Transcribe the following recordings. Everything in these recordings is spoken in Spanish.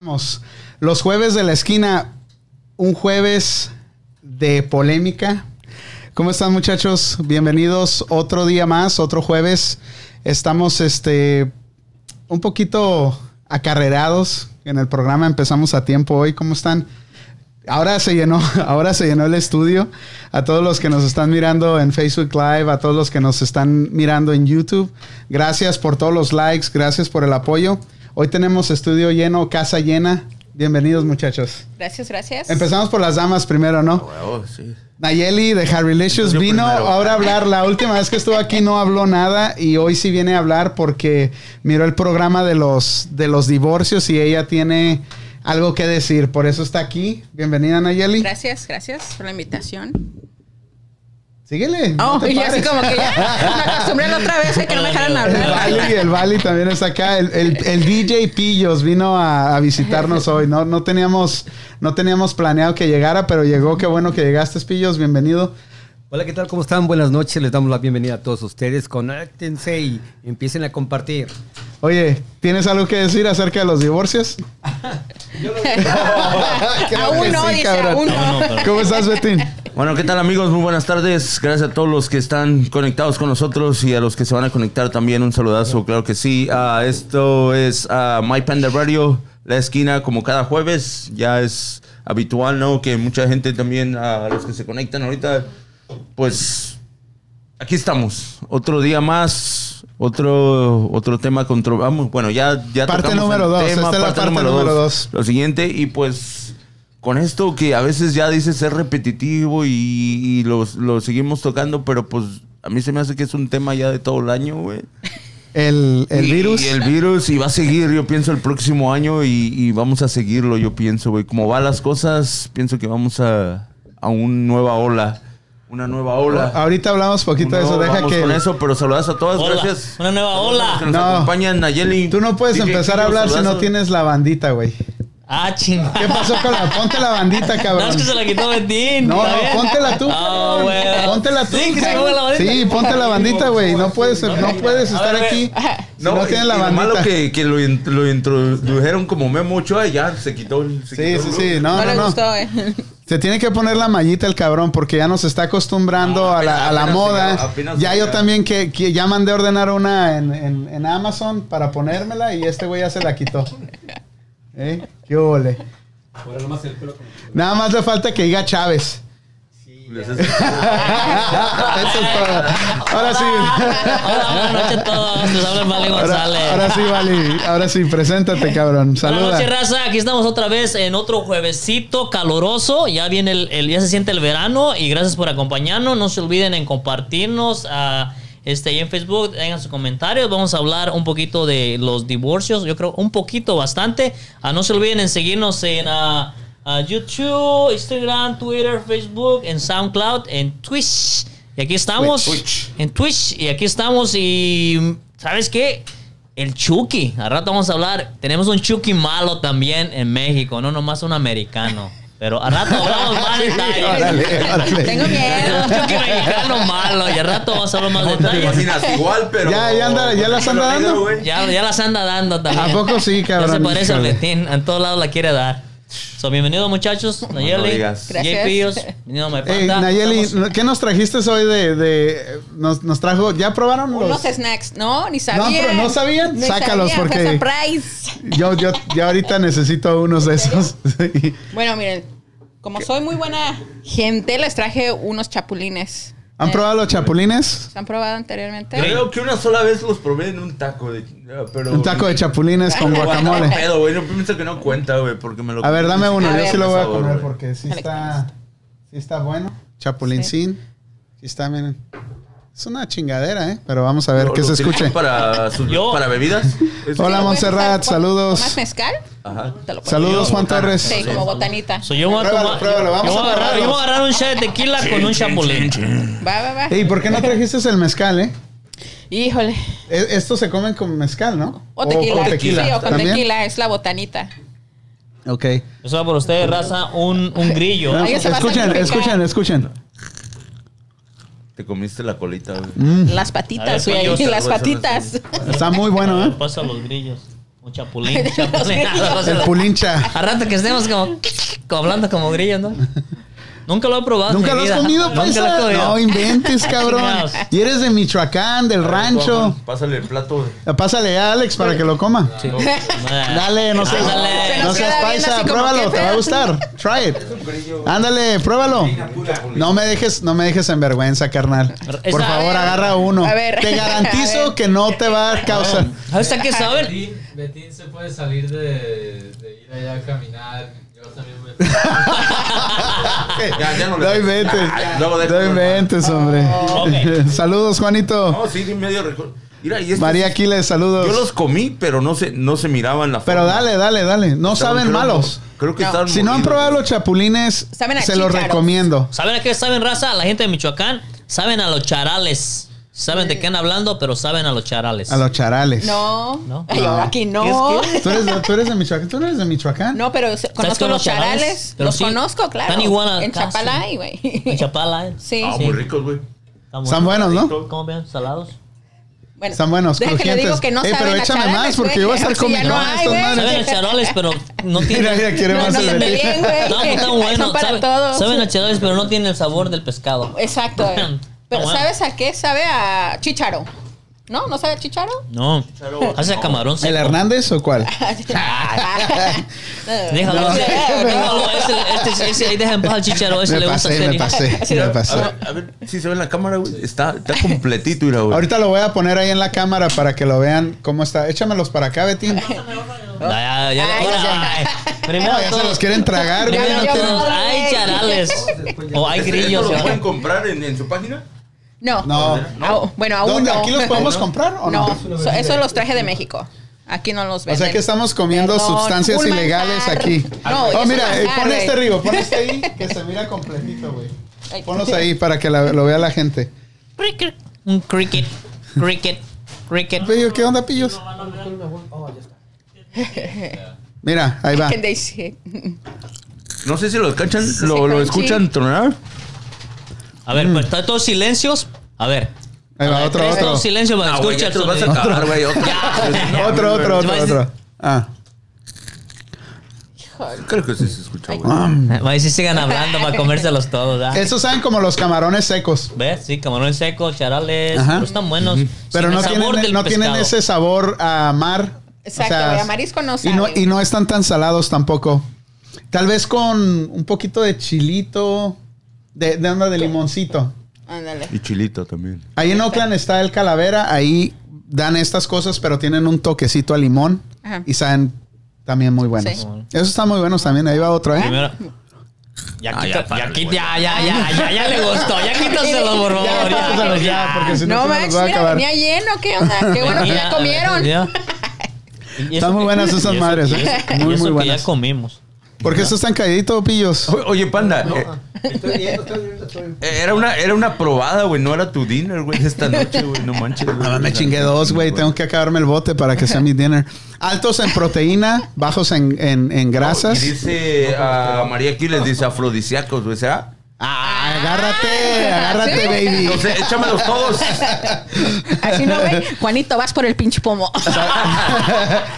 Los jueves de la esquina, un jueves de polémica. ¿Cómo están muchachos? Bienvenidos otro día más, otro jueves. Estamos este un poquito acarrerados en el programa, empezamos a tiempo hoy. ¿Cómo están? Ahora se llenó, ahora se llenó el estudio. A todos los que nos están mirando en Facebook Live, a todos los que nos están mirando en YouTube, gracias por todos los likes, gracias por el apoyo. Hoy tenemos estudio lleno, casa llena. Bienvenidos, muchachos. Gracias, gracias. Empezamos por las damas primero, ¿no? Oh, sí. Nayeli de Harrylicious Yo vino primero. ahora a hablar. La última vez que estuvo aquí no habló nada y hoy sí viene a hablar porque miró el programa de los, de los divorcios y ella tiene algo que decir. Por eso está aquí. Bienvenida, Nayeli. Gracias, gracias por la invitación. Síguele. Oh, y así como que ya me acostumbré la otra vez a que no me dejaran El hablar. Bali, el Bali también está acá. El, el- el DJ Pillos vino a, a visitarnos hoy. No, no, teníamos, no teníamos planeado que llegara, pero llegó. Qué bueno que llegaste, Pillos. Bienvenido. Hola, ¿qué tal? ¿Cómo están? Buenas noches. Les damos la bienvenida a todos ustedes. Conéctense y empiecen a compartir. Oye, ¿tienes algo que decir acerca de los divorcios? Creo Aún que no, sí, dice, cabrón. aún no. ¿Cómo estás, Betín? Bueno, ¿qué tal amigos? Muy buenas tardes. Gracias a todos los que están conectados con nosotros y a los que se van a conectar también. Un saludazo, claro que sí. Ah, esto es ah, My Panda Radio, la esquina, como cada jueves. Ya es habitual, ¿no? Que mucha gente también, a los que se conectan ahorita, pues aquí estamos. Otro día más. Otro, otro tema contra... vamos, bueno, ya, ya Parte número dos. Es la parte número dos. Lo siguiente, y pues con esto que a veces ya dices es repetitivo y, y lo, seguimos tocando, pero pues a mí se me hace que es un tema ya de todo el año, güey. El, el Y- virus. Y el virus, y va a seguir, yo pienso, el próximo año y, y vamos a seguirlo, yo pienso, güey. Como van las cosas, pienso que vamos a, a una nueva ola. Una nueva ola. Ahorita hablamos poquito de eso. No, Deja vamos que. con eso, pero saludas a todas, Hola. gracias. Una nueva ola. Que nos No. acompañan, Nayeli. Tú no puedes empezar a hablar si no saludazo. tienes la bandita, güey. Ah, ching. ¿Qué pasó con la.? Ponte la bandita, No, cabrón. es que se la quitó Betín. No, ¿está no, póntela tú. Ah, cabrón. bueno. Póntela tú. Sí, que se la bandita. Sí, ponte la bandita, güey. No puedes, no puedes estar ver, aquí si no, No, tienes y- la y lo malo bandita. que, que lo, lo introdujeron como Memo Ochoa y ya se quitó el. se Sí, quitó sí, el sí. No, No, no, le no. gustó, eh. Se tiene que poner la mallita el cabrón porque ya nos está acostumbrando a la, a la apenas moda. apenas ya yo también que, que ya mandé a ordenar una en, en- en Amazon para ponérmela y este güey ya se la quitó. ¿Eh? ¿Qué ole? Nada más le falta que diga Chávez. Es- Eso es todo. Ahora sí. Hola, buenas noches a todos. Les habla Vale Ahora, González. ahora sí, Vali. Ahora sí, preséntate, cabrón. Buenas Saluda. noches, raza. Aquí estamos otra vez en otro juevesito caloroso. Ya viene el, el- ya se siente el verano y gracias por acompañarnos. No se olviden en compartirnos este ahí en Facebook, hagan sus comentarios. Vamos a hablar un poquito de los divorcios. Yo creo un poquito bastante. Ah, no se olviden en seguirnos en ah, YouTube, Instagram, Twitter, Facebook, en SoundCloud, en Twitch. Y aquí estamos. Twitch. En Twitch. Y aquí estamos. Y ¿sabes qué? El Chucky. Al rato vamos a hablar. Tenemos un Chucky malo también en México, no nomás un americano. Pero al rato hablamos más detalles. Órale, órale. Tengo miedo. Chucky mexicano malo. Y al rato vamos a hablar más No detalles. imaginas igual, pero. Ya, ya anda- ya las anda dando. Ya, ya las anda dando también. ¿A poco sí, cabrón? se parece a. Betín. En todos lados la quiere dar. So, bienvenidos muchachos. Nayeli. Jay Gracias. Bienvenido a My Ey, Panda. Nayeli, Estamos- ¿qué nos trajiste hoy de, de- nos, nos trajo, ¿ya probaron los? Unos snacks. No, ni sabían. pero ¿no sabían? Ni Sácalos, sabían, porque- surprise. Yo, yo, yo ahorita necesito unos de esos. Sí. Bueno, miren. Como soy muy buena gente, les traje unos chapulines. ¿Han Eh, probado los chapulines? ¿Se han probado anteriormente? Creo que una sola vez los probé en un taco de. Pero, Un taco de chapulines con No, guacamole. no, pedo, güey. No pienso que no cuenta, güey, porque me lo. A ver, dame uno, A yo ver. sí lo voy a Sabor, comer porque sí está, sí está bueno. Chapulincín. Sí está, miren. Es una chingadera, ¿eh? Pero vamos a ver ¿Lo- que lo se escuche. Para, sus- Yo- para bebidas. Es- Hola, Montserrat, ¿puedes- saludos. ¿Tomas mezcal? Ajá. Te lo pongo. Saludos, Juan Torres. Sí, como botanita. So, yo, voy a Pruébalo, tomar- pruébalo, vamos yo a voy a agarrar, yo voy a agarrar un shot de tequila con un chapulín. Va, va, va. Ey, ¿por qué no trajiste el mezcal, eh? Híjole. E- Estos se comen con mezcal, ¿no? O tequila. con tequila. Sí, o con ¿También? tequila. Es la botanita. Ok. Eso va por ustedes, raza, un, un grillo. No, Alguien se va a escuchen, sacrificar. escuchen, escuchen. Te comiste la colita, güey. Mm, Las patitas, güey. pollos, Las patitas. está muy bueno, ¿eh? Pasa los grillos. Un chapulín. chapulín. El pulincha. A rato que estemos como, como hablando como grillos, ¿no? Nunca lo he probado. ¿Nunca lo has vida. comido, paisa? lo he comido. No inventes, cabrón. Y eres de Michoacán, del rancho. Pásale el plato. Pásale a Alex para que lo coma. Sí. Dale, no seas, Ándale. no Se seas paisa, pruébalo, que te va a gustar. Try it. Ándale, pruébalo. No me dejes, no me dejes en vergüenza, carnal. Por favor, agarra uno. A ver. Te A garantizo ver. que no te va a causar. ¿Sabes a qué saben? Betín, Betín se puede salir de, de ir allá a caminar. Ya, ya no le- No inventes. Luego deja- No inventes, hombre. Saludos, Juanito. No, sí, medio recuerdo. Mira, y estos- María Aquiles, saludos. Yo los comí, pero no se, no se miraban la Pero forma. dale, dale, dale. No Estaban, saben creo, malos. Creo que No. Si no han probado los chapulines, Saben a se los recomiendo. ¿Saben a qué saben raza? La gente de Michoacán saben a los charales. Saben de qué han hablando, pero saben a los charales. A los charales. No. No. Ay, No. ahora aquí no. ¿Qué es ¿Tú eres, de, tú eres de Michoacán. ¿Tú no eres de Michoacán? No, pero se- ¿Sabes conozco los charales. Pero los sí, conozco, claro. Están igual a En acá, Chapalay, sí. güey. En Chapala, ¿eh? Sí. Ah, Sí. muy ricos, güey. Están Están buenos, ¿no? ¿Cómo ven? ¿Salados? Bueno, Están buenos, deja que le crujientes. digo que no Ey, pero saben a échame charales, más, porque yo voy a estar comiendo no estas hay, güey. madres. Saben a charales, pero no tienen... Mira, mira, quiere No, más no se peleen, güey. No, saben, todos. saben a charales, pero no tienen el sabor del pescado. Exacto. Pero bueno. ¿sabes a qué? Sabe a chicharo. ¿No? ¿No sabe a chicharo? No. Hace a camarón seco. ¿El Hernández o cuál? Déjalo, No. déjalo, ese, este, ese ahí deja en paz al chicharo, ese Me le gusta pasé, me pasé, me A pasé. ver, a ver si se ve en la cámara, güey. Está, está completito, mira, güey. Ahorita lo voy a poner ahí en la cámara para que lo vean cómo está. Échamelos para acá, Betín. Ya, ya, ya, Ay, ahora, ya. ay, Primero No, ya se los quieren tragar, güey. no hay charales. O hay ¿Esto grillos. lo pueden comprar en, en su página? No. No. Bueno, aún ¿Dónde? no. ¿Aquí los podemos comprar o no? No, so- eso los traje de México. Aquí no los O venden. sea que estamos comiendo Perdón, sustancias un ilegales manjar. aquí. No, oh, es mira, eh, manjar, pon este Rigo, pon este ahí que se mira completito, güey. Ponlos ahí para que la- lo vea la gente. Cricket. Un cricket. Cricket. Cricket. Pillo, ¿qué onda, pillos? Mira, ahí va. No sé si lo escuchan, lo, escuchan tronar. A ver, pues está todos silencios. A ver. Ahí va, otro, tres, otro. todos para Ah, güey, ya escuchar. te los vas a sonido. acabar, güey. Otro. Otro, otro. Ah. Creo que sí se escucha, güey. Va a decir sigan hablando para comérselos todos. ¿ah? Estos saben como los camarones secos. ¿Ves? Sí, camarones secos, charales. Ajá. pero están buenos. Pero Sin no el sabor tienen, del no tienen pescado. ese sabor a mar. Exacto, güey, a marisco no y no, sabe, y no están tan salados tampoco. Tal vez con un poquito de chilito, de, de onda de limoncito. Ándale. Y chilito también. Ahí en Oakland está el calavera, ahí dan estas cosas, pero tienen un toquecito a limón Ajá. y saben también muy buenos. Sí. Esos están muy buenos también, ahí va otro, ¿eh? Primero. Ya, Ah, quita- ya, ya, quita- ya, ya, ya, ya, ya le gustó. Ya quítaselo, por favor. Ya, ya, porque si no, No, Max, mira, venía lleno. ¿Qué onda? Qué bueno que ya comieron. Eso Están muy buenas esas eso- madres, ¿eh? eso- Muy, eso muy que buenas. ya comimos. ¿Por qué estos están calladitos, pillos? O- Oye, panda. eh, Estoy viendo, estoy viendo, estoy viendo. era, una, era una probada, güey. No era tu dinner, güey, esta noche, güey. No manches, güey. Ah, me chingué dos, güey. Tengo que acabarme el bote para que sea mi dinner. Altos en proteína, bajos en, en, en grasas. Y dice a María Aquiles, dice afrodisíacos, güey. ¿Será? Ah, agárrate, agárrate, ¿sí? baby. No sé, échamelos todos. Así no, güey. Juanito, vas por el pinche pomo.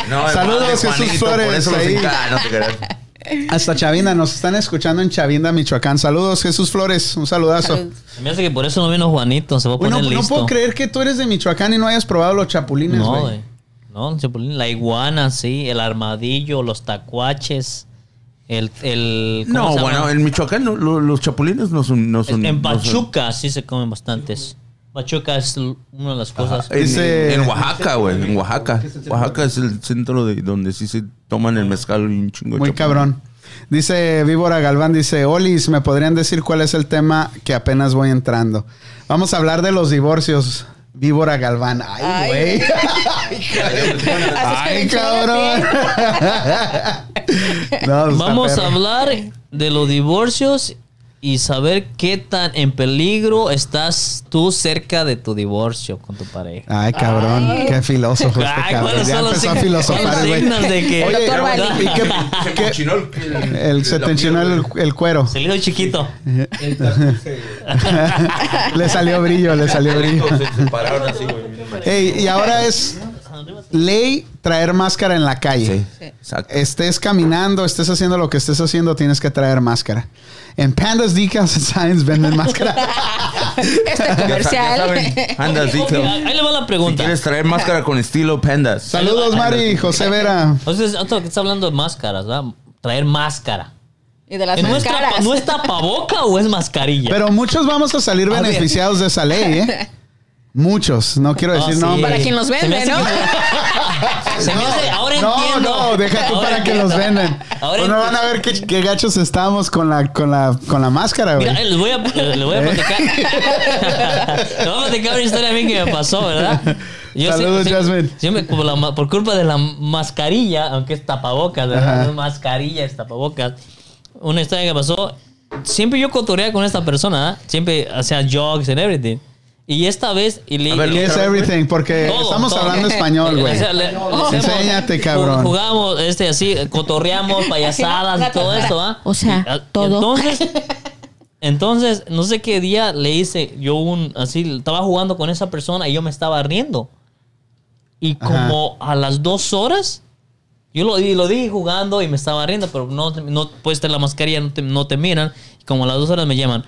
No, Saludos, Jesús Flores, Por eso los no te creas. Hasta Chavinda, nos están escuchando en Chavinda, Michoacán. Saludos, Jesús Flores, un saludazo. Salud. Me hace que por eso no vino Juanito. Se va a Bueno, poner no listo. puedo creer que tú eres de Michoacán y no hayas probado los chapulines, No, güey. güey. No, el chapulín, la iguana, sí, el armadillo, los tacuaches, el... el ¿cómo No, bueno, en Michoacán no, lo- los chapulines no son. No son en no son- Pachuca sí se comen bastantes. Pachuca es una de las cosas. En, Oaxaca, güey. En Oaxaca. Oaxaca es el centro de donde sí se toman el mezcal y un chingo de Muy chapulín. cabrón. Dice Víbora Galván, dice, Olis, ¿me podrían decir cuál es el tema que apenas voy entrando? Vamos a hablar de los divorcios. Víbora Galván. Ay, güey. Ay, cabrón. No, Vamos a hablar de los divorcios y saber qué tan en peligro estás tú cerca de tu divorcio con tu pareja. Ay, cabrón. Ay. Qué filósofo este Ay, cabrón. ¿cuáles Ya empezó a filosofar, los güey. signos de que- Oye, Doctor Bali. ¿y qué- Se qué- enchinó el, el, el, se la te enchinó piel, el, el cuero. Se le hizo chiquito. Le salió brillo, le salió brillo. Se separaron así, güey. Ey, y ahora es ley traer máscara en la calle. Sí, Sí. exacto. Estés caminando, estés haciendo lo que estés haciendo, tienes que traer máscara. En Pandas Decals and Signs venden máscara. Este Ya ya comercial. saben, Pandas Ok, Detail. ahí le va la Si pregunta. quieres traer máscara con estilo Pandas. Saludos, Mari, José Vera. Entonces, otro que está hablando de máscaras, ¿verdad? Traer máscara. y de las ¿No es, máscaras. ¿No es tapaboca o es mascarilla? Pero muchos vamos a salir A ver. beneficiados de esa ley, ¿eh? Muchos, no quiero Ah, decir sí. nombres. Para quien los me vende, ¿no? que- Se me hace- ahora No, entiendo. no, deja tú Ahora para que los venden. Ahora Pues no van a ver qué, qué gachos estamos con la, con la, con la máscara, güey. Mira, eh, les voy a, eh, les voy a platicar. les voy a platicar una historia a mí que me pasó, ¿verdad? Saludos, Jasmine. siempre por, la por culpa de la mascarilla, aunque es tapabocas, ¿verdad? No es mascarilla, es tapabocas. Una historia que pasó. Siempre yo cotoreaba con esta persona, ¿eh? Siempre hacía jogs and everything. Y esta vez. Y le, A ver, y ¿Qué le- es everything? Porque Todo, estamos todo. hablando español, güey. o sea, le- le hacemos- Enséñate, cabrón. Jugamos este, así, cotorreamos, payasadas y todo esto, ¿ah? O sea, Y, ah, todo. Entonces, entonces, no sé qué día le hice yo un. Así, estaba jugando con esa persona y yo me estaba riendo. Y como a las dos horas, yo lo, di- lo dije jugando y me estaba riendo, pero no, no puedes tener la mascarilla, no te, no te miran. Y como a las dos horas me llaman.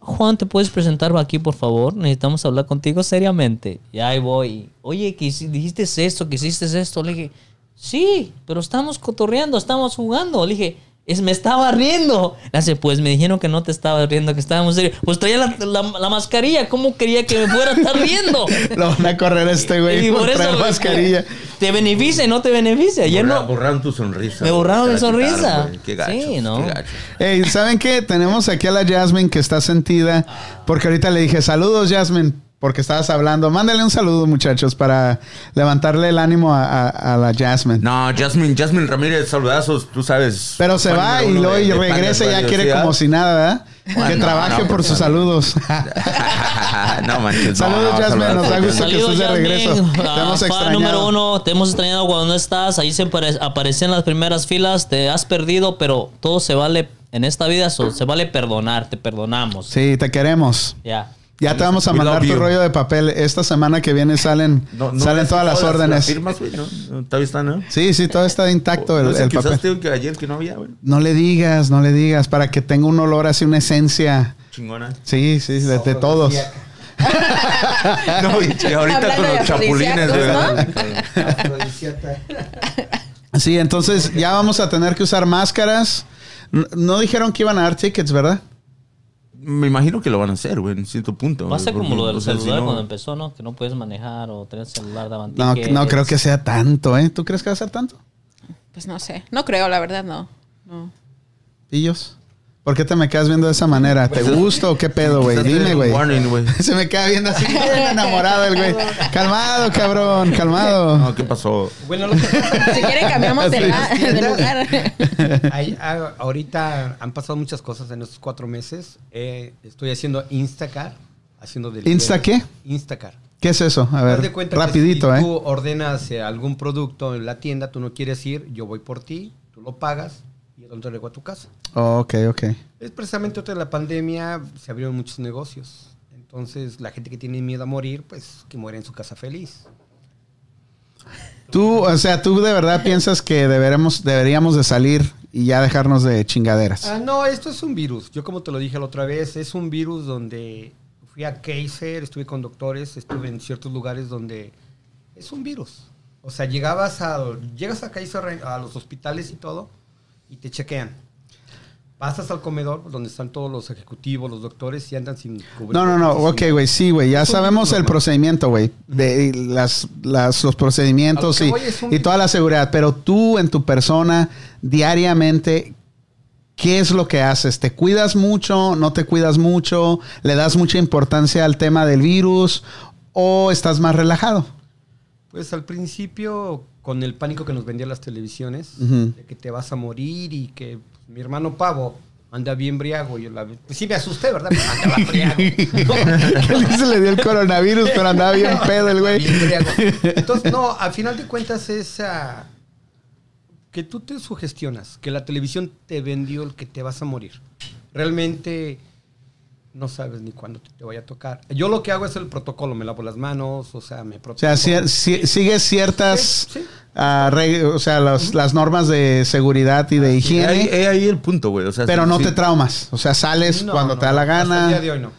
Juan, ¿te puedes presentar aquí, por favor? Necesitamos hablar contigo seriamente. Y ahí voy. Oye, que dijiste esto, que hiciste esto. Le dije, sí, pero estamos cotorreando, estamos jugando. Le dije, es, me estaba riendo. Le hace, pues me dijeron que no te estabas riendo, que estábamos serios. Pues traía la, la- la mascarilla, ¿cómo quería que me fuera a estar riendo? Lo van a correr a este güey Y por, por eso, mascarilla. ¿Te beneficia y no te beneficia? Ayer Borra- no. Borraron tu sonrisa. Me borraron mi sonrisa. Qué gachos, Sí, ¿no? qué gachos. Ey, ¿saben qué? Tenemos aquí a la Jasmine que está sentida. Porque ahorita le dije, saludos, Jasmine. Porque estabas hablando. Mándale un saludo, muchachos, para levantarle el ánimo a, a- a la Jasmine. No, Jasmine, Jasmine Ramírez, saludazos, tú sabes. Pero se va y luego de- y regresa y ya quiere ¿sí, como si nada, ¿verdad? Bueno, que no, trabaje no, por por sus saludos. no manches. Saludos, no, Jasmine, nos da gusto que Saludos, estés de regreso. Te hemos fan extrañado. número uno, te hemos extrañado cuando no estás. Ahí se apare- aparecen en las primeras filas, te has perdido, pero todo se vale en esta vida, so- se vale perdonar, te perdonamos. Sí, te queremos. Ya. Ya te vamos a We mandar tu rollo de papel. Esta semana que viene salen, No, no salen todas las órdenes. firmas, güey, Todavía está, ¿no? Sí, sí, todo está intacto el, No sé, el quizás papel. que ayer que no había, güey. No le digas, no le digas, para que tenga un olor así, una esencia. Chingona. Sí, sí, de, de todos. No, y y ahorita con los chapulines, Sí, entonces ya vamos a tener que usar máscaras. No dijeron que iban a dar tickets, ¿verdad? Me imagino que lo van a hacer, güey, en cierto punto. Va a ser como lo del o sea, si celular no- cuando empezó, ¿no? Que no puedes manejar o tener celular de No, no creo que sea tanto, ¿eh? ¿Tú crees que va a ser tanto? Pues no sé. No creo, la verdad, no. No. Pillos. ¿Por qué te me quedas viendo de esa manera? ¿Te gusta o qué pedo, güey? Dime, güey. Se me queda viendo así, enamorado el güey. Calmado, cabrón, calmado. No, ¿qué pasó? Bueno, lo que pasa Si quieren cambiamos de, la- de lugar. Hay- ah, ahorita han pasado muchas cosas en estos cuatro meses. Eh, estoy haciendo Instacar. Haciendo delivery. ¿Insta qué? Instacar. ¿Qué es eso? A ver, de cuenta que rapidito, si ¿eh? tú ordenas eh, algún producto en la tienda, tú no quieres ir, yo voy por ti, tú lo pagas y lo entrego a tu casa. Oh, ok, ok. Es precisamente otra de la pandemia, se abrieron muchos negocios. Entonces, la gente que tiene miedo a morir, pues que muere en su casa feliz. Tú, o sea, tú de verdad piensas que deberemos, deberíamos de salir y ya dejarnos de chingaderas. Ah, no, esto es un virus. Yo como te lo dije la otra vez, es un virus donde fui a Kaiser, estuve con doctores, estuve en ciertos lugares donde es un virus. O sea, llegabas a, llegas a Kaiser, a los hospitales y todo, y te chequean. Pasas al comedor donde están todos los ejecutivos, los doctores y andan sin cubrir. No, no, no, ok, güey, sí, güey, ya sabemos el procedimiento, güey, de las, las, los procedimientos lo y, un y toda la seguridad, pero tú en tu persona, diariamente, ¿qué es lo que haces? ¿Te cuidas mucho? ¿No te cuidas mucho? ¿Le das mucha importancia al tema del virus? ¿O estás más relajado? Pues al principio, con el pánico que nos vendían las televisiones, de que te vas a morir y que pues, mi hermano Pavo anda bien briago. Yo la, pues sí me asusté, ¿verdad? Pero andaba briago. se le dio el coronavirus, pero andaba bien pedo el güey. Bien briago. Entonces, no, al final de cuentas es ah, que tú te sugestionas, que la televisión te vendió el que te vas a morir. Realmente no sabes ni cuándo te, te vaya a tocar. Yo lo que hago es el protocolo, me lavo las manos, o sea, me O protejo. sea, si- si- sigues ciertas, Sí, sí. ah, o sea, los- las normas de seguridad y de Ahí, higiene, ahí- ahí el punto, güey. O sea, pero sí, no sí. te traumas. O sea, sales No, cuando no, te da la Hasta el día gana. de hoy no.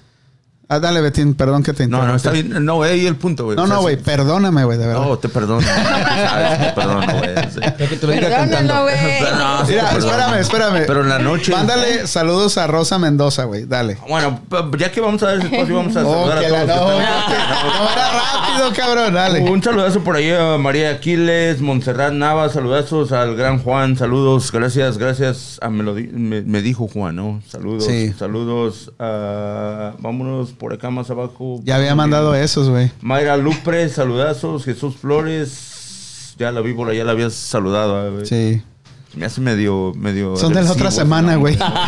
Ah, dale, Betín, perdón que te No, interrumpa. no, está bien. No, ahí el punto, güey. No, O sea, no, güey, perdóname, güey, de verdad. No, te perdono. Sabes, te perdono, güey. sí. Que lo cantando. güey. No, Mira, espérame, espérame. Pero en la noche. Mándale saludos a Rosa Mendoza, güey. Dale. Bueno, ya que vamos a dar ese espacio, vamos a Oh, saludar a que la- todos. no, que no, están- no, era rápido, cabrón. Dale. Un saludazo por ahí a María Aquiles, Montserrat Nava, saludazos al gran Juan, saludos, gracias, gracias. a me, me dijo Juan, ¿no? Saludos, Sí. saludos. a- vámonos por acá más abajo. Ya había mandado esos, güey. Mayra Lupre, saludazos. Jesús Flores, ya la víbora, ya la habías saludado, eh, güey. Sí. Me hace medio, medio. Son de la otra semana, ¿no? güey. Cabrón.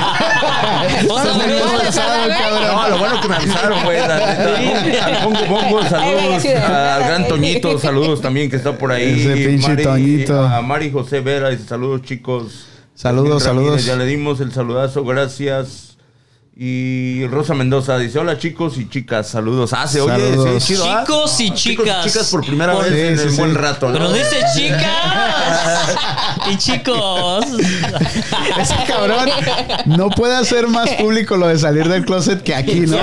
No, lo bueno que me avisaron, güey. Al Bongo Bongo, saludos. Al gran Toñito, saludos también que está por ahí. Ese pinche Toñito. A Mari José Vera, dice, saludos chicos. Saludos, Ramírez, saludos. Ya le dimos el saludazo, gracias. Y Rosa Mendoza dice, hola chicos y chicas, saludos. Ah, se oye, Saludos. sí, chido, ¿ah? Chicos y chicas. chicas por primera Por- vez Sí, en sí, un sí. buen rato, ¿no? Pero dice chicas y chicos. Ese cabrón no puede hacer más público lo de salir del closet que aquí, ¿no?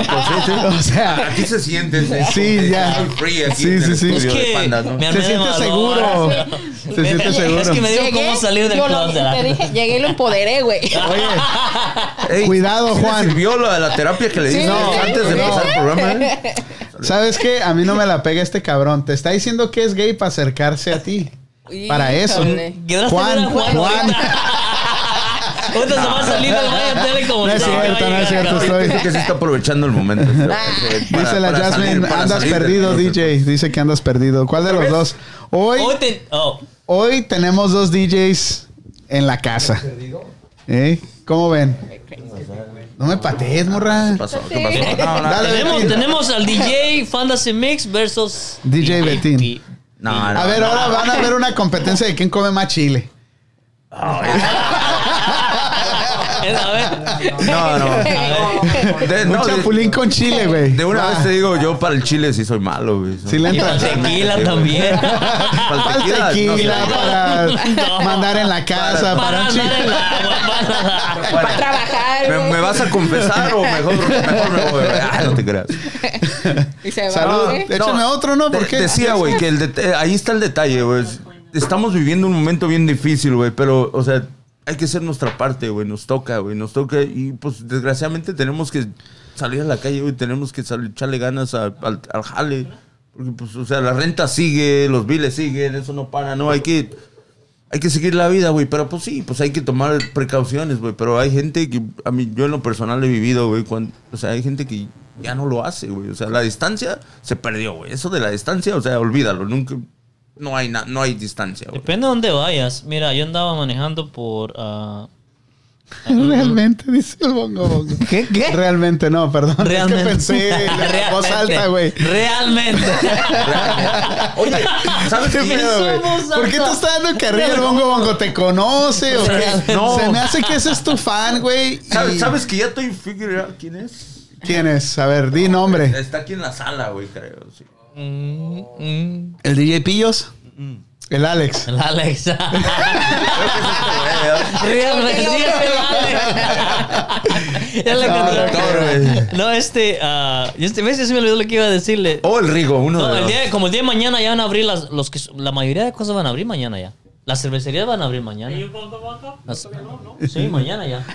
O sea, Aquí se siente. se- Sí, ya. Está free aquí Sí, sí, sí. Es que Panda, ¿no? me se siente seguro. Se siente seguro. Es que me dijo Llegué, cómo salir del closet. Te dije, llegué y lo empoderé, güey. Oye, Ey, Cuidado, ¿sí le Juan. Sirvió la, la terapia que le Sí, diste sí, antes de empezar el programa? eh? ¿sabes qué? A mí no me la pega este cabrón. Te está diciendo que es gay para acercarse a ti. Para eso. Juan, Juan. Juan. Ahorita se va a salir del Vaya Tele como No es cierto, no es cierto, estoy- Dice que sí está aprovechando el momento. para- Dice la Jasmine, andas perdido. DJ. Dice que andas perdido. ¿Cuál de los dos? Hoy, Hoy te- oh, hoy tenemos dos DJs en la casa. ¿Eh? ¿Cómo ven? No me patees, morra. ¿Qué pasó? ¿Qué pasó? No, no, Dale, tenemos, al DJ Fantasy Mix versus DJ Betín. no, no, A ver, no. ahora van a ver una competencia de quién come más chile. No, no. De, Un no, de- chapulín con chile, güey. de una vez te digo, yo para el chile sí soy malo, güey. Sí le Y para entras. tequila también. Para el tequila, no sé. para No. mandar en la casa, para, Para un chile. en la para- Para trabajar. ¿Me, güey. me vas a confesar o mejor, mejor me voy? Ah, no te creas. Y se va, Salud. güey. Échame otro, ¿no? ¿Por De- qué? Decía, güey, que el ahí está el detalle, güey. Estamos viviendo un momento bien difícil, güey, pero, o sea, hay que hacer nuestra parte, güey. Nos toca, güey, nos toca. Y, pues, desgraciadamente tenemos que salir a la calle, güey. Tenemos que salir, echarle ganas a- al, al jale. Porque, pues, o sea, la renta sigue, los biles siguen, eso no para, ¿no? Hay que... Hay que seguir la vida, güey, pero pues sí, pues hay que tomar precauciones, güey, pero hay gente que, a mí, yo en lo personal he vivido, güey, o sea, hay gente que ya no lo hace, güey, o sea, la distancia se perdió, güey, eso de la distancia, o sea, olvídalo, nunca, no hay, na- no hay distancia, güey. Depende de dónde vayas. Mira, yo andaba manejando por. ah, Realmente, dice el bongo bongo. ¿Qué? ¿Qué? Realmente no, perdón. Realmente. Es que pensé en voz alta, güey. Realmente. Oye, ¿sabes ¿Qué pedo, güey? ¿Por qué te está dando carrilla el bongo bongo? ¿Te conoce o qué? No. Se me hace que ese es tu fan, güey. y- ¿Sabes, sabes que ya estoy figuring out quién es? ¿Quién es? A ver, di nombre. Está aquí en la sala, güey, creo, sí. Mm, mm. ¿El DJ Pillos? El Alex. El Alex. El Alex. Ya No. No, este. y este mes ya se me olvidó lo que iba a decirle. O el Rigo, uno No, de el los. día, como el día de mañana ya van a abrir las, los que la mayoría de cosas van a abrir mañana ya. Las cervecerías van a abrir mañana. Las- sí, mañana ya.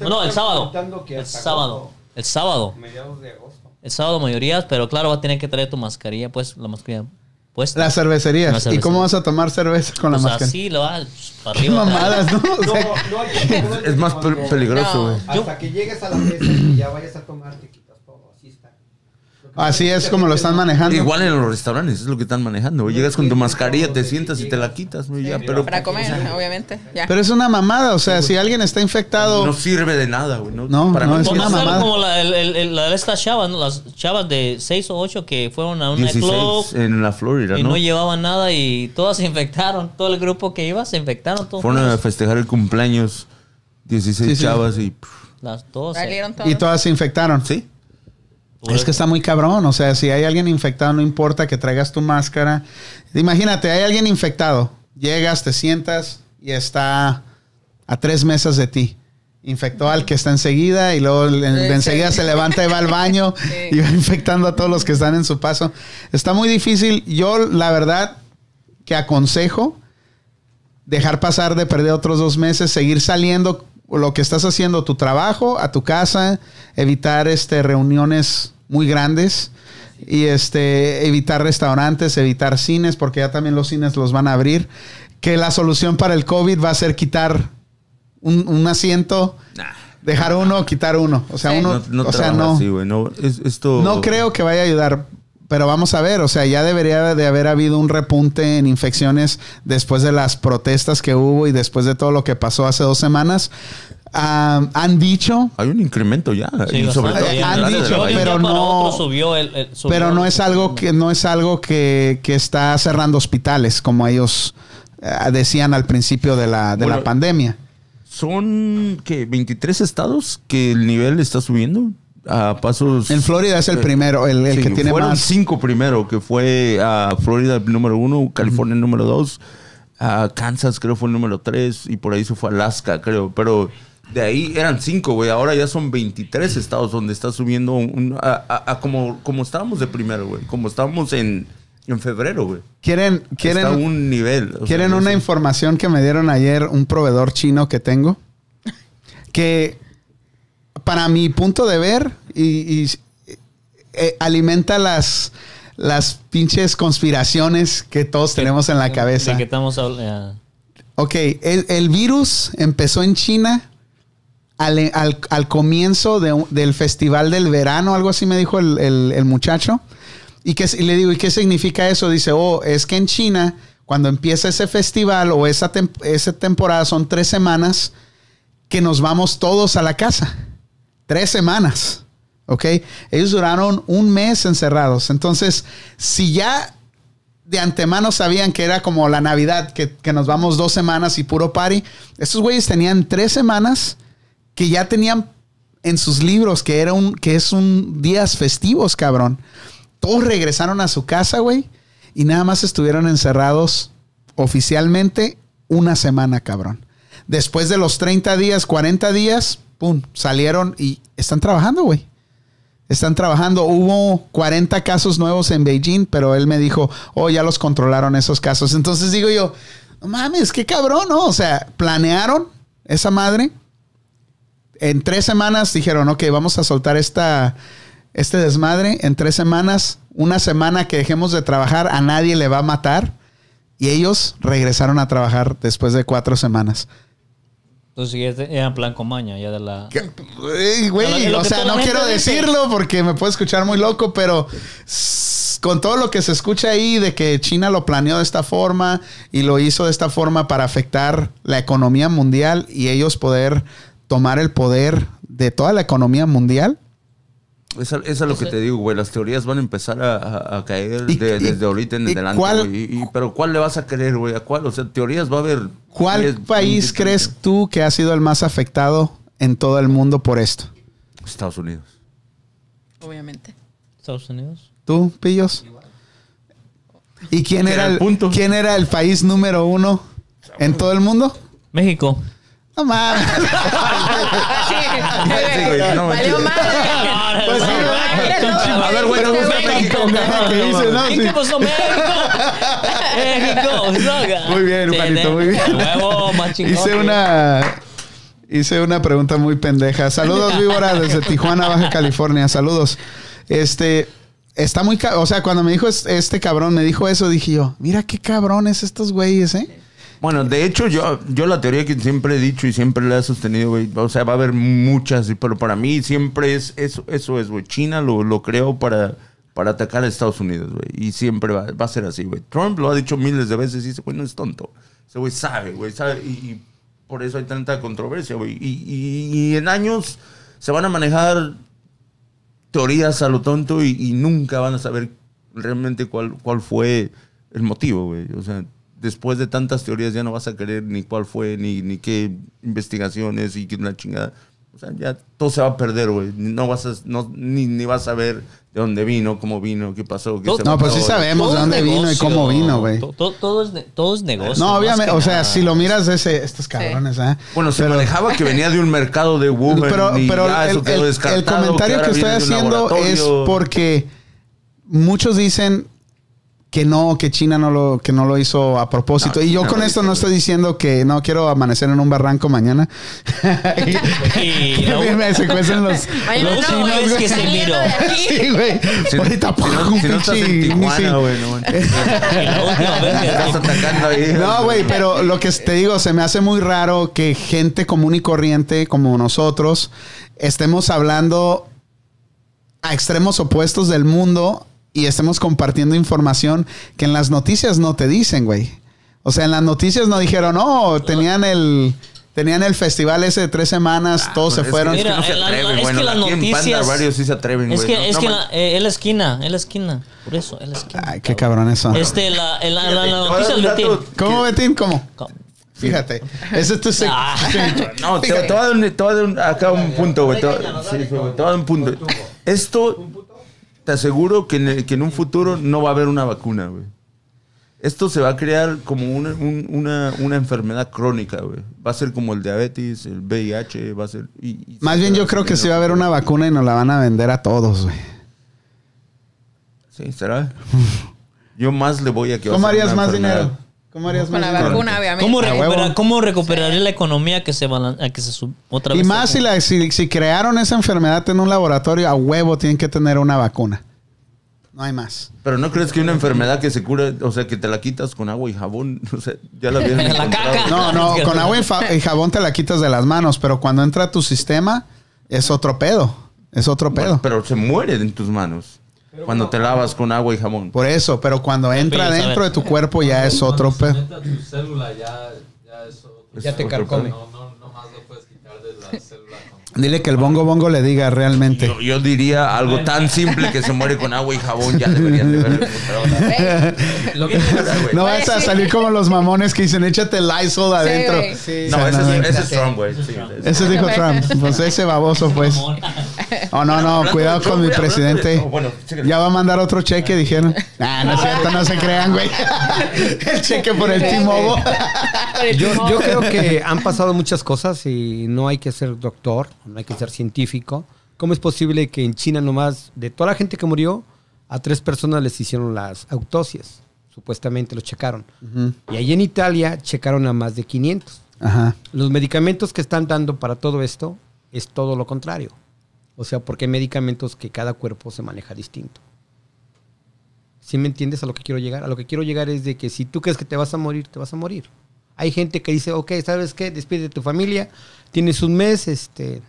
No, el sábado. El sábado. El sábado. Mediados de agosto. El sábado mayorías, pero claro, va a tener que traer tu mascarilla, pues, la mascarilla puesta. Las cervecerías. Las ¿Y cómo vas a tomar cerveza con la pues máscara? así lo va para Qué arriba. mamadas, ¿no? O No, sea, no hay que- Es más pe- peligroso, No. güey. Hasta que llegues a la mesa y ya vayas a tomar, te quitas todo. Así está. Así es como lo están manejando. Igual en los restaurantes, es lo que están manejando. Llegas con tu mascarilla, te sientas y te la quitas, ya, pero Para comer, obviamente. Ya. Pero es una mamada. O sea, si alguien está infectado. no sirve de nada, güey. No, No, para no, es una mamada. como la, el- el- el- la de estas chavas, ¿no? las chavas de 6 o 8 que fueron a un 16 en la Florida, y ¿no? llevaban nada y todas se infectaron. Todo el grupo que iba se infectaron. Todos Fueron a festejar el cumpleaños 16 Sí, sí. chavas y... pff, Las dos. Salieron todos. Y todas se infectaron. ¿Sí? Es que está muy cabrón. O sea, si hay alguien infectado, no importa que traigas tu máscara. Imagínate, hay alguien infectado. Llegas, te sientas y está a tres mesas de ti. Infectó al que está enseguida y luego Sí, enseguida sí. se levanta y va al baño Sí. y va infectando a todos los que están en su paso. Está muy difícil. Yo, la verdad, que aconsejo dejar pasar de perder otros dos meses, seguir saliendo lo que estás haciendo, tu trabajo, a tu casa, evitar este, reuniones muy grandes y este, evitar restaurantes, evitar cines, porque ya también los cines los van a abrir. Que la solución para el COVID va a ser quitar un, un asiento, dejar uno, quitar uno. O sea, uno, No, no o sea, no. así, güey. No, es- esto... No creo que vaya a ayudar, pero vamos a ver, o sea, ya debería de haber habido un repunte en infecciones después de las protestas que hubo y después de todo lo que pasó hace dos semanas. Ah, han dicho, Hay un incremento ya. Sí, y sobre todo Han dicho, pero no- subió el- el- subió pero no es algo que no es algo que, que está cerrando hospitales como ellos ah, decían al principio de la, de la pandemia. Son que 23 estados que el nivel está subiendo a pasos. En Florida es el primero, el, el Sí, que tiene fueron más. cinco primero, que fue a Florida el número uno, California el número dos, a Kansas creo fue el número tres y por ahí se fue Alaska creo, pero de ahí eran cinco, güey, ahora ya son 23 estados donde está subiendo un- a, a- a como, como estábamos de primero, güey, como estábamos en, en febrero, güey. Quieren, quieren, Está un nivel. ¿Quieren sea, una información que me dieron ayer un proveedor chino que tengo? Que para mi punto de ver y, y, eh, alimenta las, las pinches conspiraciones que todos tenemos en la de cabeza. que estamos habl- Ok, el, el virus empezó en China al, al- al comienzo de del festival del verano, algo así me dijo el, el- el muchacho. Y, que, y le digo, ¿y qué significa eso? Dice, oh, es que en China, cuando empieza ese festival o esa, tem- esa temporada, son tres semanas que nos vamos todos a la casa. Tres semanas. ¿Ok? Ellos duraron un mes encerrados. Entonces, si ya de antemano sabían que era como la Navidad, que, que nos vamos dos semanas y puro party. Estos güeyes tenían tres semanas que ya tenían en sus libros que era un, que es un días festivos, cabrón. Todos regresaron a su casa, güey, y nada más estuvieron encerrados oficialmente una semana, cabrón. Después de los 30 días, 40 días, pum, salieron y están trabajando, güey. Están trabajando. Hubo 40 casos nuevos en Beijing, pero él me dijo, oh, ya los controlaron esos casos. Entonces digo yo, no mames, qué cabrón, ¿no? O sea, planearon esa madre. En tres semanas dijeron, ok, vamos a soltar esta, este desmadre. En tres semanas, una semana que dejemos de trabajar, a nadie le va a matar. Y ellos regresaron a trabajar después de cuatro semanas. Entonces ya te- era en plan comaña, ya de la... Ey, güey, o sea, no quiero dice. decirlo porque me puede escuchar muy loco, pero con todo lo que se escucha ahí de que China lo planeó de esta forma y lo hizo de esta forma para afectar la economía mundial y ellos poder tomar el poder de toda la economía mundial. Eso, eso es lo que te digo, güey. Las teorías van a empezar a, a- a caer ¿Y- de- y- desde ahorita en y adelante, cuál- güey. Y- y- pero ¿cuál le vas a querer, güey? ¿A cuál? O sea, teorías va a haber... ¿Cuál 10, país 20, crees tú que ha sido el más afectado en todo el mundo por esto? Estados Unidos. Obviamente. Estados Unidos. ¿Tú, Pillos? ¿Y quién ¿Qué era, era el el, punto? quién era el país número uno en todo el mundo? México. No mames. Sí, güey, no, Valió madre. Pues sí, ¿verdad? A ver, güey, Pero ¿cómo gusta está México, México? ¿qué dice, no? ¿Y Sí. qué pasó, México? México. Muy bien, Juanito, muy bien. Huevo, más chingón. Hice una hice una pregunta muy pendeja. Saludos, Víbora, desde Tijuana, Baja California. Saludos. Este está muy, o sea, cuando me dijo es- este cabrón me dijo eso, dije yo, mira qué cabrones estos güeyes, ¿eh? Bueno, de hecho, yo, yo la teoría que siempre he dicho y siempre la he sostenido, güey, o sea, va a haber muchas, pero para mí siempre es eso, eso es, güey. China lo, lo creó para, para atacar a Estados Unidos, güey. Y siempre va, a ser así, güey. Trump lo ha dicho miles de veces y ese güey no es tonto. Ese güey sabe, güey, sabe. Y, y por eso hay tanta controversia, güey. Y, y- y en años se van a manejar teorías a lo tonto y, y nunca van a saber realmente cuál, cuál fue el motivo, güey. O sea, después de tantas teorías ya no vas a querer ni cuál fue, ni, ni qué investigaciones y qué la chingada. O sea, ya todo se va a perder, güey. No vas a, no, ni, ni vas a ver de dónde vino, cómo vino, qué pasó. Qué No, se No, pues sí sabemos de Todo dónde vino y cómo vino, güey. To- to- Todo, es, ne- todo es negocio. No, obviamente, o sea, nada. si lo miras de ese, estos cabrones, ¿eh? Bueno, se Pero- manejaba que venía de un mercado de Wuhan. pero, y pero ya el, eso quedó el- comentario que, estoy haciendo es porque muchos dicen que no, que China no lo, que no lo hizo a propósito. No, y yo con esto no estoy diciendo que no quiero amanecer en un barranco mañana. Y la- me secuestren los, no, chinos, que se miró. Sí, güey. Si, Ahorita si no, un si no estás en pinche Tijuana, misil. güey, no. No, güey, pero lo que te digo, se me hace muy raro que gente común y corriente como nosotros estemos hablando a extremos opuestos del mundo y estemos compartiendo información que en las noticias no te dicen, güey. O sea, en las noticias no dijeron, no, tenían el, tenían el festival ese de tres semanas, todos Pues se es fueron. que- es que Mira, no se la- atreven, es bueno, que las en noticias- Radio sí se atreven, Es güey. que, No, es no que man- la- eh, es la esquina, es la esquina. Por eso, es la esquina. Ay, qué cabrones son. Este, la, la, la, la noticia del Betín. ¿Cómo, Betín? ¿Cómo? Fíjate. Ese es tu Ah. No, te, te voy a dar, un- te voy a dar un- acá un punto, güey. Te, voy- sí, güey, te voy a dar un punto. Esto, te aseguro que en, el- que en un futuro no va a haber una vacuna, güey. Esto se va a crear como una, un- una, una enfermedad crónica, güey. Va a ser como el diabetes, el VIH, va a ser... y- y Más se bien yo creo que sí va a haber una vacuna y nos la van a vender a todos, güey. Sí, ¿será? Yo más le voy a que ¿Cómo harías más enfermedad. dinero? ¿Cómo harías Con más la vacuna, obviamente. ¿Cómo, A recupera- huevo. ¿Cómo recuperaría la economía que se, a que se sub- otra Y vez más se- si, la, si, si crearon esa enfermedad en un laboratorio, a huevo tienen que tener una vacuna. No hay más. Pero no crees que una enfermedad que se cura, o sea, que te la quitas con agua y jabón, o sea, ya la habían La encontrado. caca. No, no, con agua y, y jabón te la quitas de las manos, pero cuando entra a tu sistema es otro pedo. Es otro Bueno, pedo. pero se muere en tus manos cuando te lavas con agua y jabón. Por eso, pero cuando entra Pero, dentro de tu cuerpo ya es otro pedo. ya, ya es otro. Ya te carcome. No, no, no más lo puedes quitar de la célula. Dile que el bongo bongo le diga realmente. Yo, yo diría algo tan simple que se muere con agua y jabón, ya deberían de ver. Lo que No vas a salir como los mamones que dicen échate el Lysol adentro. Sí. No, ese no, es, no. ese es Trump, güey. Sí, ese- dijo Trump. Pues ese baboso, pues. Oh, no, no, cuidado con mi presidente. de- oh, bueno. Ya va a mandar otro cheque, dijeron. Ah, no es cierto, no se crean, güey. El cheque por el T-Mobile. Yo, yo creo que han pasado muchas cosas y no hay que ser doctor, no hay que ser científico. ¿Cómo es posible que en China nomás, de toda la gente que murió, a tres personas les hicieron las autopsias? Supuestamente los checaron. Y ahí en Italia checaron a más de 500. Ajá. Los medicamentos que están dando para todo esto es todo lo contrario. O sea, porque hay medicamentos que cada cuerpo se maneja distinto. ¿Sí me entiendes a lo que quiero llegar? A lo que quiero llegar es de que si tú crees que te vas a morir, te vas a morir. Hay gente que dice, ok, ¿sabes qué? Despide de tu familia, tienes un mes, este...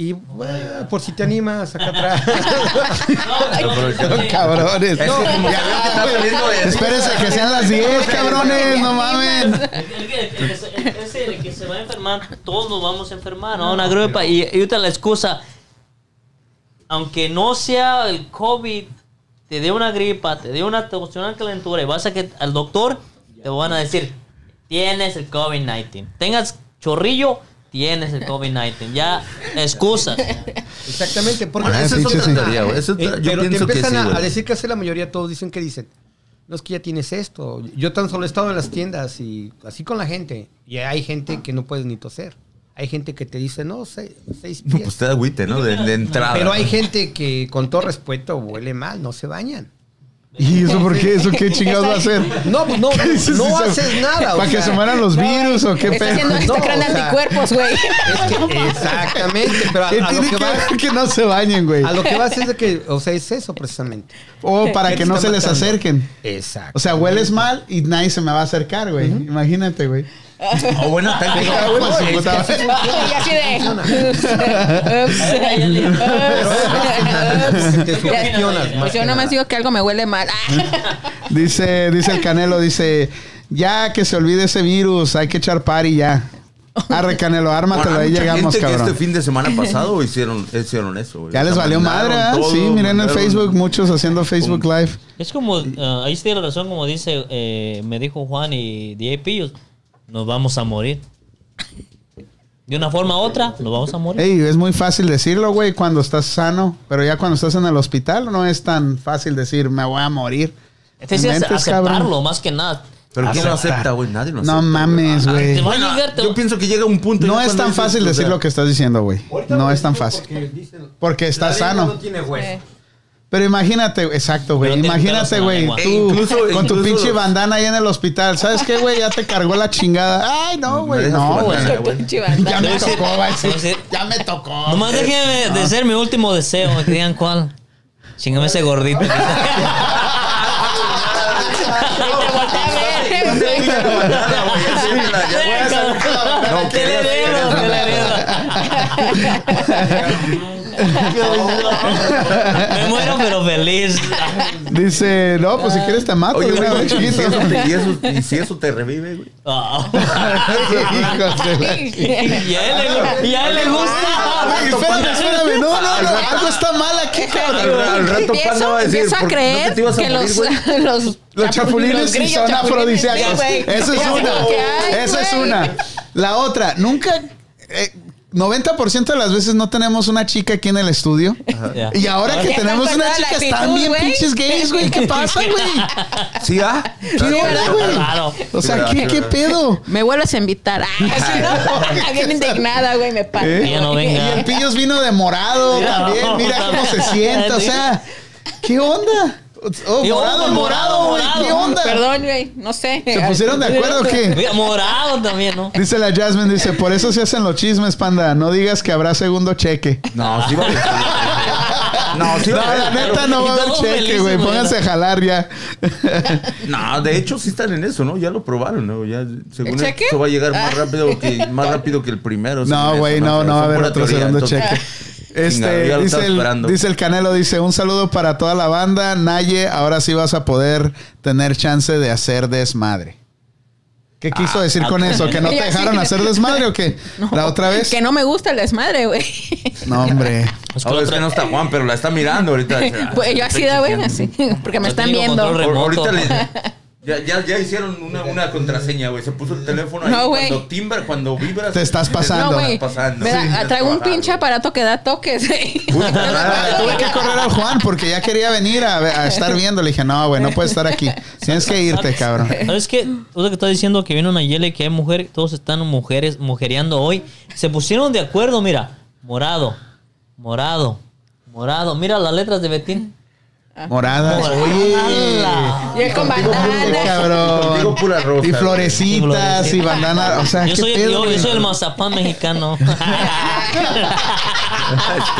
Y bueno, por si te animas acá atrás. Cabrones. Es saliendo de- Espérense que sean las 10, cabrones. No mamen. El que, el que se, va a enfermar, todos nos vamos a enfermar, ¿no? Una gripa. Y, y ahorita la excusa, aunque no sea el COVID, te dé una gripa, te dé una, te una calentura y vas a que al doctor, te van a decir, tienes el COVID-19. Tengas chorrillo, tienes el COVID-19. Ya, excusas. Exactamente. Porque Ah, Esa es otra teoría, güey. Eh, Yo pero te pienso que sí, empiezan a, decir que hace la mayoría, todos dicen que dicen. No es que ya tienes esto. Yo tan solo he estado en las tiendas y así con la gente. Y hay gente que no puedes ni toser. Hay gente que te dice, no, seis, seis No, pies. pues te da agüite, ¿no? De, de entrada. Pero hay gente que con todo respeto huele mal, no se bañan. ¿Y eso por qué? ¿Eso qué chingados va a hacer? No, pues no, no haces nada. o ¿Para que sea, se mueran los virus o qué Está pedo? haciendo, está No, creando o sea, anticuerpos, güey. es que- exactamente, pero a, ¿Qué a lo tiene que que va, ver que no se bañen, güey? a lo que vas es de que, o sea, es eso precisamente. O para ¿Qué que no está se les acerquen. Exacto. O sea, hueles mal y nadie se me va a acercar, güey. Imagínate, güey. O buena táctica. Ah, bueno, y así de. Te sugestionas más Pues yo que nomás digo que algo me huele mal. Dice, dice el Canelo, dice, ya que se olvide ese virus, hay que echar party ya. Arre, Canelo, ármatelo, Bueno, ahí llegamos, gente que cabrón. este fin de semana pasado hicieron, hicieron eso, güey. Ya les valió madre, ¿ah? todo, Sí, miren en Facebook, muchos haciendo Facebook Live. Es como, ah, ahí tiene razón, como dice, eh, me dijo Juan y DAP, nos vamos a morir. De una forma u otra, nos vamos a morir. Ey, es muy fácil decirlo, güey, cuando estás sano, pero ya cuando estás en el hospital no es tan fácil decir, me voy a morir. Entonces, es aceptarlo, cabrón. más que nada. Pero ¿quién lo Acepta. güey? Nadie lo No acepta. mames, Ah, güey. te va a llegar, te- Yo pienso que llega un punto. No es tan fácil decir lo que estás diciendo, güey. Ahorita No es tan fácil. Porque, dicen, Porque la estás sano. No tiene hueso. Pero imagínate, exacto, güey. Imagínate, güey, tú E incluso- con tu pinche los- bandana ahí en el hospital. ¿Sabes qué, güey? Ya te cargó la chingada. Ay, no, güey. No, güey. Ya me tocó, decir- Ya me tocó. Nomás déjenme de ser mi último deseo. Que digan cuál. Chingame ese gordito. No, Te le heredo, te le heredo. Me muero pero feliz. Dice, no, pues si quieres te mato. Oye, una vez, y si eso te- y eso- y si eso te revive, güey. Ah. Y a él le, y a él le Güey, gusta. espérame, espérame. No, no, no. Algo está mal aquí, cabrón. Al, rato Panda va a decir, empiezo a ¿por- creer ¿no te ibas a que morir, los, güey? los, Los chapulines sí son afrodisíacos. Eso es una. Esa es una. La otra, nunca. eh, 90% de las veces no tenemos una chica aquí en el estudio. Y ahora que tenemos una chica, están bien pinches gays, güey. ¿Qué pasa, güey? Sí, ah. ¿Qué onda, güey? Claro. O sea, Sí, ¿qué, pedo? Me vuelves a invitar. Ah. Bien indignada, güey, me pasa. ¿Eh? No. Y el Pillos vino de morado también. Mira cómo se siente. O sea, ¿qué onda? Oh, Y morado, oh, morado, güey. morado. ¿Qué onda? Perdón, güey, no sé. ¿Se pusieron de acuerdo o qué? Morado también, ¿no? Dice la Jasmine, dice, por eso se hacen los chismes, panda. No digas que habrá segundo cheque. No, sí va a haber. No, sí No, va a la neta no va a haber cheque, güey. Pónganse a jalar ya. No, de hecho sí están en eso, ¿no? Ya lo probaron, ¿no? Ya según ¿El cheque? esto va a llegar más Ah. rápido que más rápido que el primero. No, güey, eso, no, no va a haber otro teoría, segundo entonces- cheque. Este, dice el, dice el Canelo, dice, un saludo para toda la banda. Naye, ahora sí vas a poder tener chance de hacer desmadre. ¿Qué quiso Ah, decir con eso? ¿Que no te dejaron hacer desmadre o qué? La otra vez. Que no me gusta el desmadre, güey. No, hombre. Pues que no está Juan, pero la está mirando ahorita. Pues yo así da, güey, así. Porque me están viendo. Ahorita le, ya, ya, ya hicieron una, una contraseña, güey. Se puso el teléfono ahí. No, güey. cuando timbra, cuando vibra. Te estás pasando. No, güey. estás pasando. Me da- Sí, traigo un pinche aparato que da toques. güey. Ah, tuve que correr al Juan porque ya quería venir a, estar viendo. Le dije, no, güey, no puedes estar aquí. Tienes que irte, cabrón. ¿Sabes qué? Tú que estás diciendo que viene una Yele, que hay mujer, todos están mujeres, mujereando hoy. Se pusieron de acuerdo, mira. Morado, morado, morado. Mira las letras de Betín. Moradas. Y él con Contigo, bandana. cabrón. Contigo pura rosa, Y florecitas y bandana. O sea, Yo ¿qué soy, pedo, yo, soy el mazapán mexicano.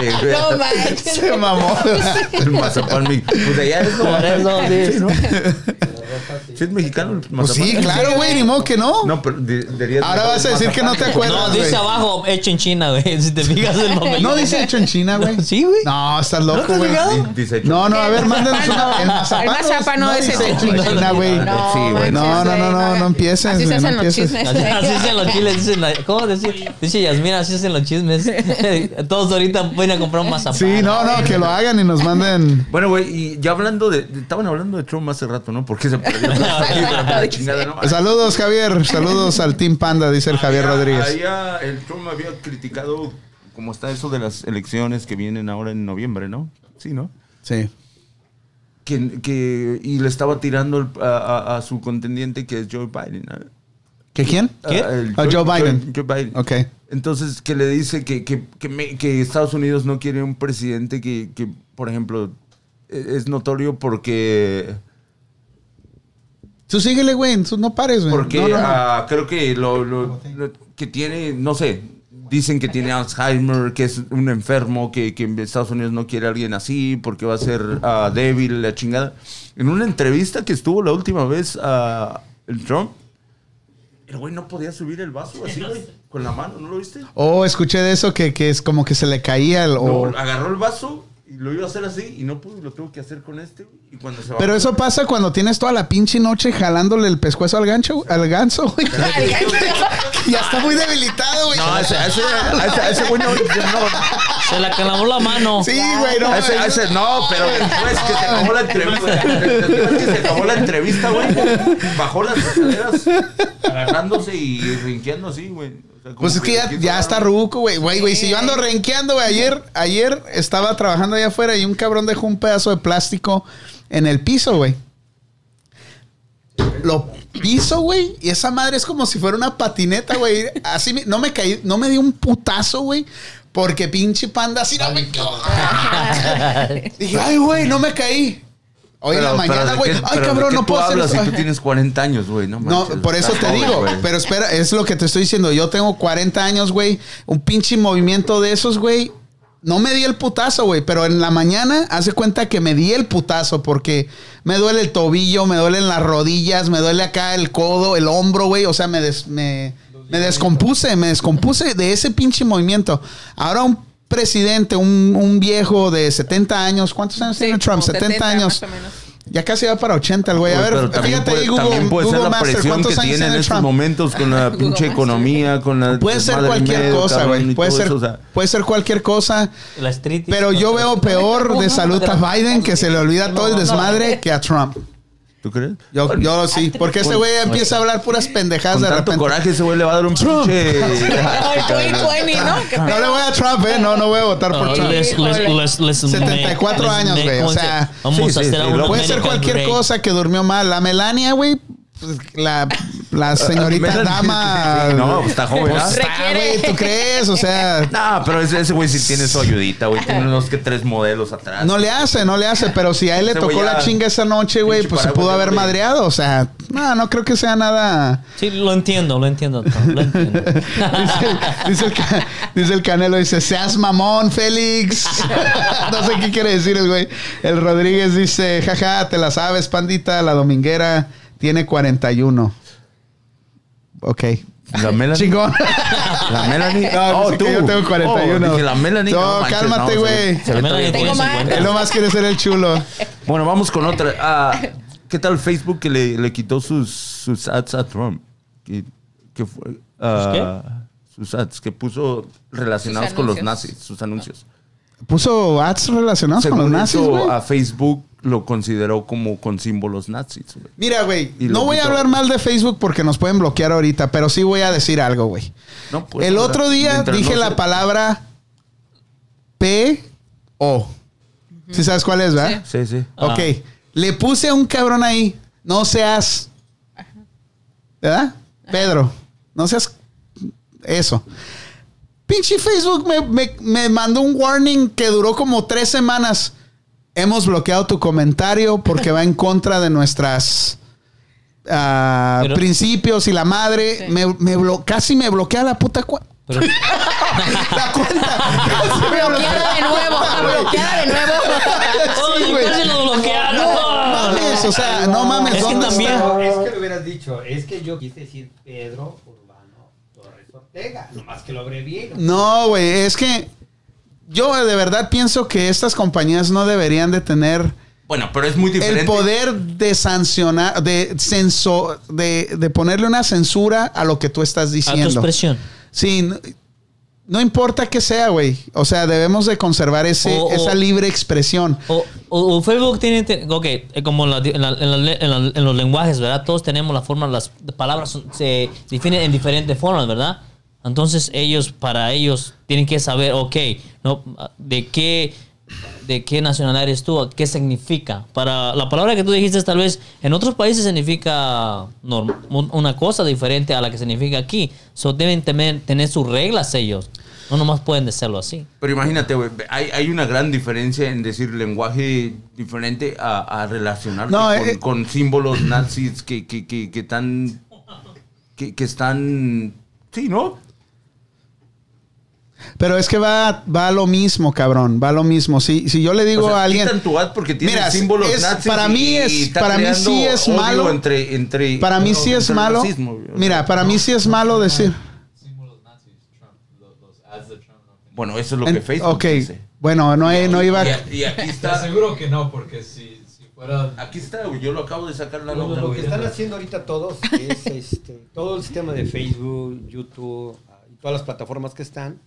Este. No manches. Se mamó. El mazapán. mi- Pues allá es, ¿no? Sí es mexicano el Pues sí, claro, güey, ni modo que no. No, pero de- deberías Ahora vas a decir que no te acuerdas, No, güey. dice abajo, hecho en China, güey. Si te fijas el papel. No dice hecho en China, güey. Sí, güey. No, estás ¿No te loco, güey. dice. No, no, a ver, mándanos una. El no. mazapán, El mazapán no es dice hecho en China, güey. No, Sí, güey. No, no, no, no, no empieces, Así se hacen los chismes. Así, se hacen los chiles, dicen la- ¿cómo decir? Dice Yasmina, así se hacen los chismes. Todos ahorita pueden a comprar un mazapán. Sí, no, no, que lo hagan y nos manden. Bueno, güey, y ya hablando de, de- Estaban hablando de Trump hace rato, ¿no? Porque se Saludos, Javier. Saludos al Team Panda, dice el Javier Rodríguez. allá el Trump había criticado cómo está eso de las elecciones que vienen ahora en noviembre, ¿no? Sí, ¿no? Sí. Que, que- y le estaba tirando el- a, a- a su contendiente que es Joe Biden. ¿no? ¿Que quién? ¿Qué? Ah, el Ah, Joe Biden. Joe, Biden. Ok. Entonces, que le dice que, que, que, me- que Estados Unidos no quiere un presidente que, que, por ejemplo, e- es notorio porque Tú síguele, güey. tú No pares, güey. Porque No, no, no. ah, creo que lo, lo- lo que tiene, no sé, dicen que tiene Alzheimer, que es un enfermo, que, que en Estados Unidos no quiere a alguien así porque va a ser ah, débil, la chingada. En una entrevista que estuvo la última vez a el Trump, el güey no podía subir el vaso así, güey, con la mano, ¿no lo viste? Oh, escuché de eso que, que es como que se le caía el. o- No, agarró el vaso lo iba a hacer así y no pudo y lo tuvo que hacer con este. Y cuando se Pero eso pasa cuando tienes toda la pinche noche jalándole el pescuezo al gancho, al ganso, güey. ya está muy debilitado, güey. No, a ese, a ese, ese, ese güey no, no, Se la calamó la mano. Sí, güey, no. A ese, ese no, pero después que se acabó la entrevista, después que se acabó la entrevista, güey, bajó las escaleras agarrándose y rinqueando así, güey. Sea, Pues es que ya, ya está ruco, güey. Güey, güey, si yo ando renqueando, güey. Ayer, ayer estaba trabajando allá afuera y un cabrón dejó un pedazo de plástico en el piso, güey. Lo piso, güey. Y esa madre es como si fuera una patineta, güey. Así me- no me caí, no me dio un putazo, güey. Porque pinche panda así no me Dije, ay, güey, no me caí. Hoy en la mañana, ¿de güey. Ay, pero de cabrón, qué no tú puedo hacer hablas eso. si tú tienes 40 años, güey. No, por eso te joven, digo. Pero espera, es lo que te estoy diciendo. Yo tengo 40 años, güey. Un pinche movimiento de esos, güey. No me di el putazo, güey. Pero en la mañana, hace cuenta que me di el putazo porque me duele el tobillo, me duelen las rodillas, me duele acá el codo, el hombro, güey. O sea, me, des- me, me descompuse, me descompuse de ese pinche movimiento. Ahora un presidente, un, un viejo de 70 años. ¿Cuántos años Sí, tiene Trump? como 70, 70 años. más o menos. Ya casi va para 80 el güey. A ver, pero también fíjate puede, ahí, Google, también puede ser Google la Master. presión ¿Cuántos que años tiene en estos momentos con la pinche economía, con la Puede ser cualquier medio, cosa, güey. Puede ser, eso, o sea, puede ser cualquier cosa. La. Pero yo veo peor de salud a Biden que se le olvida todo el desmadre que a Trump. ¿Tú crees? Yo, yo sí. Porque ese güey empieza a hablar puras pendejadas Con de tanto repente. coraje ese güey le va a dar un Trump. pinche... Ay, 2020, ¿no? Le voy a Trump, eh. No, no voy a votar por Trump. les- les- les- les- 74 les- años, güey, o ¿cómo se- sea, Vamos sí, a sí, hacer sí, Puede ser cualquier cosa que durmió mal. La Melania, güey. Pues, La, la señorita dama. no, pues, está joven, Pues está, güey, ¿tú crees? O sea. No, pero ese ese güey sí tiene su ayudita, güey. Tiene unos que tres modelos atrás. No le hace, no le hace, pero si a él le Ese tocó la chinga esa noche, güey, pues se pudo haber madreado. O sea, no, no creo que sea nada. Sí, lo entiendo, lo entiendo. Tom, lo entiendo. Dice, dice el, dice el Canelo, dice, seas mamón, Félix. no sé qué quiere decir el güey. El Rodríguez dice, jaja, te la sabes, pandita, la dominguera tiene 41. Ok. La Melanie. Chingón. La Melanie. No, dice que yo tengo 41. Oh, dije, la Melanie. No, manches, cálmate, no, güey. se ve- se ve Tengo más. 50. Él nomás quiere ser el chulo. Bueno, vamos con otra. Ah, ¿Qué tal Facebook que le, le quitó sus, sus ads a Trump? ¿Qué, qué fue? Ah, Sus ads que puso relacionados con los nazis, sus anuncios. Puso ads relacionados con los nazis, a Facebook lo consideró como con símbolos nazis. Mira, güey, no voy a hablar mal de Facebook porque nos pueden bloquear ahorita, pero sí voy a decir algo, güey. No, pues, El otro día dije no la palabra P-O. ¿Sí sabes cuál es, verdad? Sí, sí. Ok. Ah. Le puse a un cabrón ahí. No seas. ¿Verdad? Pedro. No seas. Eso. Pinche Facebook me, me- me mandó un warning que duró como tres semanas. Hemos bloqueado tu comentario porque va en contra de nuestras ah, Pero- principios y la madre. Sí. Me, me blo- casi me bloquea la puta cua- Pero- la cuenta. Casi me Bloqueada de nuevo. Bloqueada de nuevo. Sí, Ay, güey. casi lo bloquearon. No mames, o sea, no mames, Es que ¿dónde también- está? Es que lo hubieras dicho, es que yo quise decir Pedro Urbano Torres Ortega, nomás que lo abrevié. No, güey, es que yo de verdad pienso que estas compañías no deberían de tener Bueno, pero es muy diferente. el poder de sancionar, de censo, de, de ponerle una censura a lo que tú estás A tu diciendo. expresión. Sí, no, no importa que sea, güey. O sea, debemos de conservar ese, O- o- esa libre expresión. O, o- o Facebook tiene, ok, eh, como en, la- en la- en la- en la- en los lenguajes, ¿verdad? Todos tenemos la forma, las palabras se definen en diferentes formas, ¿verdad? Entonces ellos, para ellos, tienen que saber, ok, ¿no? ¿De qué, de qué nacionalidad eres tú? ¿Qué significa? Para la palabra que tú dijiste, tal vez en otros países significa una cosa diferente a la que significa aquí. So, deben tener, tener sus reglas ellos. No nomás pueden decirlo así. Pero imagínate, güey, hay, hay una gran diferencia en decir lenguaje diferente a, a relacionarte No, con, eh, con símbolos nazis que, que, que, que tan... Que, que están... Sí, ¿no? Pero es que va, va a lo mismo, cabrón. Va a lo mismo. Si, si yo le digo O sea, a alguien. tu ad porque tiene Mira, símbolos es- nazis para mí es- y para mí sí es malo. Entre, entre, Para mí sí es malo. racismo, Mira, para mí sí es malo decir. Símbolos nazis, Trump. Los, los ads de Trump no. Bueno, eso es lo que En- Facebook ok. dice. Bueno, no, no iba. Y, y aquí está... aseguro que no, porque si, si fuera. Aquí está. Yo lo acabo de sacar la No, nota, no, Lo que están haciendo ahorita todos es este, todo el sistema de Facebook, YouTube ah, y todas las plataformas que están,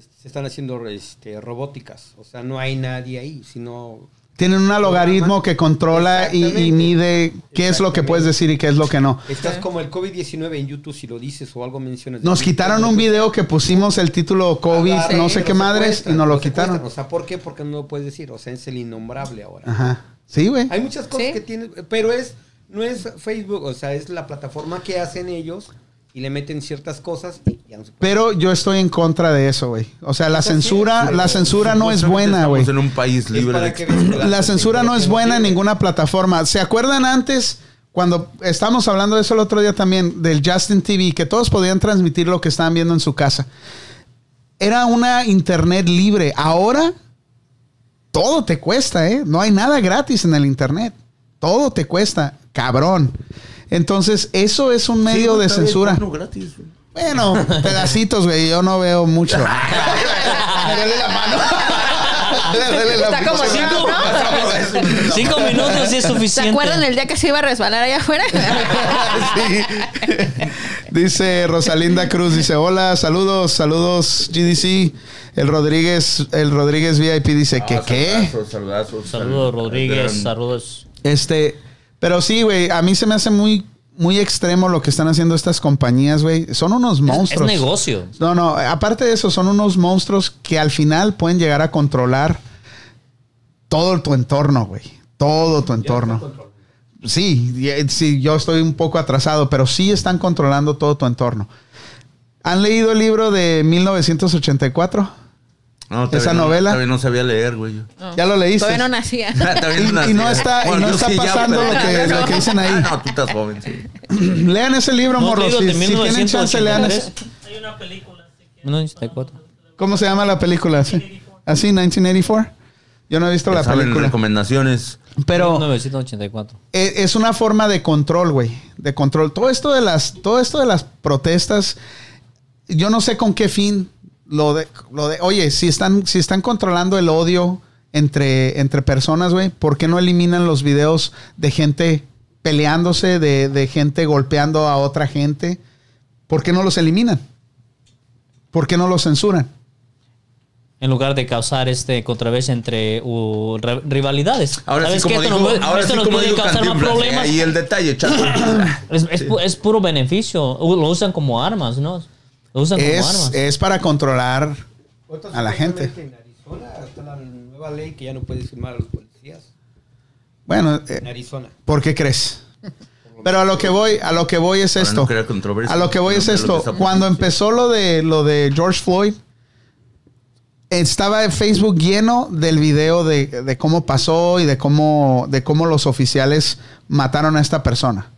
se están haciendo este, robóticas. O sea, no hay nadie ahí, sino Tienen un logaritmo que controla y, mide qué es lo que puedes decir y qué es lo que no. Estás como el COVID-19 en YouTube si lo dices o algo mencionas. Nos quitaron un video que pusimos el título COVID, Ah, no sé qué madres, y nos lo quitaron. O sea, ¿por qué? Porque no lo puedes decir. O sea, es el innombrable ahora. Ajá. Sí, güey. Hay muchas cosas Sí. que tienen, pero es no es Facebook, o sea, es la plataforma que hacen ellos y le meten ciertas cosas y ya no se puede. Pero yo estoy en contra de eso, güey. O sea, la censura, la censura no es buena, güey. Estamos en un país libre de La censura no es buena en ninguna plataforma. ¿Se acuerdan antes cuando estábamos hablando de eso el otro día también del Justin TV que todos podían transmitir lo que estaban viendo en su casa? Era una internet libre. Ahora todo te cuesta, ¿eh? No hay nada gratis en el internet. Todo te cuesta, cabrón. Entonces, eso es un medio Sí, de censura. porno gratis, güey. Bueno, pedacitos, güey. Yo no veo mucho. Duele la mano. La Está como cinco-. Cinco minutos es ¿Se suficiente. acuerdan el día que se iba a resbalar allá afuera? Sí. Dice Rosalinda Cruz, dice, hola, saludos, saludos, GDC. El Rodríguez, el Rodríguez VIP dice, ¿qué Ah, qué? Saludazos, saludazos. Saludos, Rodríguez. Saludos. Este, pero sí, güey, a mí se me hace muy, muy extremo lo que están haciendo estas compañías, güey. Son unos Es, monstruos. es negocio. No, no, aparte de eso, son unos monstruos que al final pueden llegar a controlar todo tu entorno, güey. Todo tu entorno. Sí, y- sí, yo estoy un poco atrasado, pero sí están controlando todo tu entorno. ¿Han leído el libro de 1984? No, Esa no- novela. Todavía no sabía leer, güey. yo. ¿Ya lo leíste? Todavía no nacía. Y- y no nacía. y no está pasando pero- lo que- lo que dicen ahí. Ah, no, tú estás joven, sí. Lean ese libro, ¿No morros. Si, si tienen chance, lean 1983? ese. Hay una película. 1984. ¿Cómo se llama la película? ¿Sí? ¿Así, 1984? Yo no he visto la Saben película. recomendaciones. Pero 1984. e- es una forma de control, güey. De control. Todo esto de las, todo esto de las protestas, yo no sé con qué fin lo de, lo de, oye, si están, si están controlando el odio entre, entre personas, güey, ¿por qué no eliminan los videos de gente peleándose, de, de gente golpeando a otra gente? ¿Por qué no los eliminan? ¿Por qué no los censuran? En lugar de causar este controversia entre uh, ri- rivalidades. Ahora sí, ¿Sabes como nos puede- ahora esto sí nos como puede dijo causar más Cantinflas, problemas. Ahí el detalle, chato. Es, es pu- es puro beneficio. Lo usan como armas, ¿no? Lo usan como Es, armas. es para controlar a la gente. En Arizona está la nueva ley que ya no puedes firmar a los policías. Bueno, eh, En Arizona. ¿por qué crees? Pero a lo que voy, a lo que voy es esto. no a lo que voy es No, esto. Cuando empezó lo de lo de George Floyd, estaba en Facebook lleno del video de, de cómo pasó y de cómo, de cómo los oficiales mataron a esta persona.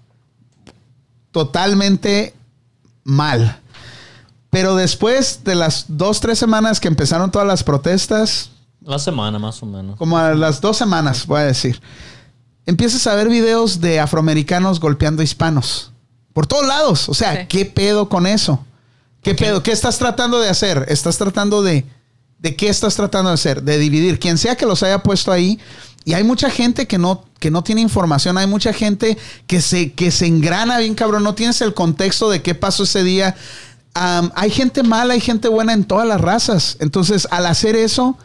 Totalmente mal. Pero después de las dos, tres semanas que empezaron todas las protestas, La semana, más o menos. como a las dos semanas, voy a decir, empiezas a ver videos de afroamericanos golpeando hispanos. Por todos lados. O sea, Sí. ¿qué pedo con eso? ¿Qué pedo? ¿Qué estás tratando de hacer? Estás tratando de... ¿De qué estás tratando de hacer? De dividir. Quien sea que los haya puesto ahí. Y hay mucha gente que no, que no tiene información. Hay mucha gente que se, que se engrana bien, cabrón. No tienes el contexto de qué pasó ese día. Hay gente mala, hay gente buena en todas las razas. Entonces, al hacer eso,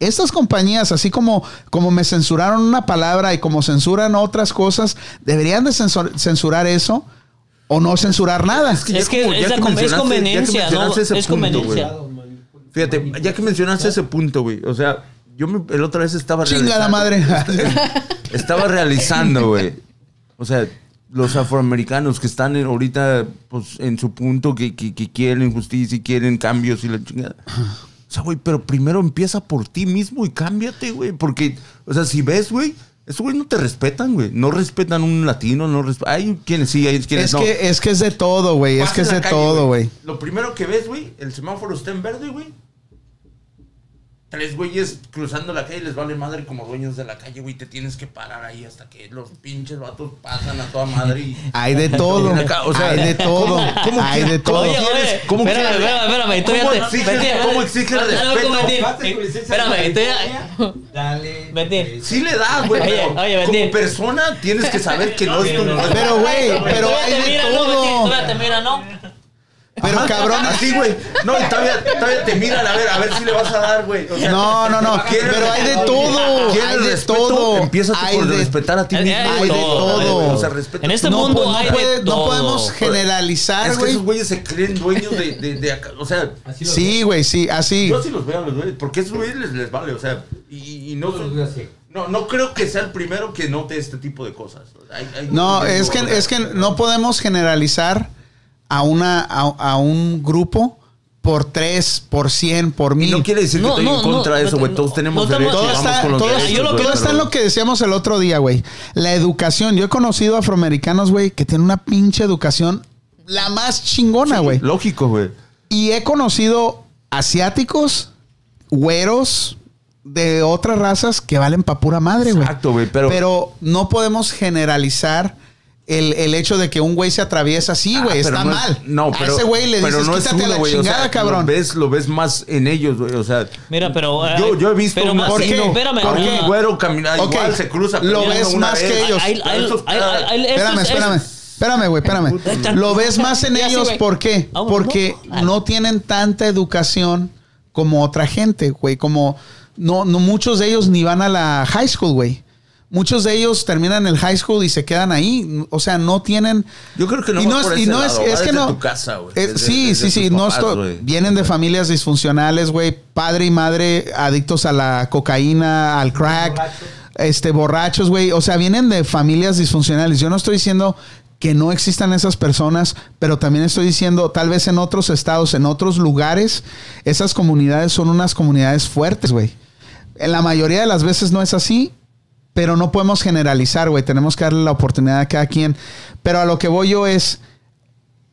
estas compañías, así como, como me censuraron una palabra y como censuran otras cosas, deberían de censur- censurar eso o no censurar nada. Es que es, que es que conveniencia, ¿no? Es punto, conveniencia. Fíjate, ya que mencionaste ese punto, güey. O sea, yo me, el otra vez estaba Chinga la realizando- madre. Estaba realizando, güey. O sea, los afroamericanos que están ahorita pues, en su punto, que, que- que quieren justicia y quieren cambios y la chingada. O sea, güey, pero primero empieza por ti mismo y cámbiate, güey. Porque, o sea, si ves, güey, esos güey no te respetan, güey. No respetan un latino, no respetan. Hay quienes sí, hay quienes es, no. que, es que es de todo, güey. Es que es de calle, todo, güey. Lo primero que ves, güey, el semáforo está en verde, güey. Tres güeyes cruzando la calle les vale madre como dueños de la calle, güey. Te tienes que parar ahí hasta que los pinches vatos pasan a toda madre y... Hay de todo. O sea, hay de todo. ¿cómo- cómo hay quieres- de todo. Oye, quieres- oye, cómo espérame, quieres- espérame, espérame, ¿Cómo vete, cómo dale, respeto? Betín. Espérame, Dale. Vete. Sí le das, güey. Oye, pero oye, como Betín. persona tienes que saber que no es tu... Pero, güey, pero hay de mira, no, Betín, todo. te mira, ¿no? Pero cabrón. Así, güey. No, y todavía, todavía te miran a ver, a ver si le vas a dar, güey. O sea, No, no, no. ¿quieres- Pero hay de todo. ¿Quieres Hay de todo. Empieza por de respetar a ti mismo. hay de güey. todo. güey. O sea, respeta En este no, mundo no, hay de puede- no todo. podemos generalizar, Es que güey. esos güeyes se creen dueños de, de, de acá. O sea, Sí, güey, sí, así. yo sí los veo a los güeyes. Porque esos güeyes les, les vale. O sea, y, y no, no, no creo que sea el primero que note este tipo de cosas. Hay- hay- No, es que, es que no podemos generalizar a, una, a, a un grupo por tres, por cien, por Y mil. no quiere decir que estoy no, en contra no, de eso, güey. no, Todos tenemos derechos. todo vamos está, con todo- derechos, yo lo güey, que- está en lo que decíamos el otro día, güey. La educación. Yo he conocido afroamericanos, güey, que tienen una pinche educación la más chingona, güey. Lógico, güey. Y he conocido asiáticos, güeros de otras razas que valen pa' pura madre, güey. Exacto, güey, pero- no podemos generalizar el, el hecho de que un güey se atraviesa así, Ah, güey. pero está no es- mal. no, A pero. ese güey le pero dices, no es quítate uno, la o chingada, sea, cabrón. Lo ves, lo ves más en ellos, güey. O sea. Mira, pero. eh, Yo, yo he visto pero un más- latino, Espérame. a un güero caminar, igual se cruza. lo ves más que ellos. Espérame, es- espérame. Espérame, güey, espérame. Lo ves más en sí, ellos. ¿por qué? Ah, Porque no. no tienen tanta educación como otra gente, güey. Como no, no muchos de ellos ni van a la high school, güey. Muchos de ellos terminan el high school y se quedan ahí. O sea, no tienen. Yo creo que no y no por es, y ese no lado, es, es que no. tu casa, güey. Desde- sí, desde sí, sí. No papás, estoy- vienen de familias disfuncionales, güey. Padre y madre adictos a la cocaína, al crack, este, borrachos, güey. O sea, vienen de familias disfuncionales. Yo no estoy diciendo que no existan esas personas, pero también estoy diciendo, tal vez en otros estados, en otros lugares, esas comunidades son unas comunidades fuertes, güey. En la mayoría de las veces no es así, pero no podemos generalizar, güey. Tenemos que darle la oportunidad a cada quien. Pero a lo que voy yo es,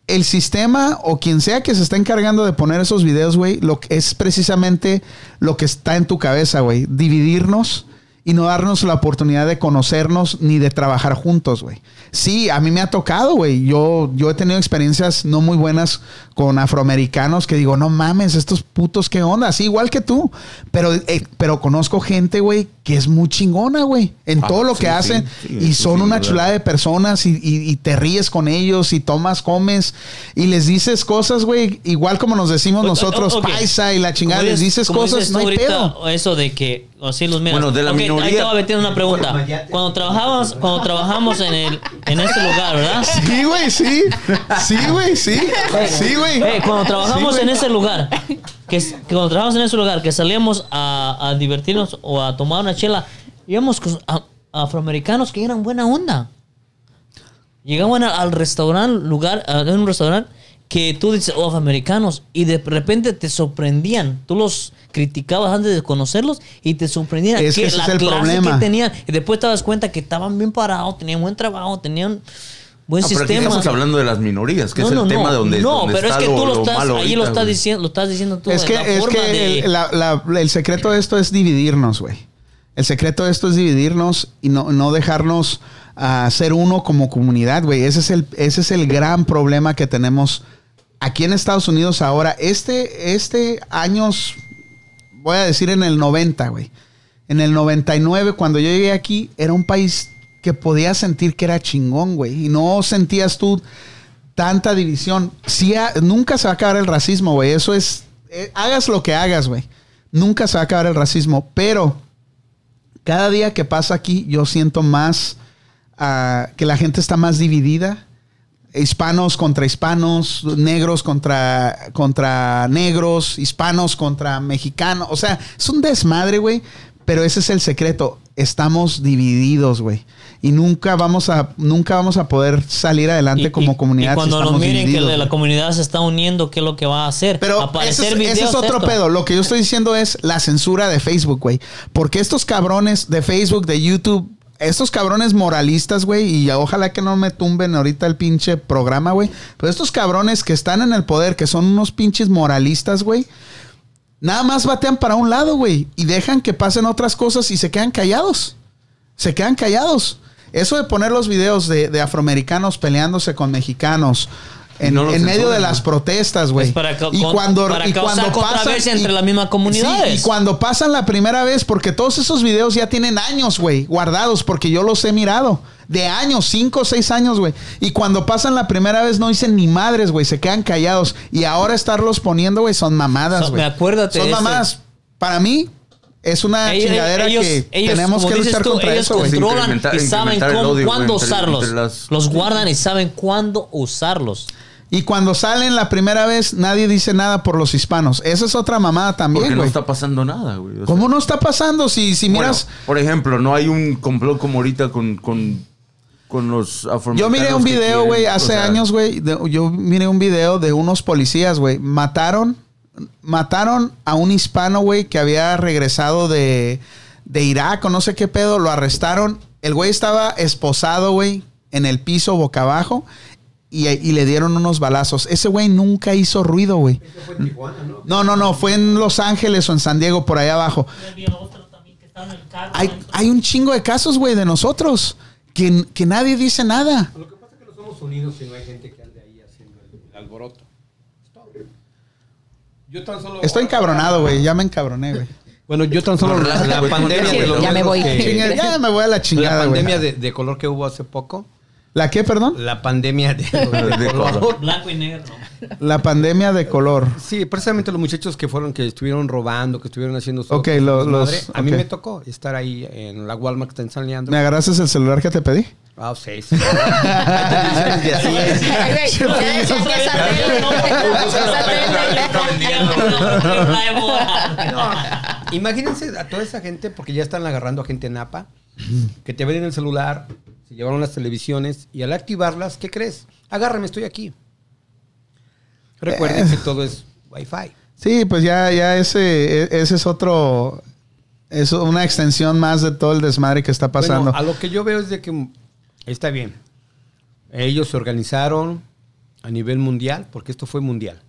el sistema o quien sea que se está encargando de poner esos videos, güey, lo que es precisamente lo que está en tu cabeza, güey. Dividirnos y no darnos la oportunidad de conocernos ni de trabajar juntos, güey. Sí, a mí me ha tocado, güey. Yo, yo he tenido experiencias no muy buenas con afroamericanos que digo, no mames, estos putos, ¿qué onda? Así igual que tú. Pero, eh, pero conozco gente, güey, que es muy chingona, güey. En Ah, todo lo sí, que sí, hacen. sí, y son sí, una verdad. chulada de personas y, y- y te ríes con ellos y tomas, comes y les dices cosas, güey, igual como nos decimos O- nosotros, paisa y la chingada, Como les dices cosas, dices no hay pedo. Eso de que, así los miras. Bueno, de la Ok, minoría- Ahí te va metiendo una pregunta. Cuando trabajamos, cuando trabajamos en el, en este lugar, ¿verdad? Sí, güey, sí. Sí, güey, sí. Sí, güey. Eh, cuando trabajamos Sí, en ese lugar, que, que cuando trabajamos en ese lugar, que salíamos a, a divertirnos o a tomar una chela, íbamos con a- afroamericanos que eran buena onda. Llegaban al, al restaurante, lugar, a un restaurante que tú dices, oh, afroamericanos, y de repente te sorprendían. Tú los criticabas antes de conocerlos y te sorprendían Es que ese la es el clase problema. que tenían. Y después te das cuenta que estaban bien parados, tenían buen trabajo, tenían buen No, pero aquí sistema. estamos hablando de las minorías, que es el tema de donde, No, donde pero es está que tú lo, lo estás, malo ahí ahorita, lo estás diciendo, lo estás diciendo tú. Es que, la es forma que de- el, la- la- el secreto de esto es dividirnos, güey. El secreto de esto es dividirnos y no, no dejarnos ah, ser uno como comunidad, güey. Ese, es el, ese es el gran problema que tenemos aquí en Estados Unidos ahora. Este, este años, voy a decir en el 90, güey. En el 99, cuando yo llegué aquí, era un país que podías sentir que era chingón, güey. Y no sentías tú tanta división. Sí, ha- nunca se va a acabar el racismo, güey. Eso es. eh, hagas lo que hagas, güey. Nunca se va a acabar el racismo. Pero cada día que pasa aquí, yo siento más ah, que la gente está más dividida. Hispanos contra hispanos, negros contra, contra negros, hispanos contra mexicanos. O sea, es un desmadre, güey. Pero ese es el secreto. Estamos divididos, güey. Y nunca vamos a, nunca vamos a poder salir adelante y- como y- comunidad. Y si cuando nos miren divididos, que la, comunidad se está uniendo, ¿qué es lo que va a hacer? Pero Aparecer ese, es, ese videos, es otro esto. pedo. Lo que yo estoy diciendo es la censura de Facebook, güey. Porque estos cabrones de Facebook, de YouTube, estos cabrones moralistas, güey, y ojalá que no me tumben ahorita el pinche programa, güey. Pero estos cabrones que están en el poder, que son unos pinches moralistas, güey. Nada más batean para un lado, güey. Y dejan que pasen otras cosas y se quedan callados. Se quedan callados. Eso de poner los videos de, de afroamericanos peleándose con mexicanos en, no lo en medio de las protestas, güey. Es para ca- y cuando, para y causar cuando pasan- entre y- las mismas comunidades. Sí, y cuando pasan la primera vez, porque todos esos videos ya tienen años, güey, guardados, porque yo los he mirado. De años, cinco o seis años, güey. Y cuando pasan la primera vez no dicen ni madres, güey, se quedan callados. Y ahora estarlos poniendo, güey, son mamadas, güey. acuérdate Son ese- mamadas. Para mí, es una Ellos- chingadera ellos- que ellos, tenemos que luchar tú, contra ellos eso, controlan y saben cómo- odio, cuándo güey, usarlos. entre las- Los guardan y saben cuándo usarlos. Y cuando salen la primera vez, nadie dice nada por los hispanos. Esa es otra mamada Porque también, no güey. está pasando nada, güey. O sea, ¿Cómo no está pasando? Si, si bueno, miras... por ejemplo, no hay un complot como ahorita con, con, con los afroamericanos. Yo miré un video, güey, o hace sea, años, güey. Yo miré un video de unos policías, güey. Mataron, mataron a un hispano, güey, que había regresado de, de Irak o no sé qué pedo. Lo arrestaron. El güey estaba esposado, güey, en el piso boca abajo. Y, y le dieron unos balazos. Ese güey nunca hizo ruido, güey. No, no, no. Fue en Los Ángeles o en San Diego, por ahí abajo. Hay, hay un chingo de casos, güey, de nosotros. Que, que nadie dice nada. Lo que pasa es que no somos unidos y no hay gente que ande ahí haciendo el, el alboroto. Es todo. Yo tan solo. Estoy encabronado, güey. Ya me encabroné, güey. Bueno, yo tan solo la, la pandemia de los ya me voy. que- ya me voy a la la chingada, güey. pandemia de, de color que hubo hace poco. ¿La qué, perdón? La pandemia de, de De color. Blanco y negro. La pandemia de color. Sí, precisamente los muchachos que fueron, que estuvieron robando, que estuvieron haciendo su Ok, su lo- los- A mí me tocó estar ahí en la Walmart que está en San Leandro. ¿Me agarraste el celular que te pedí? Ah, sí, sí. Satélite. Imagínense a toda esa gente, porque ya están agarrando a gente en Napa, que te ven en el celular, se llevaron las televisiones y al activarlas, ¿qué crees? Agárrame, estoy aquí. Recuerden que todo es Wi-Fi. Sí, pues ya, ya ese, e- ese es otro. Es una extensión más de todo el desmadre que está pasando. Bueno, a lo que yo veo es de que está bien. Ellos se organizaron a nivel mundial, porque esto fue mundial.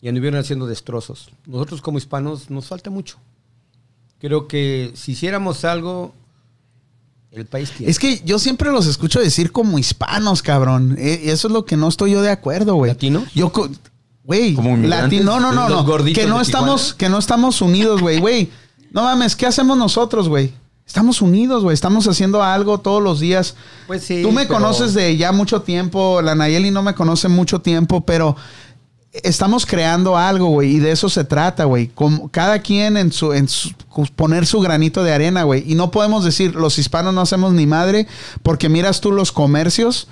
Y anduvieron haciendo destrozos. Nosotros como hispanos nos falta mucho. Creo que si hiciéramos algo, el país tiene. Es que yo siempre los escucho decir como hispanos, cabrón. E- eso es lo que no estoy yo de acuerdo, güey. ¿Latinos? Yo, co- güey, latino, no, no, no, no. Que no estamos, que no estamos unidos, güey, güey. No mames, ¿qué hacemos nosotros, güey? Estamos unidos, güey. Estamos haciendo algo todos los días. Pues sí, Tú me pero- conoces de ya mucho tiempo. La Nayeli no me conoce mucho tiempo, pero estamos creando algo, güey. Y de eso se trata, güey. Cada quien en su, en su- poner su granito de arena, güey. Y no podemos decir, los hispanos no hacemos ni madre, porque miras tú los comercios.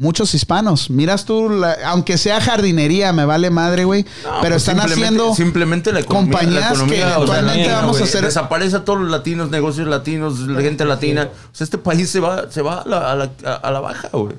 Muchos hispanos. Miras tú, la- aunque sea jardinería, me vale madre, güey. No, pero pues están simplemente- haciendo Simplemente la economía. compañías la economía, que o sea, eventualmente vamos a hacer- Desaparece a todos los latinos, negocios latinos, la gente latina. O sea, este país se va, se va a, la, a la- a- a la baja, güey.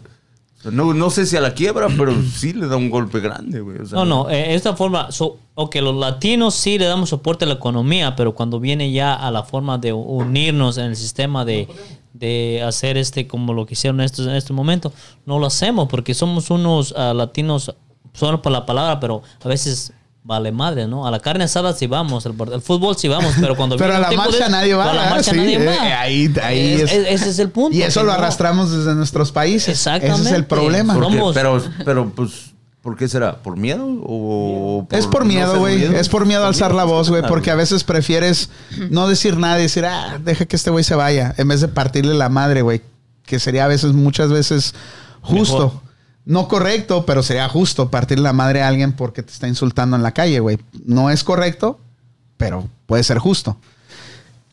No, no sé si a la quiebra, pero sí le da un golpe grande, güey. No, no, eh, esta forma, so, ok, los latinos sí le damos soporte a la economía, pero cuando viene ya a la forma de unirnos en el sistema de, de hacer este como lo que hicieron estos en este momento, no lo hacemos porque somos unos ah, latinos, solo por la palabra, pero a veces vale madre, ¿no? A la carne asada sí vamos, al, al fútbol sí vamos, pero cuando Pero viene a la tiempo de- marcha nadie va. a la marcha Sí, nadie eh, va. ahí, ahí Es- es- es- ese es el punto. Y eso lo no- arrastramos desde nuestros países. Exactamente. Ese es el problema. Por- ¿por qué? somos- Pero, pero, pues, ¿por qué será? ¿por miedo? ¿O Es por miedo, güey. es por miedo a alzar la voz, güey. Ah, Porque a veces prefieres no decir nada y decir, ah, deja que este güey se vaya. En vez de partirle la madre, güey. Que sería a veces, muchas veces, justo. Mejor. No correcto, pero sería justo partirle la madre a alguien porque te está insultando en la calle, güey. No es correcto, pero puede ser justo.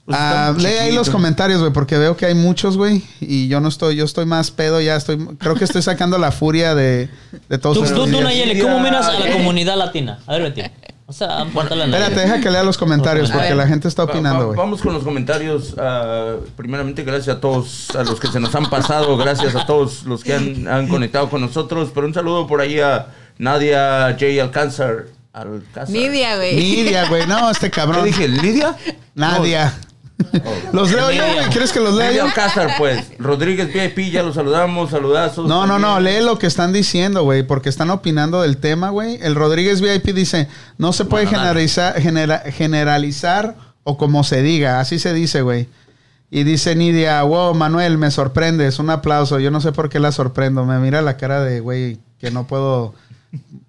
Pues Ah, lee ahí los comentarios, güey, porque veo que hay muchos, güey. Y yo no estoy, yo estoy más pedo, ya estoy. Creo que estoy sacando la furia de, de todos Tú, tú, tú. Nayeli, ¿cómo miras a la comunidad latina? A ver, Betty. O sea, Nayeli. Espérate, deja que lea los comentarios porque la gente está opinando, va- güey. vamos con los comentarios. Ah, primeramente, gracias a todos a los que se nos han pasado. Gracias a todos los que han, han conectado con nosotros. Pero un saludo por ahí a Nadia J. Alcázar. Alcázar. Nidia, güey. Nidia, güey. No, este ¿Qué cabrón. dije? ¿Lidia? Nadia. Oh. ¿Los leo yo, güey? ¿Quieres que los lea yo? Alcázar, pues. Rodríguez VIP, ya los saludamos. Saludazos. No, no, no. Lee lo que están diciendo, güey. Porque están opinando del tema, güey. El Rodríguez VIP dice: No se puede generalizar, genera- generalizar o como se diga. Así se dice, güey. Y dice Nidia: Wow, Manuel, me sorprendes. Un aplauso. Yo no sé por qué la sorprendo. Me mira la cara de, güey, ¿qué que no puedo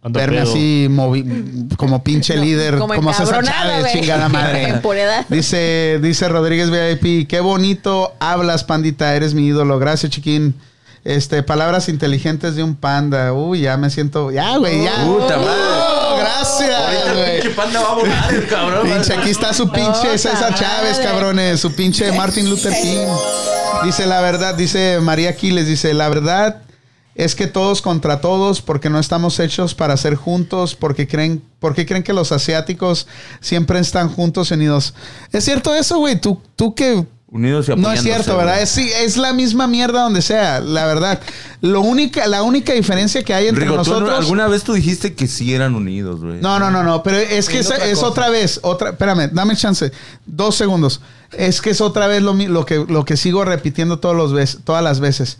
verme pedo. así movi- como pinche líder, como como, César Chávez, chingada madre. Dice, dice Rodríguez VIP, qué bonito hablas, pandita, eres mi ídolo. Gracias, chiquín. Este, palabras inteligentes de un panda. Uy, ya me siento. Ya, güey, ya. Puta madre. Oh, gracias, Ahorita pinche panda va a volar el cabrón. Pinche, aquí está su pinche Puta César Chávez, cabrones. Su pinche Martin Luther King. Dice la verdad, dice María Aquiles, dice la verdad es que todos contra todos, porque no estamos hechos para ser juntos, porque creen, porque creen que los asiáticos siempre están juntos y unidos. Es cierto eso, güey. Tú, tú que Unidos y no es cierto. ¿verdad? Es, sí, es la misma mierda donde sea, la verdad. Lo única, la única diferencia que hay entre Rigo, nosotros. alguna vez tú dijiste que sí eran unidos, güey. No, no, no, no, pero es que es, otra es otra vez, otra, espérame, dame chance, dos segundos. Es que es otra vez lo, que, lo que sigo repitiendo todos los todas las veces.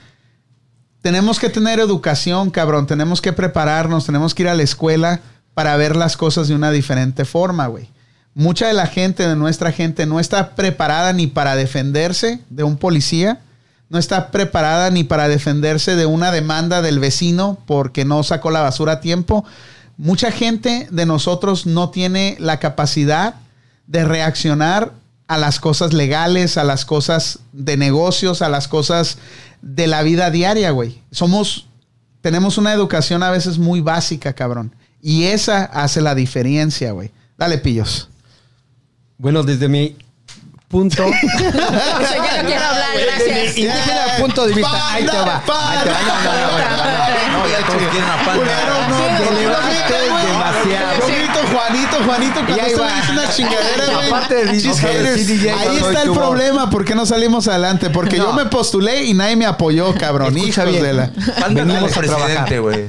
Tenemos que tener educación, cabrón, tenemos que prepararnos, tenemos que ir a la escuela para ver las cosas de una diferente forma, güey. Mucha de la gente, de nuestra gente, no está preparada ni para defenderse de un policía, no está preparada ni para defenderse de una demanda del vecino porque no sacó la basura a tiempo. Mucha gente de nosotros no tiene la capacidad de reaccionar a las cosas legales, a las cosas de negocios, a las cosas de la vida diaria, güey. Somos, tenemos una educación a veces muy básica, cabrón. Y esa hace la diferencia, güey. Dale, pillos. Bueno, desde mi punto. O sea, yo no quiero hablar, gracias. Indígena punto de vista. Ahí te va. Ahí te va. No, no, no, no, ya todos quieren a Culero, panda. no, Te no, elevaste demasiado. Yo grito Juanito, Juanito, cuando Y ahí va. güey dice una chingadera, güey. Aparte de DJ, Ahí está el problema, ¿por qué no salimos adelante? Porque yo me postulé y nadie me apoyó, cabrón. Escucha Hijos bien. de la... Venimos a trabajar. presidente, güey.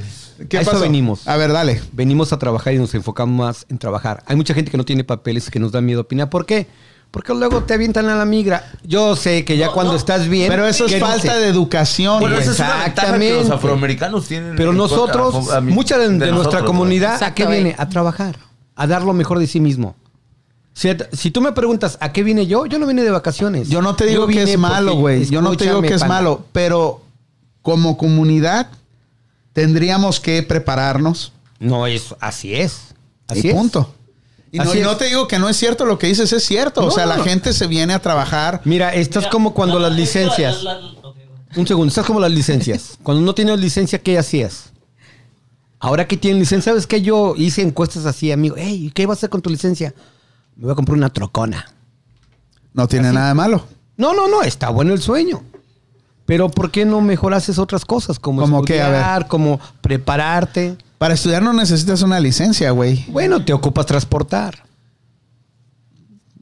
¿Qué A eso pasó? venimos. A ver, dale. Venimos a trabajar y nos enfocamos más en trabajar. Hay mucha gente que no tiene papeles que nos da miedo opinar. ¿Por qué? Porque luego te avientan a la migra. Yo sé que ya cuando estás bien. Pero eso es ¿qué falta dice? de educación, Bueno, esa es que los Exactamente. afroamericanos tienen. Pero nosotros, contra- a mí- mucha de, de nuestra nosotros, comunidad. ¿a qué viene? A trabajar, a dar lo mejor de sí mismo. Si, si tú me preguntas a qué vine yo, yo no vine de vacaciones. Yo no te digo Yo que es malo, güey. Yo no te digo que es pana. malo, pero como comunidad tendríamos que prepararnos. No, es, así es. Así y es. punto. Y no, y te digo que no es cierto lo que dices, es cierto. o sea, no, la no. gente se viene a trabajar. Mira, estás Mira, como cuando la- las la- licencias. la- la-. Un segundo, estás como las licencias. Cuando no tienes licencia, ¿qué hacías? Ahora que tienen licencia, ¿sabes qué? Yo hice encuestas así, amigo. Hey, ¿qué vas a hacer con tu licencia? Me voy a comprar una trocona. No tiene nada de malo. No, no, no, está bueno el sueño. Pero ¿por qué no mejor haces otras cosas? Como estudiar, como prepararte. Para estudiar no necesitas una licencia, güey. Bueno, te ocupas transportar.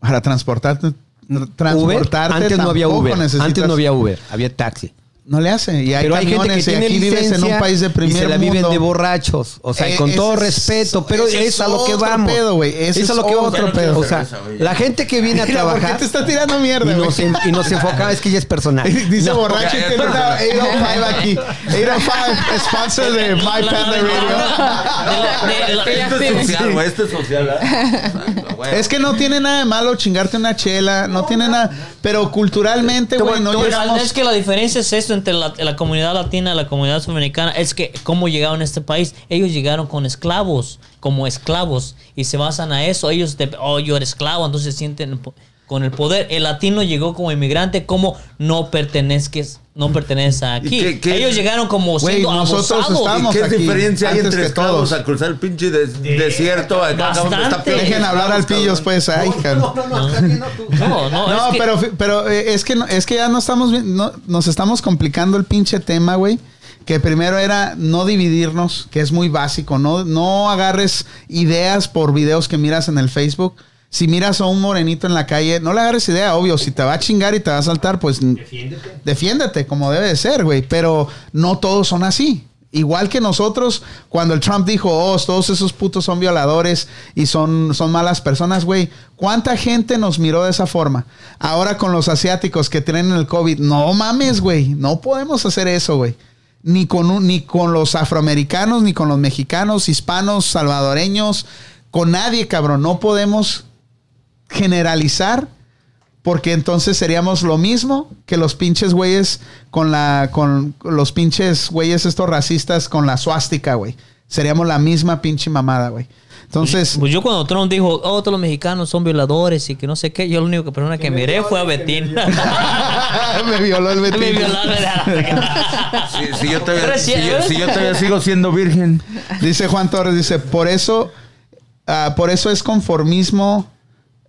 Para transportarte. Uber, Transportarte. antes no había Uber. necesitas- Antes no había Uber, había taxi. No le hace. Y hay pero hay gente que tiene aquí vives en un país de primer y se la mundo. viven de borrachos. O sea, y Eh, con todo es- respeto, pero ese es, a lo que otro vamos. pedo, güey. Ese es a lo que vamos. otro pedo. O sea, la gente que viene a Mira, ¿por qué trabajar te está tirando mierda, y güey? nos, en- y nos enfocaba, es que ya es personal. Dice No. borracho tiene ya. una 805 aquí. 805, sponsor de My Panda Radio. Esto es social, güey. Esto es social, ¿eh? Es que no tiene nada de malo chingarte una chela, no tiene nada, pero culturalmente, güey, no Pero llegamos. es que la diferencia es esto entre la, comunidad latina y la comunidad sudamericana. Es que cómo llegaron a este país. Ellos llegaron con esclavos, como esclavos, y se basan a eso. Ellos, de, oh, yo era esclavo, entonces sienten con el poder. El latino llegó como inmigrante, como no pertenezques, no perteneces aquí. qué- qué- Ellos llegaron como Güey, siendo nosotros abusados. estamos- ¿Qué aquí, diferencia hay entre todos. a cruzar el pinche des- desierto? Acá, Bastante. Dejen hablar al pillos, pues, ay, cabrón. No, no, No, es que- pero, pero eh, es que no- es que ya no estamos bien- no- nos estamos complicando el pinche tema, güey. Que primero era no dividirnos, que es muy básico. No, no agarres ideas por videos que miras en el Facebook. Si miras a un morenito en la calle, no le agarres idea, obvio. Si te va a chingar y te va a saltar, pues defiéndete. Defiéndete, como debe de ser, güey. Pero no todos son así. Igual que nosotros, cuando el Trump dijo, oh, todos esos putos son violadores y son, son malas personas, güey. ¿Cuánta gente nos miró de esa forma? Ahora con los asiáticos que tienen el COVID, no mames, güey. No podemos hacer eso, güey. Ni con, un- ni con los afroamericanos, ni con los mexicanos, hispanos, salvadoreños, con nadie, cabrón. No podemos generalizar Porque entonces seríamos lo mismo que los pinches güeyes con la. con los pinches güeyes estos racistas con la suástica, güey. Seríamos la misma pinche mamada, güey. Entonces. Pues yo cuando Trump dijo, oh, todos los mexicanos son violadores y que no sé qué, yo la única persona que miré fue a Betín. me violó el Betín. Me violó. Si, si yo todavía, si, yo, si yo todavía sigo siendo virgen. Dice Juan Torres, dice, por eso, ah, por eso es conformismo.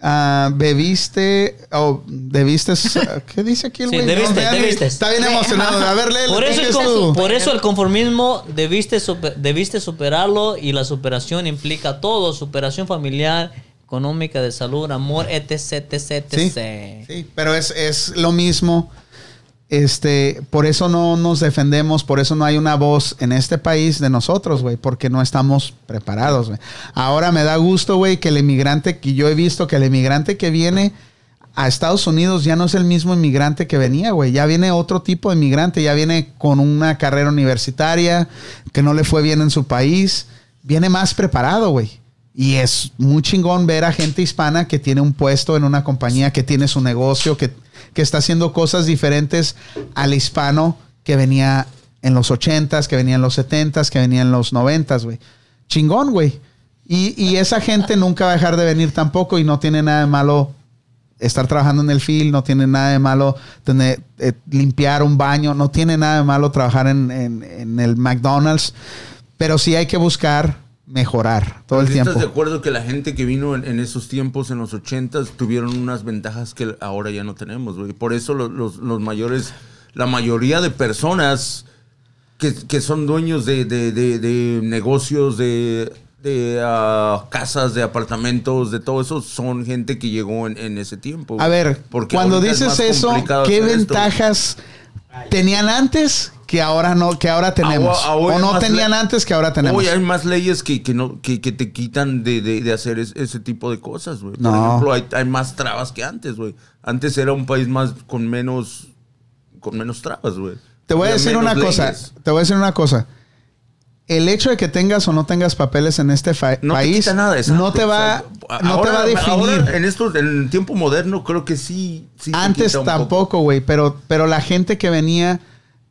Ah, bebiste o debiste ah, ¿qué dice aquí el Sí, güey? debiste, ya ni- debiste. está bien emocionado a ver léelo, Por eso, ¿qué el con- por eso el conformismo debiste, super- debiste superarlo y la superación implica todo, superación familiar, económica, de salud, amor, etc, etc, Sí, etc. sí, pero es, es lo mismo. Este, por eso no nos defendemos, por eso no hay una voz en este país de nosotros, güey, porque no estamos preparados, güey. Ahora me da gusto, güey, que el inmigrante, que yo he visto que el inmigrante que viene a Estados Unidos ya no es el mismo inmigrante que venía, güey. Ya viene otro tipo de inmigrante, ya viene con una carrera universitaria, que no le fue bien en su país, viene más preparado, güey. Y es muy chingón ver a gente hispana que tiene un puesto en una compañía, que tiene su negocio, que, que está haciendo cosas diferentes al hispano que venía en los 80s, que venía en los 70s, que venía en los 90s, güey. Chingón, güey. Y, y esa gente nunca va a dejar de venir tampoco y no tiene nada de malo estar trabajando en el field, no tiene nada de malo tener, eh, limpiar un baño, no tiene nada de malo trabajar en, en- en el McDonald's, pero sí hay que buscar mejorar todo el ¿Sí tiempo. ¿Estás de acuerdo que la gente que vino en, en esos tiempos, en los 80 tuvieron unas ventajas que ahora ya no tenemos, güey? Por eso los, los- los mayores, la mayoría de personas que, que son dueños de, de- de- de negocios, de, ah, casas, de apartamentos, de todo eso, son gente que llegó en, en ese tiempo. A ver, Porque cuando es dices más eso, ¿qué hacer esto. ventajas tenían antes que ahora no, que ahora tenemos? Ahora- ahora o no tenían antes que ahora tenemos. Hoy hay más leyes que, que, no, que, que te quitan de, de- de hacer es- ese tipo de cosas, güey. Por No. ejemplo, hay, hay más trabas que antes, güey. Antes era un país más con menos con menos trabas, güey. Te voy a decir una cosa. Te voy a decir una cosa. El hecho de que tengas o no tengas papeles en este No te país nada, exacto, no te va, no te va a definir. ahora, en esto, en el tiempo moderno, creo que sí. sí te Antes tampoco, güey, pero, pero la gente que venía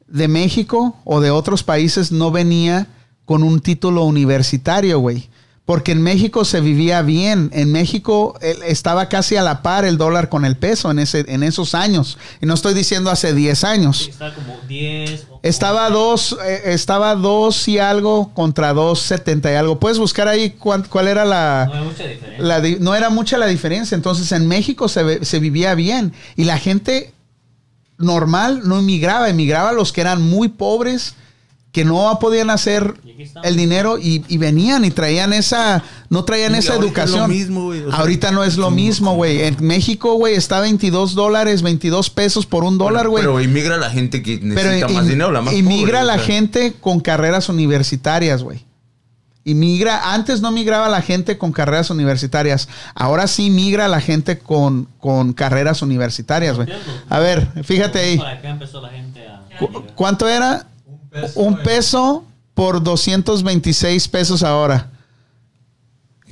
de México o de otros países no venía con un título universitario, güey. Porque en México se vivía bien. En México estaba casi a la par el dólar con el peso en, ese, en esos años. Y no estoy diciendo hace 10 años. Está como 10. o- Estaba dos, eh, estaba dos y algo contra dos setenta y algo. Puedes buscar ahí cuán- cuál era la, No hay mucha diferencia. la no era mucha la diferencia. Entonces en México se, se vivía bien y la gente normal no emigraba, emigraba los que eran muy pobres, que no podían hacer el dinero y, y venían y traían esa, no traían Y esa ahorita es educación. lo mismo, güey, o sea, ahorita no es lo mismo, güey. En México, güey, está 22 dólares, 22 pesos por un dólar, güey. Pero inmigra la gente que Pero necesita más in- dinero, la más inmigra pobre, la o sea. gente con carreras universitarias, güey. Inmigra, antes no migraba la gente con carreras universitarias. Ahora sí migra la gente con, con carreras universitarias, güey. A ver, fíjate ahí. Para acá empezó la gente a. Cu- ¿Cuánto era? Un peso. Un en- peso por 226 pesos ahora.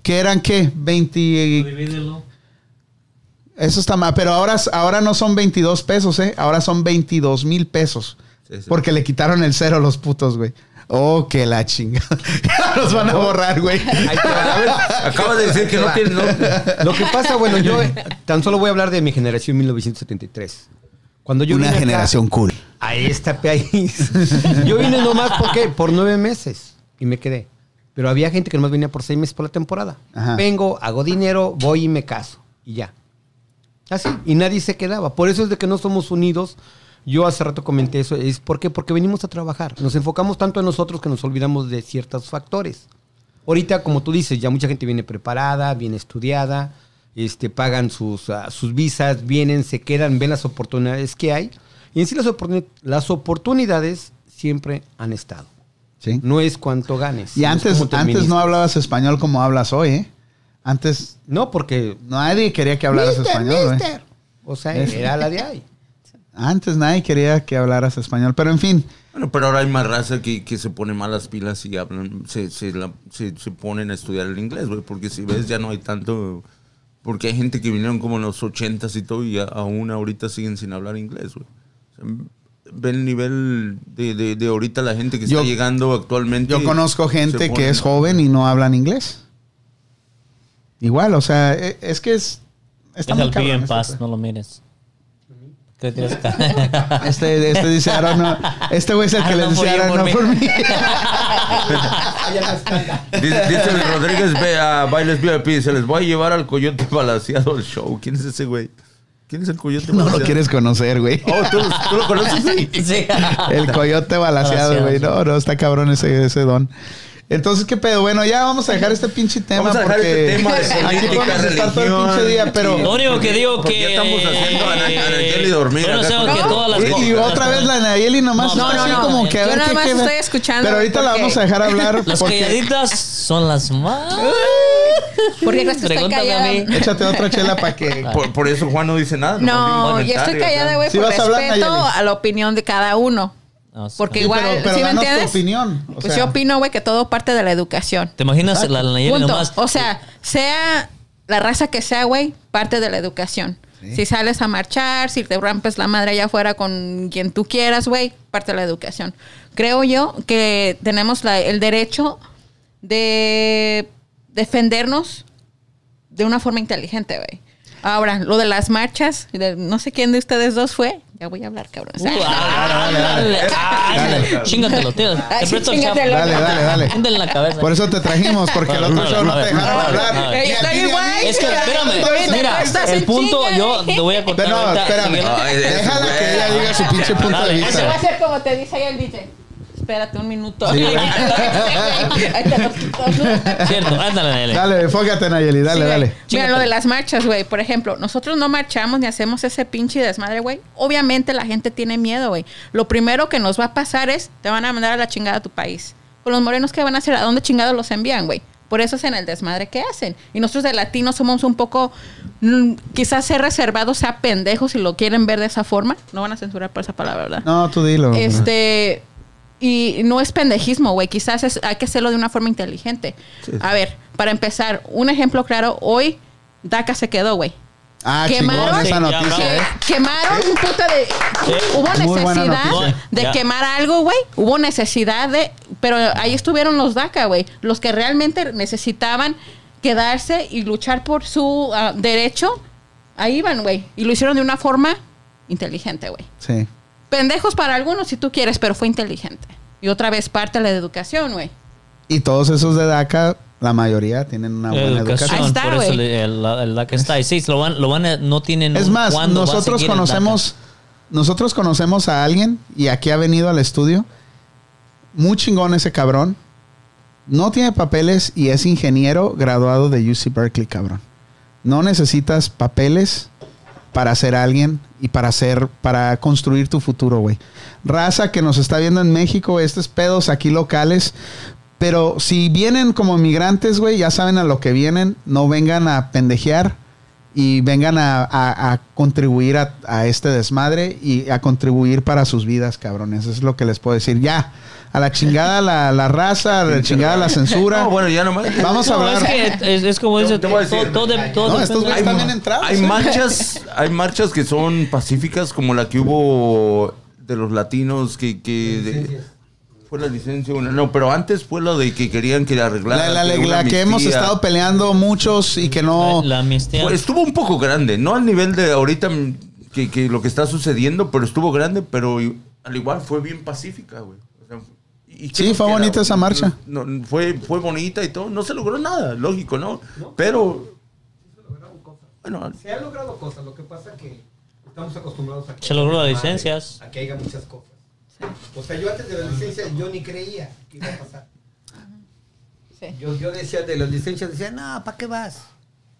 ¿Qué eran qué? 20. Divídelo. Eso está mal. Pero ahora, ahora no son 22 pesos, ¿eh? Ahora son 22 mil pesos. Sí, sí. Porque le quitaron el cero a los putos, güey. Oh, que la chinga. Ya Los van a borrar, güey. Acabas de decir que no tiene. no- Lo que pasa, bueno, yo tan solo voy a hablar de mi generación 1973. Cuando yo Una vine acá generación cool. a este país, yo vine nomás porque por nueve meses y me quedé. Pero había gente que nomás venía por seis meses por la temporada. Ajá. Vengo, hago dinero, voy y me caso y ya. Así. Y nadie se quedaba. Por eso es de que no somos unidos. Yo hace rato comenté eso. ¿Es por qué? Porque venimos a trabajar. Nos enfocamos tanto en nosotros que nos olvidamos de ciertos factores. Ahorita, como tú dices, ya mucha gente viene preparada, viene estudiada, este, pagan sus, ah, sus visas, vienen, se quedan, ven las oportunidades que hay. Y en sí las, oportuni- las oportunidades siempre han estado. Sí. No es cuánto ganes. Y antes, te antes no hablabas español como hablas hoy, ¿eh? Antes No, porque... nadie quería que hablaras Mister, español, mister. O sea, era la de ahí. Antes nadie quería que hablaras español. Pero en fin, Bueno, pero ahora hay más raza que, que se pone malas pilas y hablan, se, se, la- se, se ponen a estudiar el inglés, güey. Porque si ves, ya no hay tanto Porque hay gente que vinieron como en los ochentas y todo y a- aún ahorita siguen sin hablar inglés, güey. O sea, ve el nivel de, de, de ahorita la gente que Yo- está llegando actualmente. Yo conozco gente que es joven y no hablan inglés. Igual, o sea, e- es que es... Está muy el pillo cabrón en este paz, no lo mires. ¿Qué tienes que- Este, este dice, Aaron, no. Este güey es el que le dice, Aaron, por no mí". por mí. Dice, dice el Rodríguez ve a Bailes VIP, se les voy a llevar al coyote balaseado al show. ¿Quién es ese güey? ¿Quién es el coyote No lo balaseado? quieres conocer, güey. Oh, ¿tú, tú lo conoces? Sí. El coyote balaseado, güey. No, no, está cabrón ese, ese don. Entonces, ¿qué pedo? Bueno, ya vamos a dejar este pinche tema Vamos a dejar porque este tema de aquí política, podemos estar todo el religión. pinche día, pero... Lo único que digo que. ya estamos haciendo a Nayeli dormir Bueno, acá sabemos con- que todas las Y, y otra vez la Nayeli nomás No, está no, así no. como que a Yo nada más qué- estoy escuchando Pero ahorita la vamos a dejar hablar Las porque... calladitas son las más. ¿Por qué crees que estoy Pregúntame a callada? mí. Échate otra chela para que... Por, por eso Juan no dice nada. No, yo estoy callada, güey, Sí por vas a hablar, respeto a la opinión de cada uno. No, sí. Porque Sí, igual, pero, pero ¿sí me danos tu entiendes? opinión. o Pues sea, yo opino, güey, que todo parte de la educación. ¿Te imaginas la, la Punto. nomás? O sea, sea la raza que sea, güey, parte de la educación. Si sales a marchar, si te rompes la madre allá afuera con quien tú quieras, güey, parte de la educación. Creo yo que tenemos la- el derecho de defendernos de una forma inteligente, güey. Ahora, lo de las marchas, de- no sé quién de ustedes dos fue. Ya voy a hablar, cabrón. Uh, dale, dale, dale. Dale. Chingatelo, tío. Te presto el. Dale, dale, dale. En la cabeza. Por eso te trajimos, porque el otro show no te dejaron hablar. Es que, espérame, mira, el punto, yo te voy a contar Pero no, espérame. Déjala que ella diga su pinche punto Dale, de ese Ese va a vista. ser como te dice ahí el DJ. Espérate un minuto. Sí. Ahí te lo quito, ¿no? Cierto, ándale, Nayeli. Dale, enfócate, Nayeli, dale, Sí, dale. Mira, lo de las marchas, güey. Por ejemplo, nosotros no marchamos ni hacemos ese pinche desmadre, güey. Obviamente la gente tiene miedo, güey. Lo primero que nos va a pasar es, te van a mandar a la chingada a tu país. Con los morenos, ¿qué van a hacer? ¿A dónde chingados los envían, güey? Por eso es en el desmadre que hacen. Y nosotros de latinos somos un poco, mm, quizás ser reservados sea pendejos si lo quieren ver de esa forma. No van a censurar por esa palabra, ¿verdad? No, tú dilo. Este. Y no es pendejismo, güey. Quizás es- hay que hacerlo de una forma inteligente. A ver, para empezar, un ejemplo claro. Hoy, DACA se quedó, güey. Ah, quemaron- esa Sí, noticia. ¿eh? Quemaron un puto de. Hubo necesidad de Ya. quemar algo, güey. Hubo necesidad de. Pero ahí estuvieron los DACA, güey. Los que realmente necesitaban quedarse y luchar por su ah, derecho. Ahí iban, güey. Y lo hicieron de una forma inteligente, güey. Sí. Pendejos para algunos, si tú quieres, pero fue inteligente. Y otra vez parte de la educación, güey. Y todos esos de DACA, la mayoría tienen una buena educación. Ahí está, por eso güey. le- el, que está ahí. Sí, lo van, lo van a- no tienen Es más, nosotros conocemos, nosotros conocemos a alguien y aquí ha venido al estudio. Muy chingón ese cabrón. No tiene papeles y es ingeniero graduado de UC Berkeley, cabrón. No necesitas papeles para ser alguien y para ser, para construir tu futuro, güey. Raza que nos está viendo en México, estos pedos aquí locales. Pero si vienen como migrantes, güey, ya saben a lo que vienen. No vengan a pendejear y vengan a, a- contribuir a, a este desmadre y a contribuir para sus vidas, cabrones. Eso es lo que les puedo decir. Ya, a la chingada la, la raza, a la chingada la censura. No, bueno, ya nomás. Vamos a No, hablar. es que es, es como dice, todo, todo, de- todo No, estos güeyes Hay, también entrados. hay ¿eh? marchas, hay marchas que son pacíficas, como la que hubo de los latinos que, que de- fue la licencia una. No, pero antes fue lo de que querían que La, arreglaran. la- la- una la que hemos estado peleando muchos y que no... la amnistía. Fue- estuvo un poco grande, no al nivel de ahorita que, que lo que está sucediendo, pero estuvo grande, pero al igual fue bien pacífica, güey. O sea, ¿y qué Sí, fue bonita esa marcha. No, no, fue, fue bonita y todo, no se logró nada, lógico, ¿no? Pero, bueno, Se han logrado cosas, lo que pasa que estamos acostumbrados a que... Se logró las Madre, licencias. A que haya muchas cosas. O sea, yo antes de las licencias yo ni creía que iba a pasar. Sí. Yo, yo decía de las licencias, decía, no, ¿para qué vas?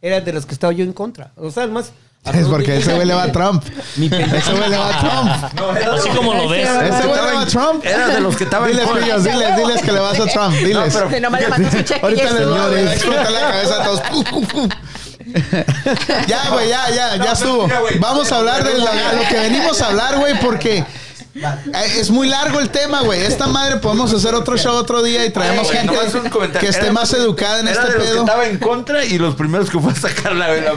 Era de los que estaba yo en contra. O sea, además... Es porque ese güey le va a Trump. Ese güey le va a Trump. No, Así como lo ves. Ese güey le va a Trump. Era de los que estaban en Diles, pillos, diles, diles que le vas a Trump. Diles. pero- Que no me le mandó su cheque Ahorita les estuvo, voy a güey. explotar la cabeza a todos. Ya, güey, ya, ya, ya estuvo. Vamos a hablar de la- lo que venimos a hablar, güey, porque Es muy largo el tema, güey. Esta madre podemos hacer otro show otro día y traemos gente que esté Era- más educada en era este de los que pedo. estaba en contra y los primeros que fue a sacar la vela.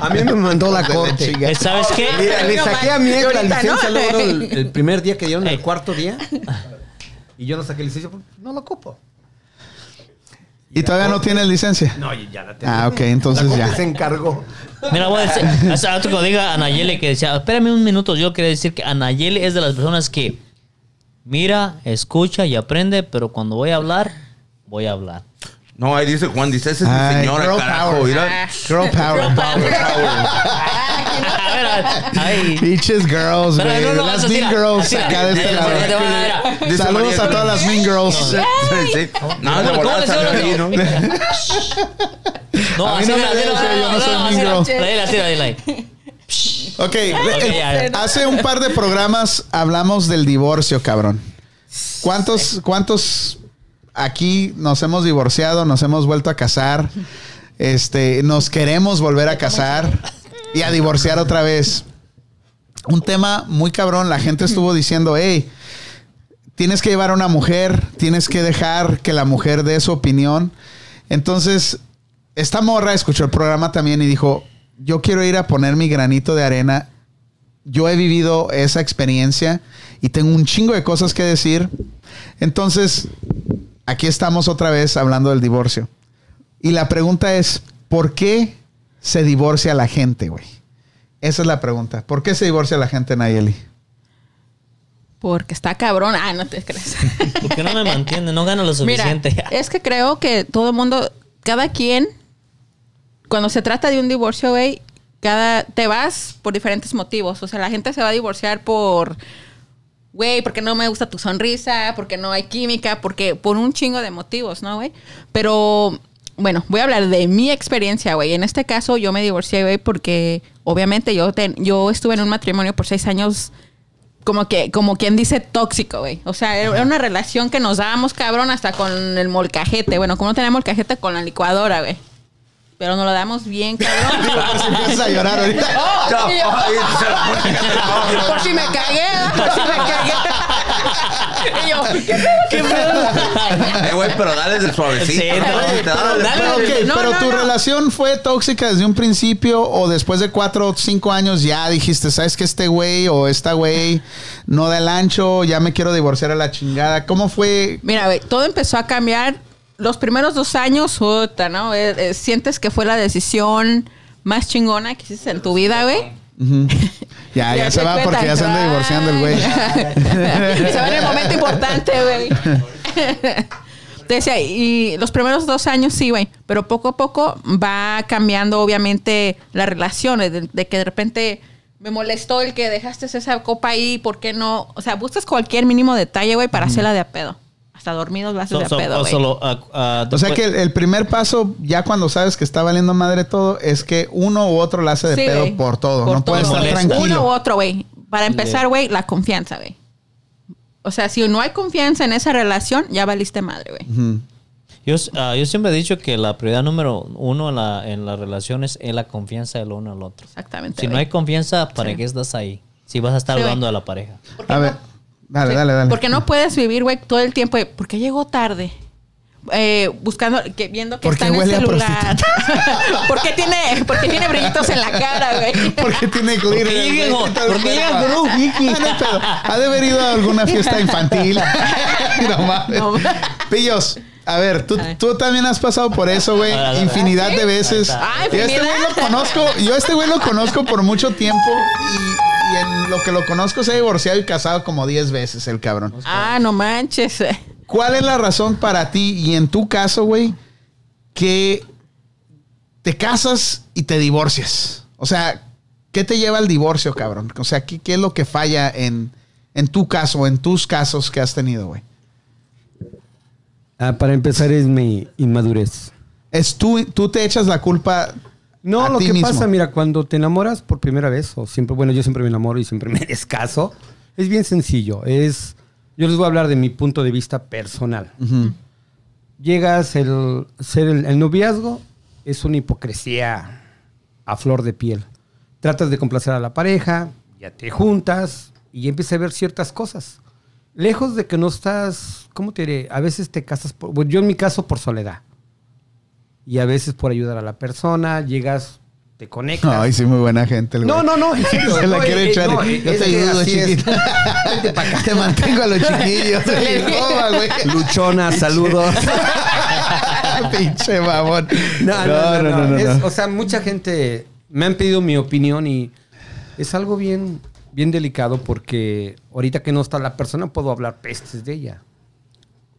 A mí me mandó la corte. Eh, ¿Sabes qué? Mira, le saqué a mi la licencia no. luego, el, el primer día que dieron, el cuarto día. Y yo no saqué licencia porque no lo ocupo. Y todavía no tienes licencia. No, ya la tengo. Ah, ok, entonces la ya. se encargó. Mira, voy a decir, hace rato que diga Anayeli que decía, espérame un minuto, yo quería decir que Anayeli es de las personas que mira, escucha y aprende, pero cuando voy a hablar, voy a hablar. No, ahí dice Juan, dice, esa es mi señora, girl carajo. power. mira. Girl power. a ver, a ver, ay. Bitches girls, güey. no, no, las mean girls acá de este lado. Dice Saludos María- a todas las mean girls. Sí. No, de ¿Cómo le hicieron? ¿no? No, A mí así, no me no, yo no soy no, mean girl. Ok, ya. hace un par de programas hablamos del divorcio, cabrón. ¿Cuántos, cuántos aquí nos hemos divorciado, nos hemos vuelto a casar? Este, nos queremos volver a casar y a divorciar otra vez. Un tema muy cabrón. La gente estuvo diciendo, hey, tienes que llevar a una mujer, tienes que dejar que la mujer dé su opinión. Entonces, esta morra escuchó el programa también y dijo, yo quiero ir a poner mi granito de arena. Yo he vivido esa experiencia y tengo un chingo de cosas que decir. Entonces, aquí estamos otra vez hablando del divorcio. Y la pregunta es, ¿por qué se divorcia la gente, güey? Esa es la pregunta. ¿Por qué se divorcia la gente, Nayeli? Porque está cabrón. Ah, no te crees. Porque no me mantiene, no gano lo Mira, suficiente. es que creo que todo el mundo, cada quien, cuando se trata de un divorcio, güey, cada, te vas por diferentes motivos. O sea, la gente se va a divorciar por, güey, porque no me gusta tu sonrisa, porque no hay química, porque por un chingo de motivos, ¿no, güey? Pero, bueno, voy a hablar de mi experiencia, güey. En este caso, yo me divorcié, güey, porque obviamente yo, ten- yo estuve en un matrimonio por seis años como que, como quien dice tóxico, güey. O sea, era una relación que nos dábamos cabrón hasta con el molcajete. Bueno, como no tenemos molcajete con la licuadora, güey. Pero nos lo damos bien, cabrón. Por si empiezas a llorar ahorita. Oh, por si me cagué, por si me cagué. y yo, ¿qué ¿Qué pedo? Eh, güey, pero dale de suavecito. Sí, ¿no? pero- Si te da pero dale- Pero, No, pero tu no. relación fue tóxica desde un principio o después de cuatro o cinco años ya dijiste, ¿sabes que este güey o esta güey no da el ancho? Ya me quiero divorciar a la chingada. ¿Cómo fue? Mira, güey, todo empezó a cambiar. Los primeros dos años, puta, ¿no? Eh, eh, sientes que fue la decisión más chingona que hiciste en tu vida, güey. Ya, ya Ya se va porque ya se anda divorciando el güey. se va en el momento importante, güey. Te decía, y los primeros dos años sí, güey, pero poco a poco va cambiando, obviamente, la relación, de, de que de repente me molestó el que dejaste esa copa ahí, ¿por qué no? O sea, buscas cualquier mínimo detalle, güey, para hacerla de a pedo. Hasta dormidos lo haces So- de a so- pedo, o solo, ah, ah, O sea que el, el primer paso, ya cuando sabes que está valiendo madre todo, es que uno u otro la hace de Sí, pedo por todo. Por no puedes todo. estar Molesta. Uno u tranquilo. otro, güey. Para empezar, güey, la confianza, güey. O sea, si no hay confianza en esa relación, ya valiste madre, güey. Yo, ah, yo siempre he dicho que la prioridad número uno en, la, en las relaciones es la confianza del uno al otro. Exactamente. Si no hay confianza, ¿para Sí. qué estás ahí? Si vas a estar Sí, dudando de la pareja. A ver, dale, Sí, dale, dale. Porque no puedes vivir, güey, todo el tiempo. de, ¿Por qué llegó tarde? Eh, buscando, que, viendo que ¿Por está en el celular. ¿Por qué tiene, por qué tiene brillitos en la cara, güey? Porque tiene glitter. ¿Por qué llega güey? con- por qué llega con un wiki? Ah. Ha de haber ido a alguna fiesta infantil. no mames. No. Pillos, a ver, tú, A ver. tú también has pasado por eso, güey. Ah, Infinidad de veces. Ah, Yo este güey lo conozco, yo a este güey lo conozco por mucho tiempo y, y en lo que lo conozco se ha divorciado y casado como 10 veces el cabrón. Ah, no manches. ¿Cuál es la razón para ti y en tu caso, güey, que te casas y te divorcias? O sea, ¿qué te lleva al divorcio, cabrón? O sea, ¿qué, qué es lo que falla en, en tu caso, en tus casos que has tenido, güey? Ah, para empezar es mi inmadurez. Es tú, tú te echas la culpa. No, a lo que mismo. pasa, mira, cuando te enamoras por primera vez, o siempre, bueno, yo siempre me enamoro y siempre me descaso, es bien sencillo. Es, yo les voy a hablar de mi punto de vista personal. Llegas, el, ser el, el noviazgo es una hipocresía a flor de piel. Tratas de complacer a la pareja, ya te juntas y empecé a ver ciertas cosas. Lejos de que no estás, ¿cómo te diré? A veces te casas, por, bueno, yo en mi caso por soledad. Y a veces por ayudar a la persona, llegas, te conectas. Ay, sí, muy buena gente. el No, no, no. en serio, Se la no, quiere eh, echar. no, Yo te ayudo, chiquita. Te mantengo a los chiquillos. Luchona, saludos. Pinche mamón. No, no, no, no, Es- no. O sea, mucha gente me han pedido mi opinión y es algo bien, bien delicado porque ahorita que no está la persona puedo hablar pestes de ella.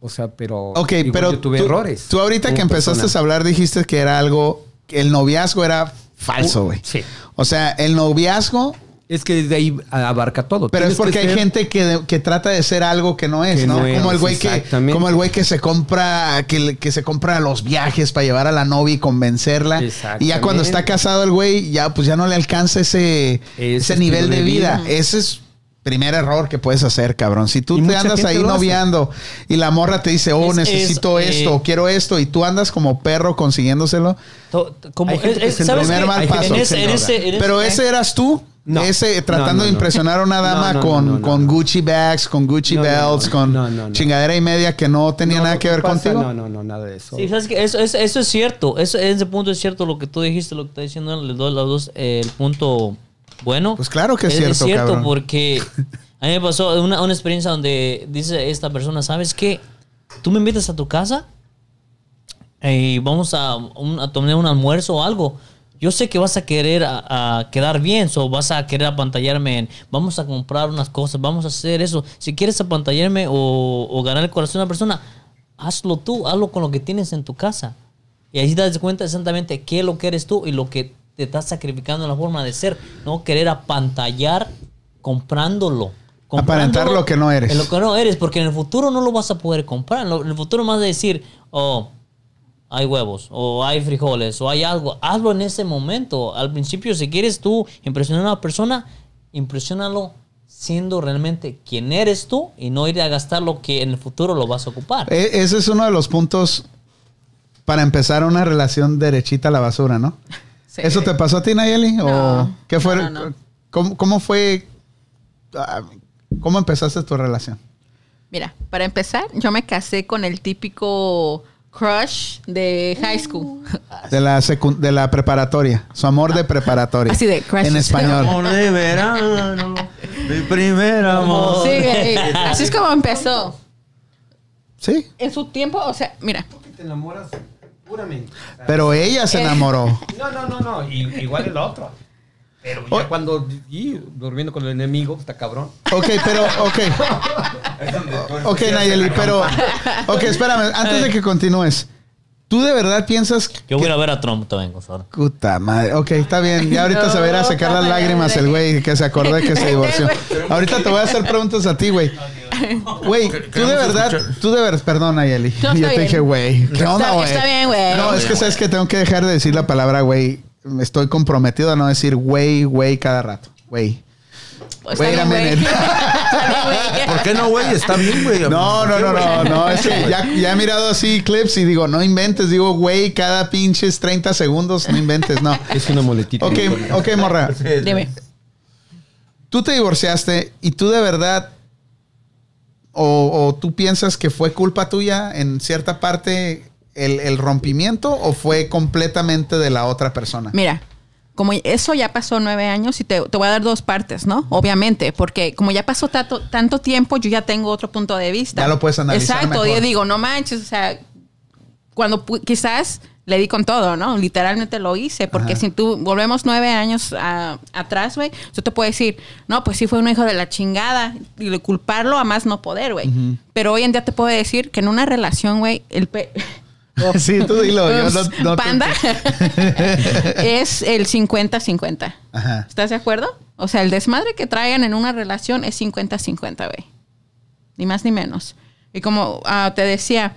O sea, pero Ok, igual pero yo tuve tú, errores. Tú ahorita que empezaste persona. a hablar dijiste que era algo, que el noviazgo era falso, güey. Sí. O sea, el noviazgo, Es que desde ahí abarca todo. pero es Tienes porque hay ser- gente que, que trata de ser algo que no es, Que ¿no? no es, como el güey que, como el güey que se compra, que, que se compra los viajes para llevar a la novia y convencerla. Y ya cuando está casado el güey, ya pues ya no le alcanza ese, Ese ese nivel de vida. vida. Ese es primer error que puedes hacer, cabrón. Si tú Y te andas ahí noviando y la morra te dice, oh, Es- necesito es, esto, eh, quiero esto, y tú andas como perro consiguiéndoselo. Como, Hay gente es- ¿sabes primer qué? mal En paso, ese- sin en duda. ese- en ese- Pero ese eras tú. No. Ese tratando No, no, de impresionar a una dama No, no, con, no, no, no, con no. Gucci bags, con Gucci belts, no, con no, no, no. chingadera y media que no tenía No, nada que ver pasa- contigo. No, no, no, nada de eso. Sí, sabes que eso, eso, eso es cierto. Eso, ese punto es cierto. Lo que tú dijiste, lo que está diciendo, los dos eh, el punto bueno. Pues claro que es cierto, Es cierto cabrón. porque a mí me pasó una, una experiencia donde dice esta persona, ¿sabes qué? Tú me invitas a tu casa y vamos a, un- a tomar un almuerzo o algo. Yo sé que vas a querer a, a quedar bien, o vas a querer apantallarme en, vamos a comprar unas cosas, vamos a hacer eso. Si quieres apantallarme o, o ganar el corazón de una persona, hazlo tú, hazlo con lo que tienes en tu casa. Y ahí te das cuenta exactamente qué es lo que eres tú y lo que te estás sacrificando en la forma de ser. No querer apantallar comprándolo. Aparentar lo que no eres. Lo que no eres, porque en el futuro no lo vas a poder comprar. En, el futuro más de decir, oh, hay huevos, o hay frijoles, o hay algo. Hazlo en ese momento. Al principio, si quieres tú impresionar a una persona, impresiónalo siendo realmente quien eres tú y no ir a gastar lo que en el futuro lo vas a ocupar. E- ese es uno de los puntos para empezar una relación derechita a la basura, ¿no? Sí. ¿Eso te pasó a ti, Nayeli? ¿O qué fue? no, no, no. ¿Cómo, cómo fue? ah, ¿Cómo empezaste tu relación? Mira, para empezar, yo me casé con el típico crush de high school. De la, de la preparatoria. Su amor de preparatoria. Así de crush. En español. Amor de verano, mi primer amor. Sí. Así es como empezó. Sí. En su tiempo, o sea, mira, Te enamoras puramente. Pero ella se Eh. enamoró. No, no, no, no. y- igual el otro. Pero ya Oh. cuando y, durmiendo con el enemigo, está cabrón. Ok, pero, ok. Ok, Nayeli, pero. Ok, espérame, antes de que continúes. ¿Tú de verdad piensas que. Yo voy a ver a Trump también, con favor. Puta madre. Ok, está bien. Ya ahorita se va a ir a secar las lágrimas el güey que se acordó de que se divorció. Ahorita te voy a hacer preguntas a ti, güey. Güey, tú de verdad, escuchar. tú de verdad, perdón, Nayeli. No, Yo te dije, güey. ¿Qué onda, Está- güey? está bien, güey. No, es que sabes que tengo que dejar de decir la palabra güey. Estoy comprometido a no decir güey, güey cada rato. Güey. Pues, Wait a minute. ¿Por qué no, güey? Está bien, güey. No, no, ¿Por qué, no, no, no. Es que ya, ya he mirado así clips y digo, no inventes. Digo, güey, cada pinches 30 segundos, no inventes, no. Es una moletita. Ok, ok, morra. Dime. Tú te divorciaste y tú de verdad, o, o tú piensas que fue culpa tuya en cierta parte el, el rompimiento o fue completamente de la otra persona. Mira, como eso ya pasó nueve años y te, te voy a dar dos partes, ¿no? Obviamente, porque como ya pasó tanto, tanto tiempo, yo ya tengo otro punto de vista. Ya lo puedes analizar Exacto, mejor. yo digo, no manches, o sea, cuando quizás le di con todo, ¿no? Literalmente lo hice, porque Ajá. si tú volvemos nueve años a- atrás, güey, yo te puedo decir, no, pues sí fue un hijo de la chingada y culparlo a más no poder, güey. Pero hoy en día te puedo decir que en una relación, güey, el pe- Sí, tú dilo. Yo no, no te- Panda es el 50-50. Ajá. ¿Estás de acuerdo? O sea, el desmadre que traigan en una relación es 50-50, güey. Ni más ni menos. Y como ah, te decía,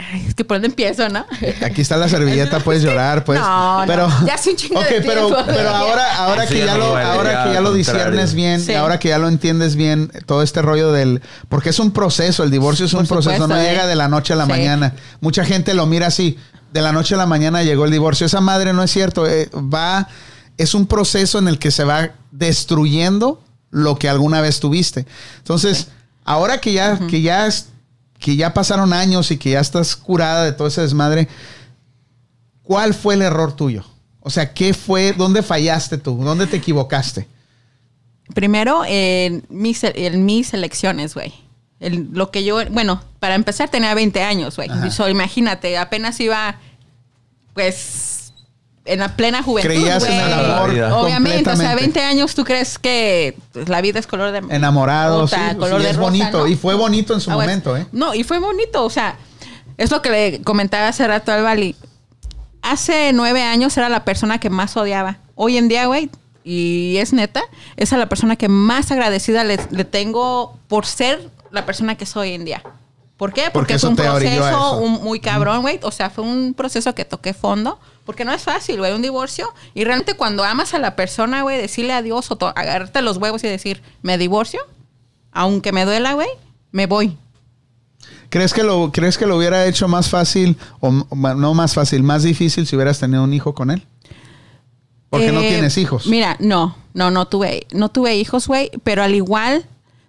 es que por dónde empiezo, ¿no? Aquí está la servilleta, puedes llorar, pues. No, no, pero, ya hace un chingo Ok, de pero, tiempo. pero ahora, ahora Sí, que ya no lo, ahora que ya lo disiernes bien, Sí. y ahora que ya lo entiendes bien, todo este rollo del, porque es un proceso, el divorcio es un proceso, supuesto, no eh. llega de la noche a la Sí. mañana. Mucha gente lo mira así, de la noche a la mañana llegó el divorcio. Esa madre no es cierto, eh, va, es un proceso en el que se va destruyendo lo que alguna vez tuviste. Entonces, ahora que ya, que ya es- que ya pasaron años y que ya estás curada de todo ese desmadre, ¿cuál fue el error tuyo? O sea, ¿qué fue? ¿Dónde fallaste tú? ¿Dónde te equivocaste? Primero, en mis, en mis elecciones, güey. El- Lo que yo, bueno, para empezar tenía 20 años, güey. So, imagínate, apenas iba, pues, en la plena juventud, Creías en güey. el amor Obviamente, o sea, completamente. 20 años, ¿tú crees que pues, la vida es color de... Enamorado, Puta, sí, color sí, de es rosa, bonito. ¿no? Y fue bonito en su Ah, momento, ¿eh? No, y fue bonito, o sea, es lo que le comentaba hace rato al Bali. Hace nueve años era la persona que más odiaba. Hoy en día, güey, y es neta, es a la persona que más agradecida le, le tengo por ser la persona que soy hoy en día. ¿Por qué? Porque Porque, fue un proceso un- muy cabrón, güey. O sea, fue un proceso que toqué fondo. Porque no es fácil, güey, un divorcio. Y realmente cuando amas a la persona, güey, decirle adiós o agarrarte los huevos y decir, me divorcio, aunque me duela, güey, me voy. ¿Crees que, lo, ¿Crees que lo hubiera hecho más fácil, o no más fácil, más difícil si hubieras tenido un hijo con él? Porque no Eh, tienes hijos. Mira, no, no, no tuve, no tuve hijos, güey, pero al igual,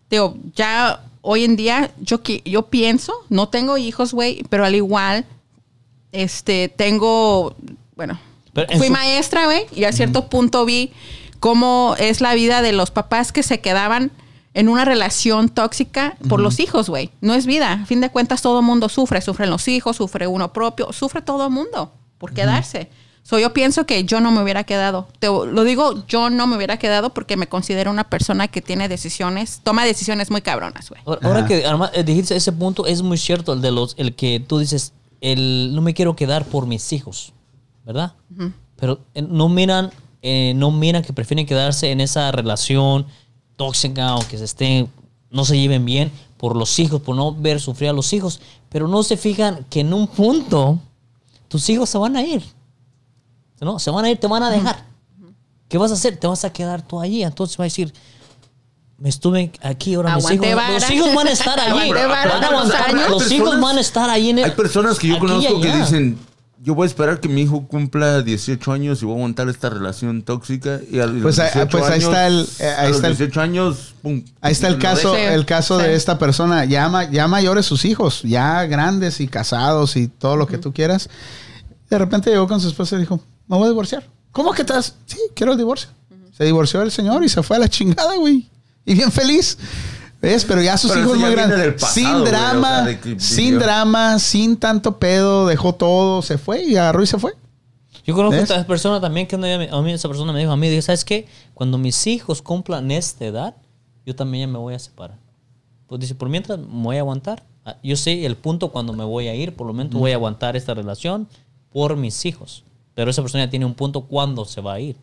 digo, ya hoy en día yo, yo pienso, no tengo hijos, güey, pero al igual, este, tengo, bueno, fui su- maestra, güey, y a cierto punto vi cómo es la vida de los papás que se quedaban en una relación tóxica por los hijos, güey. No es vida. A fin de cuentas, todo mundo sufre. Sufren los hijos, sufre uno propio, sufre todo el mundo por quedarse. So, yo pienso que yo no me hubiera quedado. Te, lo digo, yo no me hubiera quedado porque me considero una persona que tiene decisiones, toma decisiones muy cabronas, güey. Ahora, que además, eh, dijiste ese punto, es muy cierto el de los, el que tú dices, el no me quiero quedar por mis hijos, ¿verdad? Pero eh, no miran, eh, no miran que prefieren quedarse en esa relación tóxica o que se estén, no se lleven bien por los hijos, por no ver sufrir a los hijos, pero no se fijan que en un punto tus hijos se van a ir, ¿no? Se van a ir, te van a dejar. ¿Qué vas a hacer? Te vas a quedar tú allí. Entonces va a decir, me estuve aquí, ahora mis hijos, los hijos van a estar allí. Van a aguantar- los Hay hijos personas- van a estar allí en el, Hay personas que yo conozco que dicen, yo voy a esperar que mi hijo cumpla 18 años y voy a aguantar esta relación tóxica. Y a los Pues, 18 pues ahí años- está el- eh, ahí a los está el- 18 años, pum. Ahí está el caso. Sí, el caso sí. de esta persona, ya, ya mayores sus hijos, ya grandes y casados y todo lo que tú quieras. De repente llegó con su esposa y dijo, me voy a divorciar. ¿Cómo que estás? Sí, quiero el divorcio. Se divorció del señor y se fue a la chingada, güey. Y bien feliz. ¿Ves? Pero ya sus Pero hijos muy grandes. pasado, sin güey, o drama, sea, de que sin drama, sin tanto pedo, dejó todo, se fue y agarró y se fue. Yo conozco ¿Ves? a esta persona también que a mí esa persona me dijo a mí, dice, ¿sabes qué? Cuando mis hijos cumplan esta edad, yo también ya me voy a separar. Pues dice, por mientras me voy a aguantar. Ah, Yo sé el punto cuando me voy a ir, por lo menos voy a aguantar esta relación por mis hijos. Pero esa persona ya tiene un punto cuando se va a ir.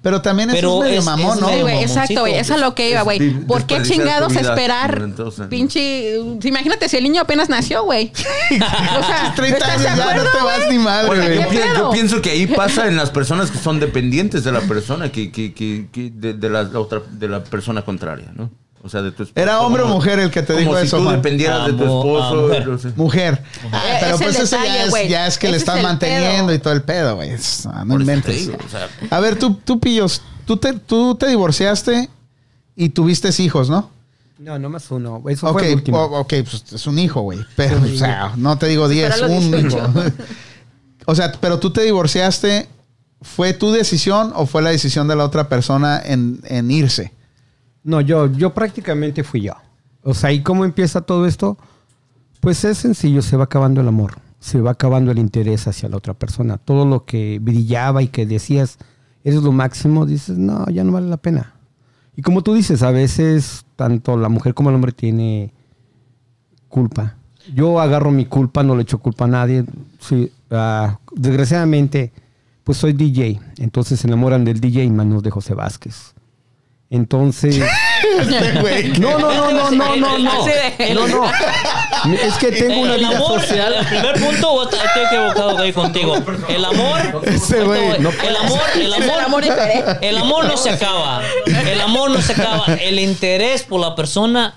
Pero también eso Pero es medio es- mamón, es ¿no? Sí, medio güey, exacto, güey. Eso es lo que iba, güey. ¿Por qué chingados esperar? años. Pinche. Imagínate si el niño apenas nació, güey. o sea, 30 ¿estás años ya no te vas ni madre, güey. yo, pienso que ahí pasa en las personas que son dependientes de la persona, que, que, que, que de, de la, la otra, de la persona contraria, ¿no? O sea, de tu esposo. ¿Era hombre o mujer el que te como dijo si eso, tú dependieras de tu esposo. ah, mujer. Ah, pero es pues eso ya es, güey. ya es que le estás es manteniendo pedo. y todo el pedo, güey. Ah, No Por inventes. digo, o sea, A ver, tú, tú Pillos, tú te, tú te divorciaste y tuviste hijos, ¿no? No, no más uno. Eso Ok, fue el último. o- ok, pues es un hijo, güey. Pero, o sea, no te digo 10, Espera los un 18. hijo. o sea, pero tú te divorciaste, ¿fue tu decisión o fue la decisión de la otra persona en, en irse? No, yo, yo prácticamente fui yo. O sea, ¿y cómo empieza todo esto? Pues es sencillo, se va acabando el amor, se va acabando el interés hacia la otra persona. Todo lo que brillaba y que decías, eres lo máximo, dices, no, ya no vale la pena. Y como tú dices, a veces tanto la mujer como el hombre tiene culpa. Yo agarro mi culpa, no le echo culpa a nadie. Sí, ah, desgraciadamente, pues soy DJ. Entonces se enamoran del DJ en manos de José Vázquez. Entonces... No, no, no, no, no, no, no. No, no. Es que tengo una el vida amor, social. el primer punto, o estoy equivocado ahí contigo. El amor, el amor, el El amor el amor no se acaba. El amor no se acaba. El interés por la persona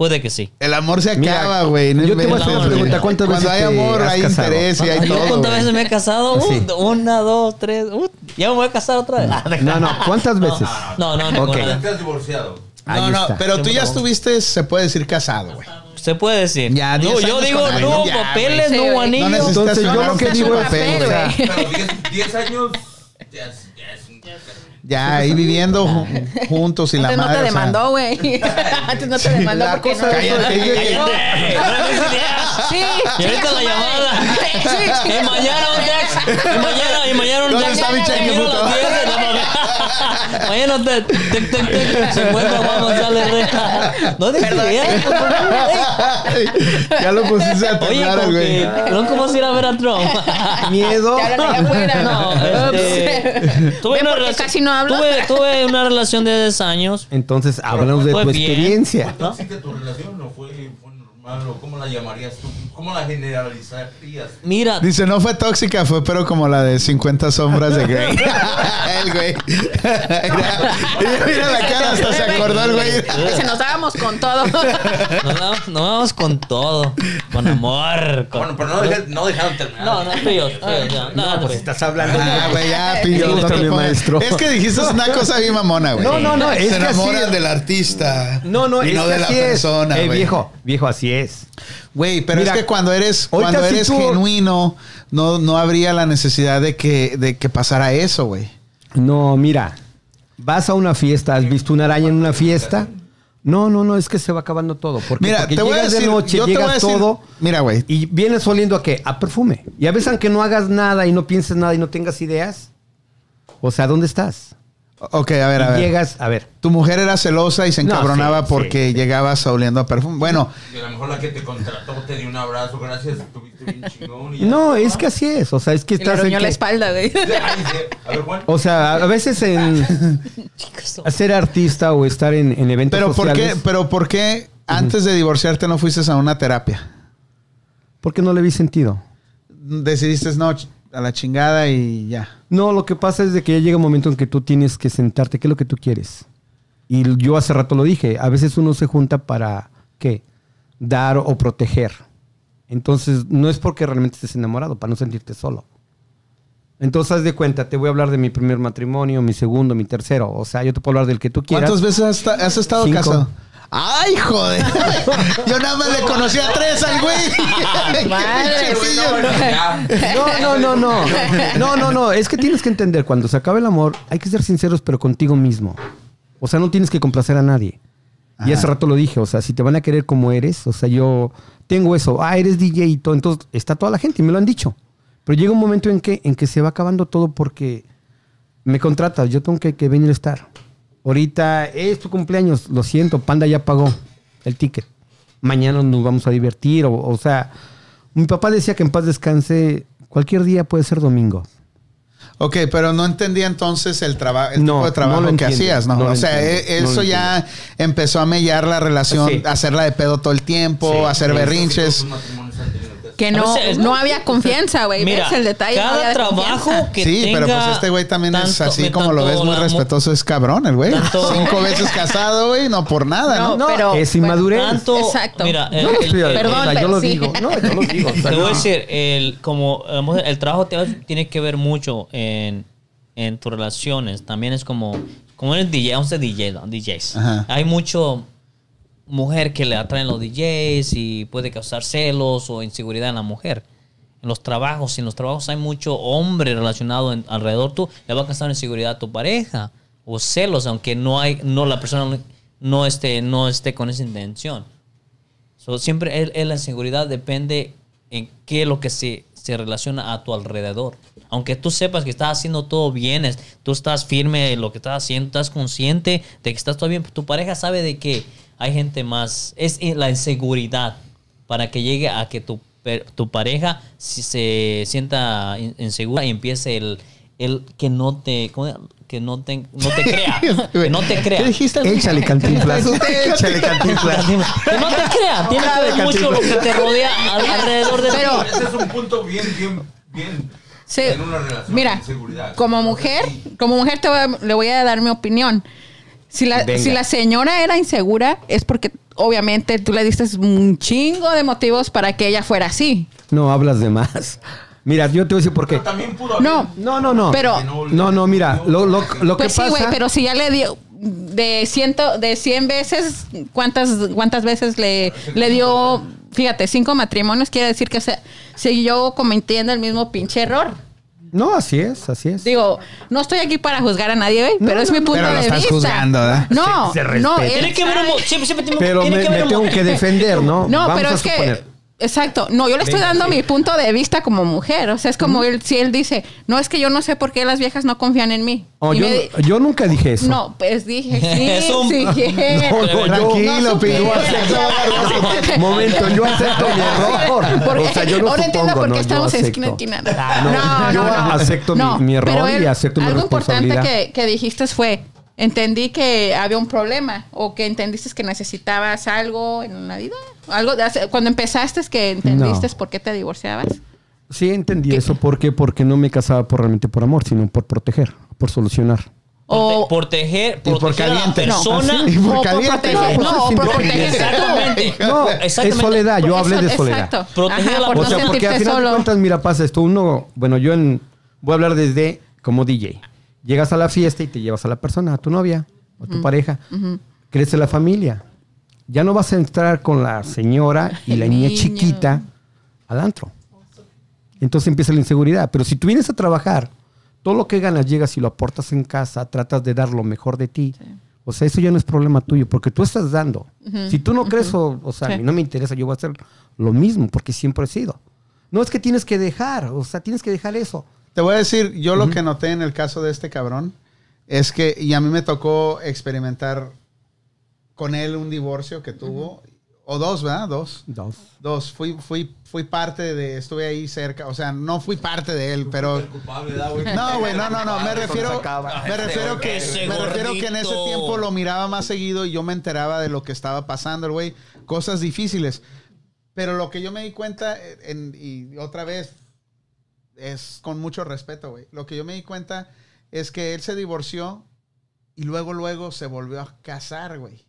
Puede que sí. El amor se acaba, güey. No yo te voy a hacer una pregunta, ¿cuántas Cuando veces hay te amor, has hay casado? interés y hay ¿Yo todo. cuántas veces me he casado? Sí. Uh, una, dos, tres. uh, ya me voy a casar otra vez. No, no, ¿cuántas veces? No, no, Ok. ninguna. ¿Te has divorciado? No, Ahí no, está. pero tú ya estuviste, se puede decir, casado, güey. Se puede decir. Ya, no, 10 yo digo, no, ya, papeles, no anillos. No Entonces, yo lo que digo es-. Pero 10 10 años. Ya es, ya es un- Ya, ahí viviendo ju- juntos y la Antes no madre. te o sea, demandó, güey. Antes no te demandó La porque cosa no. es- Cállate. Cállate, no me des ideas. Sí, Y ahorita la llamada. madre. Y mañana un text. Y mañana, y mañana un ¿Dónde está mi cheque, puto? las 10 de la Mañana te, te, te, te, se encuentra Juan González Reja. No te ideas. ya lo pusiste a temblar, güey. ¿no cómo vas a ir a ver a Trump? Miedo. No, este, tuve, ¿Ven una relación, casi no hablo? tuve, tuve una relación de 10 años. Entonces, háblanos de tu bien. experiencia. ¿No? ¿Tóxica tu relación o fue, fue normal o cómo la llamarías tú? ¿Cómo la generalizarías? Mira, Dice, no fue tóxica, fue pero como la de 50 sombras de Grey. el güey. mira, mira la cara, hasta se acordó el güey. Dice, nos dábamos con todo. nos vamos con todo. Con amor. Con... Bueno, pero no, deja- no dejaron terminar. no, no, y yo, ya. No, No, pues estás hablando. Ah, güey, ya, Me pillo. gusta no maestro. Es que dijiste una cosa bien mamona, güey. No, no, no, es Se que así enamoran del artista. No, no, y es no que de la persona, Eh, güey. viejo, viejo, así es. Güey, pero Mira, es que cuando eres, cuando eres tú- genuino, no, no habría la necesidad de que, de que pasara eso, güey. No, mira, vas a una fiesta, has visto una araña en una fiesta. No, no, no, es que se va acabando todo. Porque, Mira, porque te voy a llegas decir, de noche, yo te voy llegas a decir- todo Mira, güey. y vienes oliendo a qué? A perfume. Y a veces aunque no hagas nada y no pienses nada y no tengas ideas, o sea, ¿dónde estás? Ok, a ver, a ver. llegas, a ver, Tu mujer era celosa y se No, encabronaba sí, porque sí. llegabas oliendo a perfume. Bueno, Y a lo mejor la que te contrató te dio un abrazo, gracias, estuviste bien chingón. Y no, es que así es, o sea, es que Y le estás en roñó la que- espalda, güey. O sea, a veces en ser artista o estar en, en eventos pero ¿por qué, sociales, pero ¿por qué antes de divorciarte no fuiste a una terapia? porque no le vi sentido. Decidiste, no, a la chingada y ya. No, lo que pasa es de que ya llega un momento en que tú tienes que sentarte, ¿qué es lo que tú quieres? Y yo hace rato lo dije, a veces uno se junta para, ¿qué? Dar o proteger. Entonces, no es porque realmente estés enamorado, para no sentirte solo. Entonces, haz de cuenta, te voy a hablar de mi primer matrimonio, mi segundo, mi tercero. O sea, yo te puedo hablar del que tú quieras. ¿Cuántas veces has, esta- has estado Cinco. casado? ¡Ay, joder! Yo nada más le conocía a tres al güey. Madre. No, no, no, no. No, no, no. Es que tienes que entender, cuando se acaba el amor, hay que ser sinceros, pero contigo mismo. O sea, no tienes que complacer a nadie. Y hace Ajá. rato lo dije, o sea, si te van a querer como eres, o sea, yo tengo eso, ah, eres DJ y todo, entonces está toda la gente y me lo han dicho. Pero llega un momento en que, en que se va acabando todo porque me contratas, yo tengo que, que venir a estar. Ahorita es tu cumpleaños, lo siento, Panda ya pagó el ticket. Mañana nos vamos a divertir, o, o sea, mi papá decía que en paz descanse, cualquier día puede ser domingo. Ok, pero no entendía entonces el, traba- el No, tipo de trabajo no lo que entiendo, hacías, ¿no? no lo o sea, entiendo, e- eso ya empezó a mellar la relación, Sí. hacerla de pedo todo el tiempo, Sí, hacer sí. berrinches. Que no, veces- no había confianza, güey. Mira, ¿Ves el detalle? Cada trabajo que Sí, pero pues este güey también es así como lo ves muy la respetuoso, es cabrón el güey. Cinco veces casado, güey, no por nada, ¿no? No, pero- es bueno, inmadurez. Tanto, Exacto. Mira, el- No lo el- estoy el- hablando, Perdón, o sea, yo lo sí. digo. No, yo lo digo. o sea, Te voy a decir, el, como el trabajo te- tiene que ver mucho en, en tus relaciones. También es como, como eres DJ, vamos a ser DJ, ¿no? DJs. Ajá. Hay mucho mujer que le atraen los DJs y puede causar celos o inseguridad en la mujer. En los trabajos, si en los trabajos hay mucho hombre relacionado en- alrededor tú, le va a causar inseguridad a tu pareja o celos, aunque no hay, no la persona no- esté, no esté con esa intención. So, siempre es la inseguridad depende en qué es lo que se, se relaciona a tu alrededor. Aunque tú sepas que estás haciendo todo bien, tú estás firme en lo que estás haciendo, estás consciente de que estás todo bien, tu pareja sabe de que hay gente más. Es i- la inseguridad para que llegue a que tu, per- tu pareja si se sienta in- insegura y empiece el, el que no te ¿cómo? que no te, no te crea. que no te crea. ¿Qué dijiste? Échale cantinflas. Échale cantinflas. Que no te crea. Tiene que ver mucho lo que te rodea al- alrededor de Pero- ti. Ese es un punto bien, bien, bien. Sí. En una relación. Mira, inseguridad. como mujer, como mujer te voy a- le voy a dar mi opinión. Si la, Venga. si la señora era insegura, es porque obviamente tú le diste un chingo de motivos para que ella fuera así. No, hablas de más. Mira, yo te voy a decir por qué. También pudo No, No, no, no. Pero- No, no, mira, lo, lo, lo pues que sí, pasa... güey, pero si ya le dio de ciento, de 100 veces, ¿cuántas, cuántas veces le, le dio, fíjate, cinco matrimonios? Quiere decir que se, siguió cometiendo el mismo pinche error. No, así es, así es. Digo, no estoy aquí para juzgar a nadie, güey, No, pero es mi punto Pero lo de estás vista. juzgando, ¿verdad? No, Se- se no, Tiene que haber siempre, siempre Pero tiene me, que haber me un tengo que defender, ¿no? No, Vamos pero a es suponer. que. Exacto. No, yo le estoy dando mi punto de vista como mujer. O sea, es como él, si él dice, no, es que yo no sé por qué las viejas no confían en mí. Oh, yo, me di- yo nunca dije eso. No, pues dije, sí, un- sí. No, no, Tranquilo, No. Yo acepto- Momento, yo acepto mi error. Porque- o sea, yo no ahora entiendo por qué estamos en esquina esquina. No, No, yo acepto mi- error y acepto mi Algo importante responsabilidad. que, que dijiste fue, entendí que había un problema o que entendiste que necesitabas algo en la vida. Algo de hace- cuando empezaste es que entendiste No. por qué te divorciabas. Sí, entendí ¿Qué? eso. ¿Por qué? Porque no me casaba por realmente por amor, sino por proteger, por solucionar. O, proteger, por proteger a la caliente. No. persona. Ah. Y por o por caliente, proteger, güey. no, o por tú. Exactamente. No, es Exactamente. soledad. Yo hablé de soledad. Exacto. Proteger a la por O sea, porque al final de solo. cuentas, mira, pasa esto. Uno, bueno, yo en, voy a hablar desde como DJ. Llegas a la fiesta y te llevas a la persona, a tu novia o a tu pareja. Crece la familia. Ya no vas a entrar con la señora y la niña niño. chiquita al antro. Entonces empieza la inseguridad. Pero si tú vienes a trabajar, todo lo que ganas llegas y lo aportas en casa, tratas de dar lo mejor de ti. O sea, eso ya no es problema tuyo, porque tú estás dando. Si tú no crees, o, o sea, Sí. a mí no me interesa, yo voy a hacer lo mismo, porque siempre he sido. No es que tienes que dejar, o sea, tienes que dejar eso. Te voy a decir, yo lo que noté en el caso de este cabrón es que, y a mí me tocó experimentar con él un divorcio que tuvo, o dos, ¿verdad? Dos. Dos. Dos. Fui, fui, fui parte de, estuve ahí cerca, o sea, no fui parte de él, pero... No, güey, no, no, no, me refiero, me refiero que, me refiero que en ese tiempo lo miraba más seguido y yo me enteraba de lo que estaba pasando, el güey, cosas difíciles. Pero lo que yo me di cuenta, eh, en- y otra vez, es con mucho respeto, güey. Lo que yo me di cuenta es que él se divorció y luego, luego se volvió a casar, güey.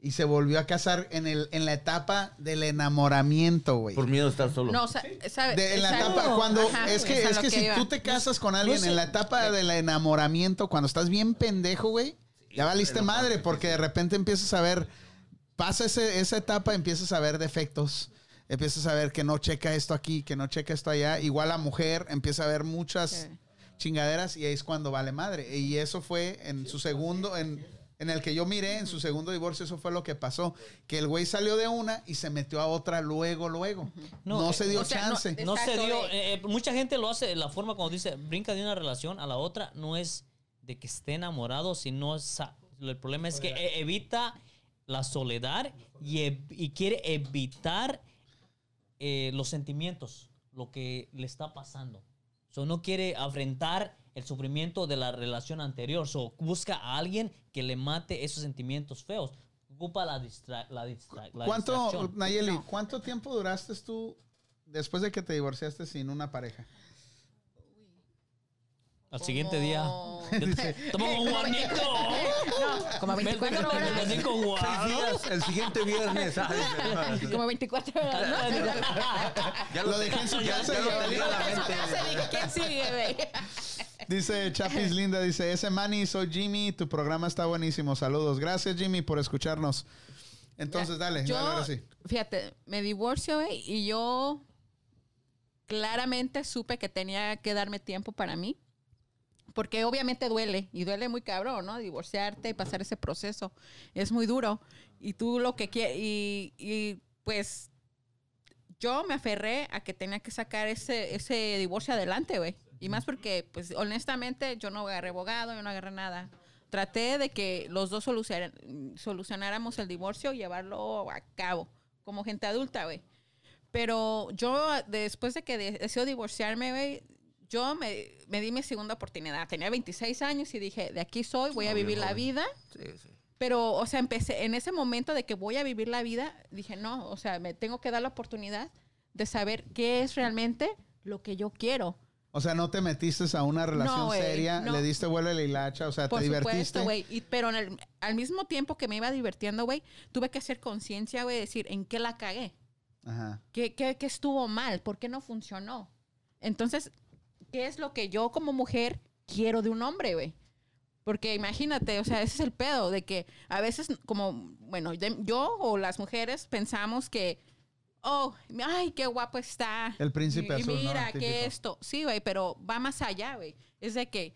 Y se volvió a casar en, el, en la etapa del enamoramiento, güey. Por miedo a estar solo. No, o sea, sabe- De- en la etapa, cuando Ajá, es que, es que si iba. tú te casas con alguien en la etapa del enamoramiento, cuando estás bien pendejo, güey, ya valiste madre, porque de repente empiezas a ver, pasa ese- esa etapa, empiezas a ver defectos, empiezas a ver que no checa esto aquí, que no checa esto allá. Igual la mujer empieza a ver muchas Sí. chingaderas y ahí es cuando vale madre. Y eso fue en su segundo, en, en el que yo miré, en su segundo divorcio, eso fue lo que pasó. Que el güey salió de una y se metió a otra luego, luego. No, No, se eh, dio o sea, no, chance. es- No se dio. eh, eh, mucha gente lo hace de la forma cuando dice brinca de una relación a la otra. No es de que esté enamorado, sino el problema es que evita la soledad y, ev- y quiere evitar eh, los sentimientos, lo que le está pasando. So, no quiere afrontar el sufrimiento de la relación anterior. So, busca a alguien que le mate esos sentimientos feos. Ocupa la, distra la, distra la ¿Cuánto, distracción. Nayeli, cuánto tiempo duraste tú después de que te divorciaste sin una pareja? Al siguiente día. Toma un Juanito. No, como 24 horas. Juan. El siguiente viernes. Como 24 horas, ¿no? Ya Lo dejé en su ya- casa ya y lo tenía en la mente. ¿quién sigue, güey? Dice Chapis Linda, dice, ese Manny, soy Jimmy, tu programa está buenísimo, saludos. Gracias Jimmy por escucharnos. Entonces, dale, yo, dale, ahora sí. fíjate, me divorcio güey, y yo claramente supe que tenía que darme tiempo para mí. Porque obviamente duele, y duele muy cabrón, ¿no? Divorciarte y pasar ese proceso. Es muy duro. Y tú lo que quieres, y, y, pues yo me aferré a que tenía que sacar ese, ese divorcio adelante, güey. Y más porque, pues honestamente, yo no agarré abogado, yo no agarré nada. Traté de que los dos solucionáramos el divorcio y llevarlo a cabo como gente adulta, güey. Pero yo, después de que de- decido divorciarme, güey, yo me, me di mi segunda oportunidad. Tenía 26 años y dije, de aquí soy, voy a vivir la vida. Pero, o sea, empecé en ese momento de que voy a vivir la vida, dije, no, o sea, me tengo que dar la oportunidad de saber qué es realmente lo que yo quiero. O sea, no te metiste a una relación güey, seria, no. le diste vuelo a la hilacha, o sea, Por te supuesto, divertiste. güey. Pero en el- al mismo tiempo que me iba divirtiendo, güey, tuve que hacer conciencia, güey, decir, ¿en qué la cagué? Ajá. ¿Qué, qué, qué estuvo mal? ¿Por qué no funcionó? Entonces, ¿qué es lo que yo como mujer quiero de un hombre, güey? Porque imagínate, o sea, ese es el pedo de que a veces, como, bueno, de- yo o las mujeres pensamos que, oh, ay, qué guapo está. El príncipe y, y azul, ¿no? mira, El que típico. esto. Sí, güey, pero va más allá, güey. Es de que,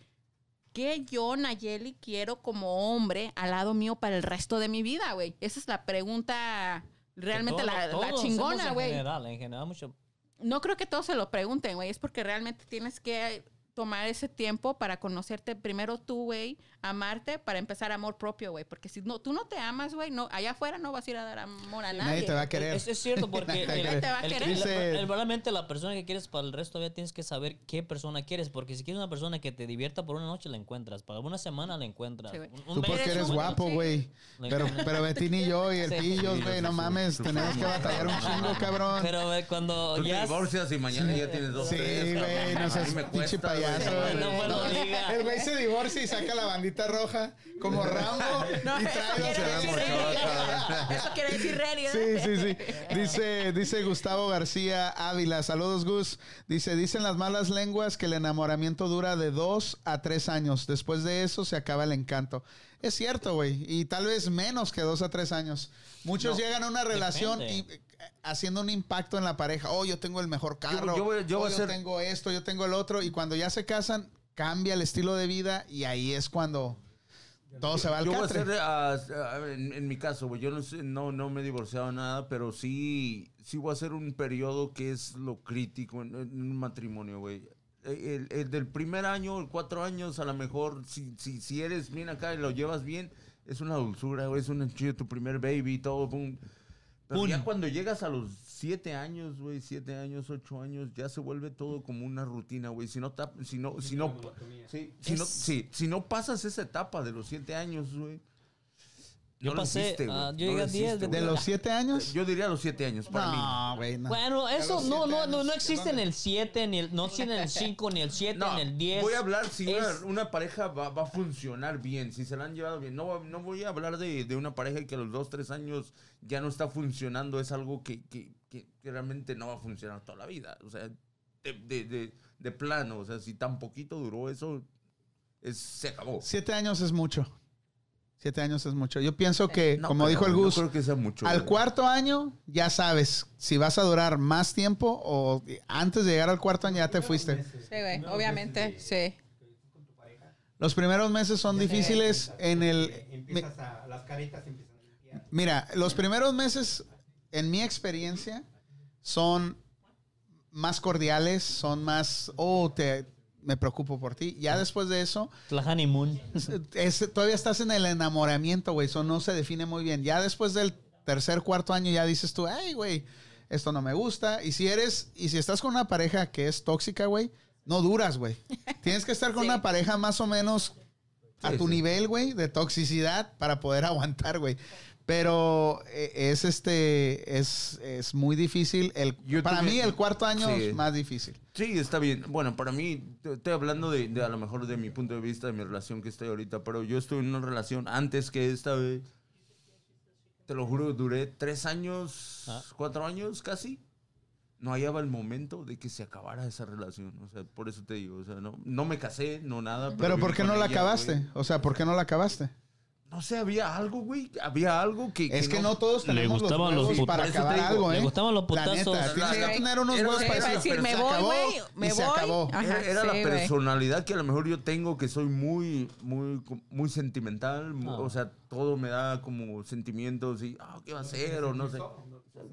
¿qué yo, Nayeli, quiero como hombre al lado mío para el resto de mi vida, güey? Esa es la pregunta, realmente Todo- la, chingona, En güey. general, en general, mucho. No creo que todos se lo pregunten, güey. Es porque realmente tienes que tomar ese tiempo para conocerte primero tú, güey, amarte para empezar amor propio, güey. Porque si no, tú no te amas, güey, no, allá afuera no vas a ir a dar amor a nadie. Nadie te va a querer. Es, es cierto, porque Nadie el, te va a el- querer. realmente la persona que quieres para el resto todavía tienes que saber qué persona quieres. Porque si quieres una persona que te divierta por una noche, la encuentras. Para una semana la encuentras. Sí. Un- un Tú porque eres guapo, güey. Pero, pero Betín y yo y el Sí. Pillos, güey, sí, no sí. mames, Sí. tenemos que batallar un chingo, cabrón. Pero eh, cuando Tú te ya... divorcias y mañana ya tienes dos Sí, güey, no seas pinche payaso, No, diga. El güey se divorcia y saca la bandita roja como Rambo No, y trae los. Eso quiere decir ¿eh? Sí, sí, sí. Dice, dice Gustavo García Ávila. Saludos, Gus. Dice, dicen las malas lenguas que el enamoramiento dura de dos a tres años. Después de eso se acaba el encanto. Es cierto, güey. Y tal vez menos que dos a tres años. Muchos No, llegan a una relación y depende. Haciendo un impacto en la pareja. Oh, yo tengo el mejor carro. yo yo Oh, ser- tengo esto, yo tengo el otro. Y cuando ya se casan, cambia el estilo de vida y ahí es cuando todo se va al Yo voy a ah, ah, en, en mi caso, güey, yo no, sé, no, no me he divorciado nada, pero sí, sí voy a hacer un periodo que es lo crítico en, en un matrimonio, güey. El, el del primer año, el cuatro años, a lo mejor, si, si, si eres bien acá y lo llevas bien, es una dulzura, güey, es un chido, tu primer baby, todo. Pero Pum. ya cuando llegas a los siete años, güey, siete años, ocho años, ya se vuelve todo como una rutina, güey. Si no, si no, si no, si no, si no pasas esa etapa de los siete años, güey. Yo no lo pasé, hiciste, güey. ah, yo llegué a 10 hiciste, de- ¿De los siete años? Yo diría los siete años, para mí. No, güey, no. Bueno, eso no, no, no, no existe en el 7, ni el, no existe en el 5, ni el 7, No, ni el 10. voy a hablar si Es- una, una pareja va, va a funcionar bien, si se la han llevado bien. No, va- no voy a hablar de, de una pareja que a los dos, tres años ya no está funcionando. Es algo que, que- que- que realmente no va a funcionar toda la vida. O sea, de, de- de- de plano. O sea, si tan poquito duró eso, es, se acabó. Siete años es mucho. Siete años es mucho. Yo pienso que, No como dijo el no Gus, creo que sea mucho, al güey. cuarto año ya sabes si vas a durar más tiempo o antes de llegar al cuarto año ya te fuiste. Sí, güey, obviamente, sí. Los primeros meses son difíciles en el... Empiezas a, las caritas empiezan a limpiar. Mira, los primeros meses, en mi experiencia, son más cordiales, son más, oh, te, me preocupo por ti. Ya después de eso, La honeymoon. es- todavía estás en el enamoramiento, güey. Eso no se define muy bien. Ya después del tercer, cuarto año, ya dices tú, ay, güey, esto no me gusta. Y si eres, y si estás con una pareja que es tóxica, güey, no duras, güey. Tienes que estar con Sí. una pareja más o menos a Sí, tu sí. nivel, güey, de toxicidad para poder aguantar, güey. Pero eh, es este, es, es muy difícil. El, Yo para tuve- mí el cuarto año Sí. es más difícil. Sí, está bien. Bueno, para mí, te- estoy hablando de, de a lo mejor de mi punto de vista, de mi relación que estoy ahorita, pero yo estuve en una relación antes que esta, güey. Te lo juro, duré tres años, Ah. cuatro años casi. No hallaba el momento de que se acabara esa relación. O sea, por eso te digo, o sea, no, no me casé, no nada. Pero viví ¿por qué no la ella, acabaste? güey. O sea, ¿por qué no la acabaste? No sé, había algo, güey. Había algo que. Es que no todos Le tenemos los gustaban los para acabar digo, algo, ¿eh? le gustaban los La putazos. neta, Sí. que tener unos Era- huevos para la decir, me se voy, acabó güey, me y se voy. acabó. Ajá. Era, era sí, la personalidad que a lo mejor yo tengo, que soy muy, muy, muy sentimental. Ah. O sea, todo me da como sentimientos y, ah, ¿qué va a hacer? O no sé.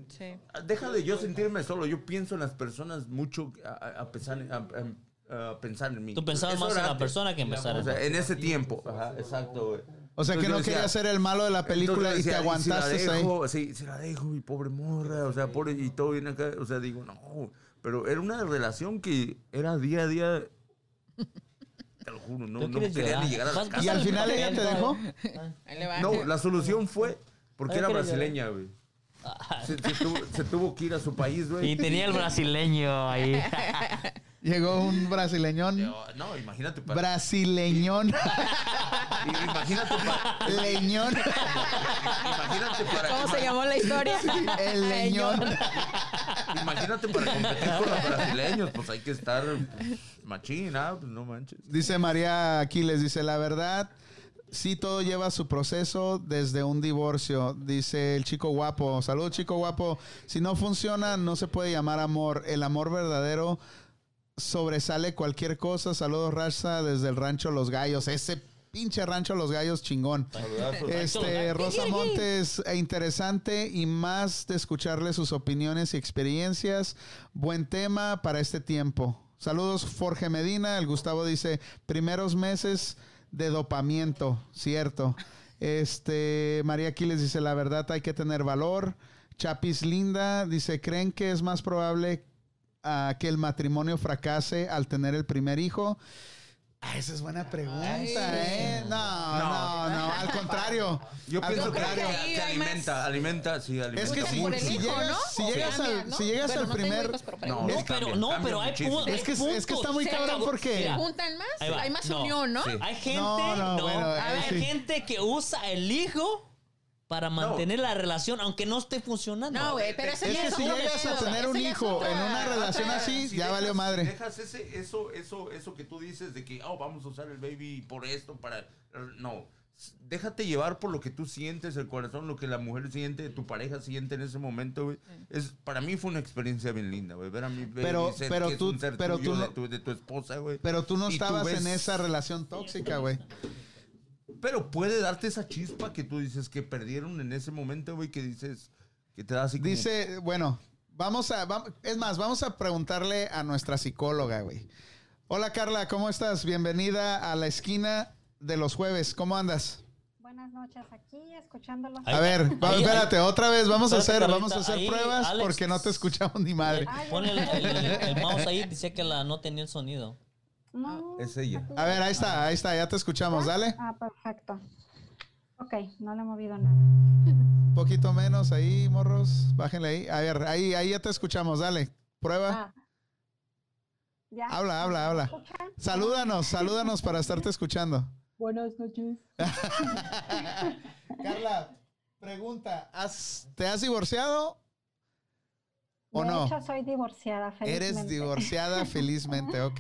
Sí. Deja de yo sentirme solo. Yo pienso en las personas mucho a, a- a pensar, a, a- a pensar en mí. Tú pensabas Eso más en la persona que en pensar O en sea, en ese tiempo. Ajá, exacto, güey. O sea, que no decía- querías ser el malo de la película y te aguantaste si la ahí. dejo, Sí, se la dejo, mi pobre morra, o sea, pobre, y todo bien acá, o sea, digo, no, pero era una relación que era día a día, te lo juro, no, no quería ni llegar a la casa. ¿Y al final el ella te dejó? va. No, la solución fue porque era brasileña, güey. Se, se tuvo, se tuvo que ir a su país, güey. Y tenía el brasileño ahí. Llegó un brasileñón. Yo- No, imagínate para. Brasileñón. imagínate para. Leñón. Imagínate para. ¿Cómo se llamó la historia? El leñón. Imagínate para competir con los brasileños, pues hay que estar machín, ah, pues no manches. Dice María Aquiles, dice, la verdad, sí todo lleva su proceso desde un divorcio. Dice el chico guapo, salud chico guapo, si no funciona no se puede llamar amor. El amor verdadero sobresale cualquier cosa. Saludos raza desde el rancho Los Gallos. Ese pinche rancho Los Gallos chingón. Este, Rosa Montes, eh, interesante y más de escucharle sus opiniones y experiencias. Buen tema para este tiempo. Saludos, Jorge Medina. El Gustavo dice, primeros meses de dopamiento, cierto. Este, María Aquiles dice, la verdad hay que tener valor. Chapis Linda dice, ¿creen que es más probable ah, que el matrimonio fracase al tener el primer hijo? Ah, esa es buena pregunta, ¿eh? No, no, no, al contrario. Yo al pienso que, contrario. que que alimenta, más- alimenta, sí, alimenta. Es que si, el si hijo, llegas, ¿no? si llegas cambia, al, ¿no? si llegas Pero al no primer... hijos, pero No. No, es pero cambia, no, cambia pero hay, muchísimo. pu- Es que- hay es que está muy puntos. cabrón porque- ¿Se juntan más? Hay más No. unión, ¿no? Sí. Hay gente, No, no, no, bueno, hay sí. gente que usa el hijo para mantener la relación, aunque no esté funcionando. No, güey, pero ese Es ya que es si otro llegas a tener un ya es hijo otra- en una relación otra- así, Si ya dejas- valió madre. Dejas ese, eso, eso, eso que tú dices de que, oh, vamos a usar el baby por esto, para... No. Déjate llevar por lo que tú sientes, el corazón, lo que la mujer siente, tu pareja siente en ese momento, güey. Es, para mí fue una experiencia bien linda, güey. Ver a mi baby Pero- ser, pero que es tú- un ser pero tuyo tú de, no- tu, de tu esposa, güey. Pero tú no Y estabas ves- en esa relación tóxica, güey. Pero puede darte esa chispa que tú dices que perdieron en ese momento, güey, que dices... Que te da así como... Dice, bueno, vamos a, es más, vamos a preguntarle a nuestra psicóloga, güey. Hola Carla, ¿cómo estás? Bienvenida a la esquina de los jueves. ¿Cómo andas? Buenas noches, aquí escuchándolo. A ver, va- Ahí- espérate, otra vez, vamos a hacer, vamos a hacer ahí, pruebas Alex. porque no te escuchamos ni madre. Pon el, el- el mouse ahí, dice que la no tenía el sonido. No, Es ella. A ver, ahí está, ahí está, ya te escuchamos, dale. Ah, perfecto. Ok, no le he movido nada. Un poquito menos ahí, morros, bájenle ahí. A ver, ahí, ahí ya te escuchamos, dale. Prueba. Ah. ¿Ya? Habla, habla, habla. Salúdanos, salúdanos para estarte escuchando. Buenas noches. Carla, pregunta, ¿has- ¿te has divorciado o de no? hecho, soy divorciada, felizmente. Eres divorciada felizmente, ok.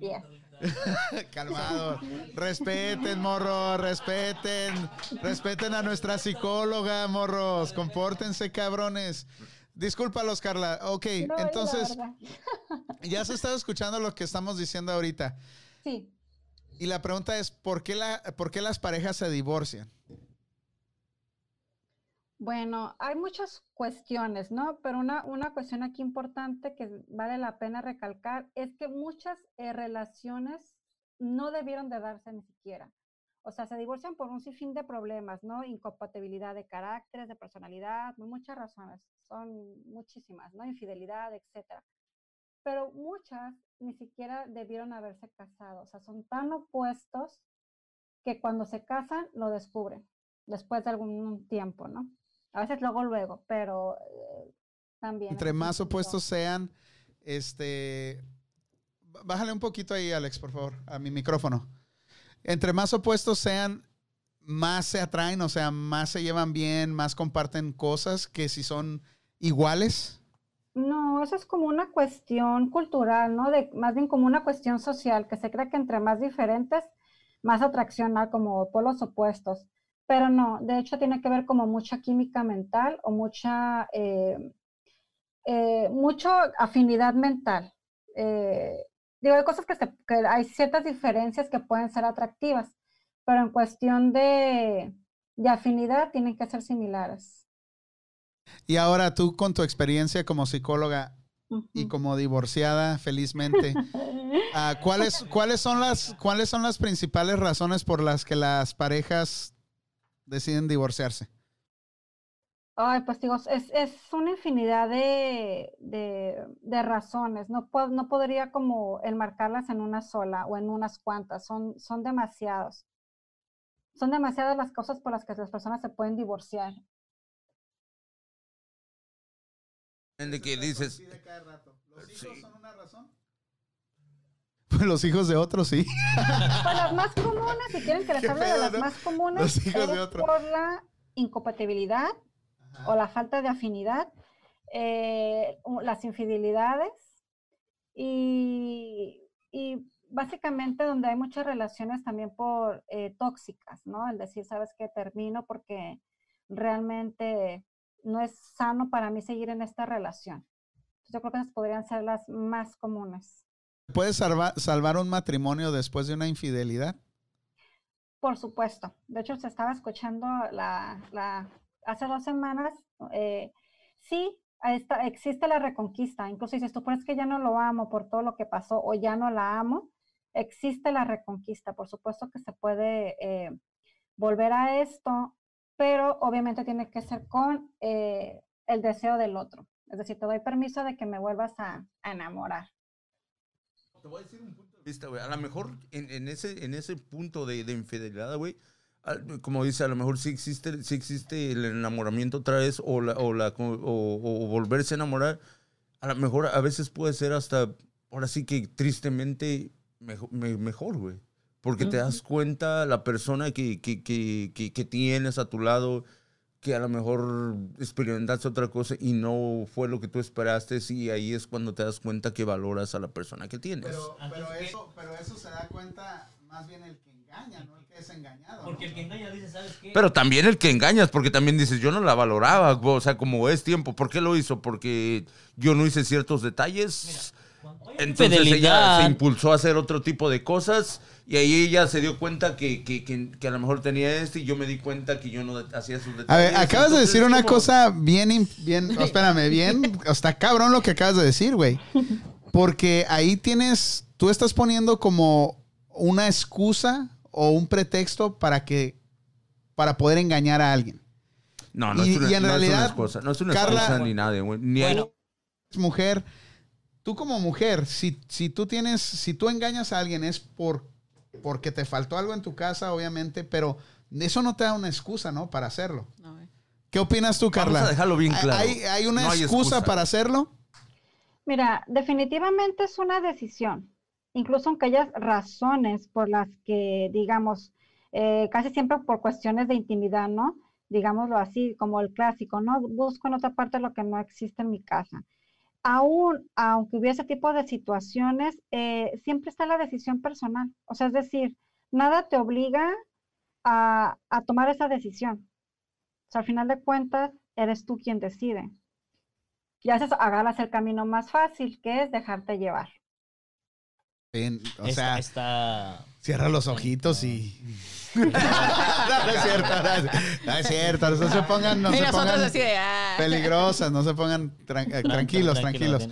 Yes. Calmado. Respeten, morros, respeten. Respeten a nuestra psicóloga, morros. Compórtense, cabrones. Discúlpalos, Carla. Ok, No, entonces, ya se está escuchando lo que estamos diciendo ahorita. Sí. Y la pregunta es, ¿por qué, la, ¿por qué las parejas se divorcian? Bueno, hay muchas cuestiones, ¿no? Pero una, una cuestión aquí importante que vale la pena recalcar es que muchas eh, relaciones no debieron de darse ni siquiera. O sea, se divorcian por un sinfín de problemas, ¿no? Incompatibilidad de caracteres, de personalidad, muchas razones, son muchísimas, ¿no? Infidelidad, etcétera. Pero muchas ni siquiera debieron haberse casado, o sea, son tan opuestos que cuando se casan lo descubren después de algún tiempo, ¿no? A veces luego, luego, pero eh, también. Entre más opuestos sean, este... Bájale un poquito ahí, Alex, por favor, a mi micrófono. Entre más opuestos sean, más se atraen, o sea, más se llevan bien, más comparten cosas que si son iguales. No, eso es como una cuestión cultural, ¿no? De, más bien como una cuestión social, que se cree que entre más diferentes, más atracción hay como polos opuestos. Pero no, de hecho tiene que ver como mucha química mental o mucha, eh, eh, mucho afinidad mental. Eh, digo, hay cosas que, se- que hay ciertas diferencias que pueden ser atractivas, pero en cuestión de, de afinidad tienen que ser similares. Y ahora tú con tu experiencia como psicóloga y como divorciada, felizmente, ah, ¿cuáles, cuáles, son las, ¿cuáles son las principales razones por las que las parejas deciden divorciarse? Ay, pues digo, es, es una infinidad de, de, de razones. No, puedo, no podría como enmarcarlas en una sola o en unas cuantas. Son, son demasiados. Son demasiadas las cosas por las que las personas se pueden divorciar. De que dices... ¿Los hijos Sí. son una razón? Los hijos de otros, sí. Pues las más comunes, si quieren que les hable de las ¿no? más comunes, Los hijos de es otro. por la incompatibilidad o la falta de afinidad, eh, las infidelidades y, y básicamente donde hay muchas relaciones también por eh, tóxicas, ¿no? El decir, sabes que termino porque realmente no es sano para mí seguir en esta relación. Yo creo que esas podrían ser las más comunes. ¿Puedes salva- salvar un matrimonio después de una infidelidad? Por supuesto. De hecho, se estaba escuchando la, la- hace dos semanas. eh, sí, existe la reconquista. Incluso dices, tú, pero es que ya no lo amo por todo lo que pasó o ya no la amo. Existe la reconquista. Por supuesto que se puede eh, volver a esto, pero obviamente tiene que ser con eh, el deseo del otro. Es decir, te doy permiso de que me vuelvas a enamorar. Te voy a decir un punto de vista, güey. A lo mejor en, en ese, en ese punto de, de infidelidad, güey, como dice, a lo mejor sí existe, sí existe el enamoramiento otra vez o, la, o, la, o, o- volverse a enamorar. A lo mejor a veces puede ser hasta, ahora sí que tristemente mejo- me- mejor, güey. Porque te das cuenta la persona que, que, que, que tienes a tu lado, que a lo mejor experimentaste otra cosa y no fue lo que tú esperaste, y ahí es cuando te das cuenta que valoras a la persona que tienes. Pero, pero eso, pero eso se da cuenta más bien el que engaña, no el que es engañado. Porque ¿no? el que engaña dice, ¿sabes qué? Pero también el que engañas, porque también dices, yo no la valoraba, o sea, como es tiempo, ¿por qué lo hizo? Porque yo no hice ciertos detalles. Hay Entonces ella se impulsó a hacer otro tipo de cosas y ahí ella se dio cuenta que, que, que, que a lo mejor tenía este y yo me di cuenta que yo no hacía sus detalles. A ver, acabas de decir una cosa bien, bien, espérame, bien, está cabrón lo que acabas de decir, güey. Porque ahí tienes, tú estás poniendo como una excusa o un pretexto para que, para poder engañar a alguien. No, no, Y- es una, y en no es una excusa, no es una Carla- excusa ni nada, güey. Ni Bueno. Es mujer, tú como mujer, si, si tú tienes, si tú engañas a alguien es por, porque te faltó algo en tu casa, obviamente, pero eso no te da una excusa, ¿no? Para hacerlo. No, güey. ¿Qué opinas tú, Carla? Vamos a dejarlo bien claro. ¿Hay, hay una No hay excusa, para hacerlo? Mira, definitivamente es una decisión, incluso aunque haya razones por las que, digamos, eh, casi siempre por cuestiones de intimidad, ¿no? Digámoslo así, como el clásico, ¿no? Busco en otra parte lo que no existe en mi casa. Aún, aunque hubiese tipo de situaciones, eh, siempre está la decisión personal. O sea, es decir, nada te obliga a, a tomar esa decisión. O sea, al final de cuentas, eres tú quien decide. Y haces, agarras el camino más fácil, que es dejarte llevar. O sea, cierra los ojitos y. no, no es cierto, no es, no es cierto. No se pongan, no se pongan así de, ah. peligrosas, no se pongan tran- tranquilos, tranquilos.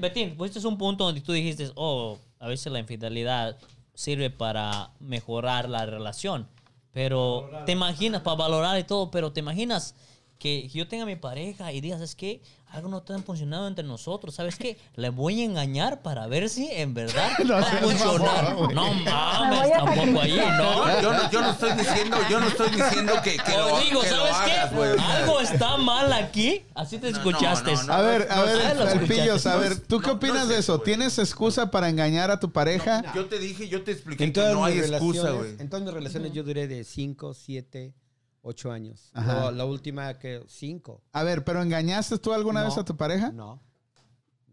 Betín. Pues este es un punto donde tú dijiste, oh, a veces la infidelidad sirve para mejorar la relación. Pero te imaginas, para valorar y todo, pero te imaginas que yo tenga a mi pareja y digas, es que algo no está funcionando entre nosotros, ¿sabes qué? Le voy a engañar para ver si en verdad No va a funcionar. No Me mames, tampoco ahí, ¿no? Yo, no, yo no estoy diciendo, yo no estoy diciendo que, que lo, digo, que lo ¿sabes hagas, qué? Algo está mal aquí. Así te No, escuchaste. no, no, A ver, a ver, pillos, a ver, ¿tú no, qué no opinas de eso. ¿Tienes excusa para engañar a tu pareja? Yo te dije, yo te expliqué que no hay excusa, relaciones, güey. en todas mis relaciones yo duré de 5, 7, 8 años. Ajá. La, la última que 5. A ver, ¿pero engañaste tú alguna No. vez a tu pareja? No.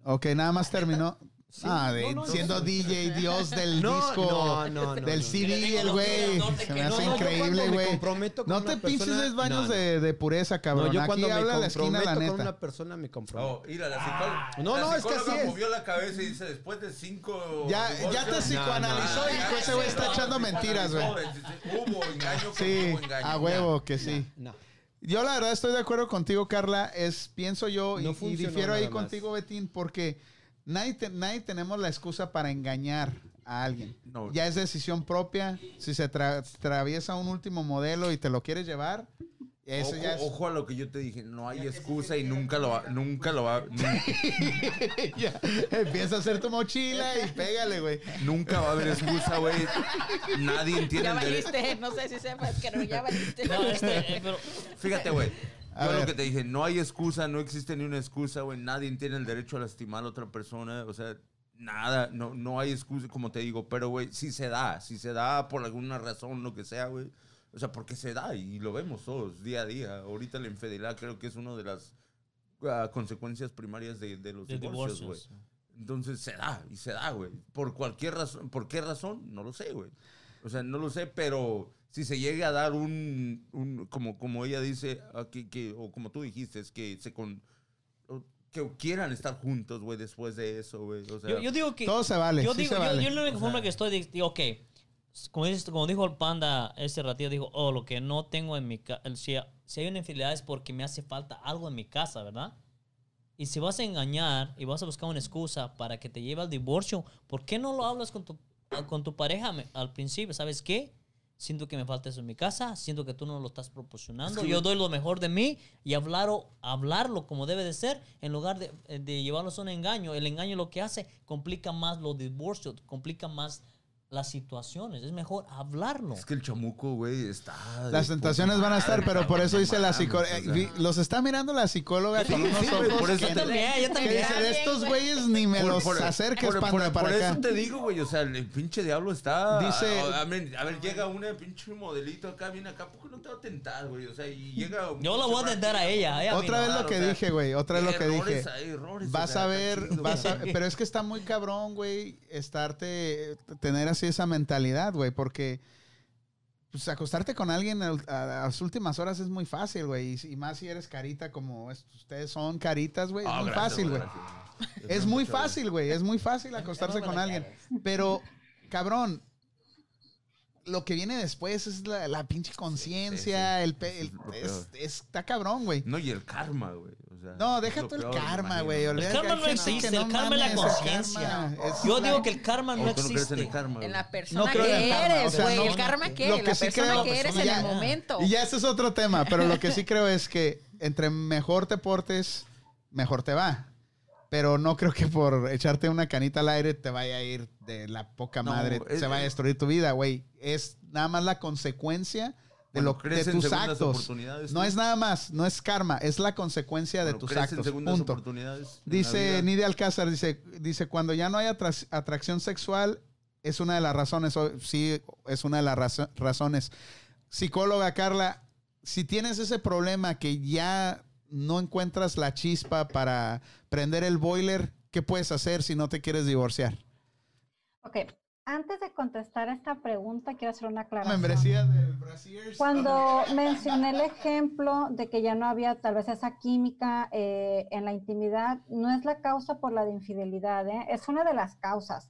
Ok, nada más terminó. Sí. Ah, de- No, no, siendo no. DJ, Dios del No, disco, no, no, no, del no. CD, el güey. Se me No, hace no, increíble, güey. con No te pinches baños no, no. De, de pureza, cabrón. No, yo Aquí cuando me habla la esquina, la con neta. una persona me comprometo. Oh, mira, la psicóloga. No, la no, es que así es. movió la cabeza y dice, después de cinco... Ya, ya te psicoanalizó, No, no, no, Ese güey está no, echando no, mentiras, güey. Hubo engaño, Sí, hubo engaño. a huevo que sí. No. Yo la verdad estoy de acuerdo contigo, Carla. Es, pienso yo, y- No y, difiero ahí contigo, Betín, porque nadie, te- nadie tenemos la excusa para engañar a alguien. No. Ya es decisión propia. Si se tra- atraviesa un último modelo y te lo quieres llevar, eso Ojo, ya es... ojo a lo que yo te dije, no hay excusa y nunca lo va, nunca lo va, nunca, Ya, Empieza a hacer tu mochila y pégale, güey. nunca va a haber excusa, güey. Nadie entiende Ya valiste, no sé si sepas que no, ya valiste. No, este, eh, pero Fíjate, güey. A Yo ver. lo que te dije, no hay excusa, no existe ni una excusa, güey. Nadie tiene el derecho a lastimar a otra persona. O sea, nada, no, no hay excusa, como te digo, pero, güey, si se da, si se da por alguna razón, lo que sea, güey. O sea, porque se da y lo vemos todos día a día. Ahorita la infidelidad creo que es una de las ah, consecuencias primarias de, de los De divorcios, güey. Entonces se da y se da, güey. Por cualquier razón, ¿por qué razón? No lo sé, güey. O sea, no lo sé, pero si se llega a dar un, un como, como ella dice, aquí, que, o como tú dijiste, es que se con, o que quieran estar juntos, güey, después de eso, güey. O sea, Yo, yo digo que. Todo se vale, Yo sí digo, se yo- vale. yo, la única forma que estoy, di- digo, ok. Como, dices- como dijo el panda ese ratito, dijo, oh, lo que no tengo en mi casa. Si, si hay una infidelidad es porque me hace falta algo en mi casa, ¿verdad? Y si vas a engañar y vas a buscar una excusa para que te lleve al divorcio, ¿por qué no lo hablas con tu, con tu pareja al principio? ¿Sabes qué? Siento que me falta eso en mi casa, siento que tú no lo estás proporcionando. Yo doy lo mejor de mí y hablarlo, hablarlo como debe de ser en lugar de, de llevarlos a un engaño. El engaño lo que hace complica más los divorcios, complica más las situaciones. Es mejor hablarlo. es que el chamuco, güey, está... de Las tentaciones van a estar, pero por eso dice la psicóloga. o sea. Los está mirando la psicóloga Sí, con unos ojos por eso que, te- Yo también, que también. dicen, estos güeyes ni me Por- los por- acerques, por- panda, por- para por acá. eso te digo, güey, o sea, el pinche diablo está... Dice- A, a ver, a ver, llega una pinche modelito acá, viene acá, ¿por qué no te va a tentar, güey? O sea, y llega... Yo la voy a tentar a ella. Otra vez lo que dije, güey. Otra vez lo que dije. hay errores, o Vas a ver, vas a- pero es que está muy cabrón, güey, estarte, tener así esa mentalidad, güey, porque pues acostarte con alguien a, a- a las últimas horas es muy fácil, güey, y, y más si eres carita como es- ustedes son caritas, güey, es Ah, muy gracias, fácil, güey. Es muy fácil, güey, es muy fácil acostarse con alguien, pero cabrón, lo que viene después es la, la pinche conciencia, sí. el, el- es- está cabrón, güey. No, y el karma, güey. Sea, No, deja tú el peor, karma, güey. El karma no existe, el karma es la conciencia. Yo digo que el karma ¿O no en existe. el karma, güey? En la persona No creo en el que karma, eres, güey. el karma que la persona creo- que eres en ya- el momento. Y ya ese es otro tema, pero lo que sí creo es que entre mejor te portes, mejor te va. Pero no creo que por echarte una canita al aire te vaya a ir de la poca No, madre, es- se vaya a destruir tu vida, güey. Es nada más la consecuencia de, lo, tus segundas actos. oportunidades, No es nada más, no es karma, es la consecuencia de tus crees en actos. segundas Punto. oportunidades Dice. Nidia Alcázar, dice, dice, cuando ya no hay atra- atracción sexual, es una de las razones, o- sí, es una de las razo- razones. Psicóloga Carla, si tienes ese problema que ya no encuentras la chispa para prender el boiler, ¿qué puedes hacer si no te quieres divorciar? Ok, antes de contestar esta pregunta, quiero hacer una aclaración. Membresía del Brasiers. Cuando mencioné el ejemplo de que ya no había tal vez esa química eh, en la intimidad, no es la causa por la de infidelidad, ¿eh? es una de las causas.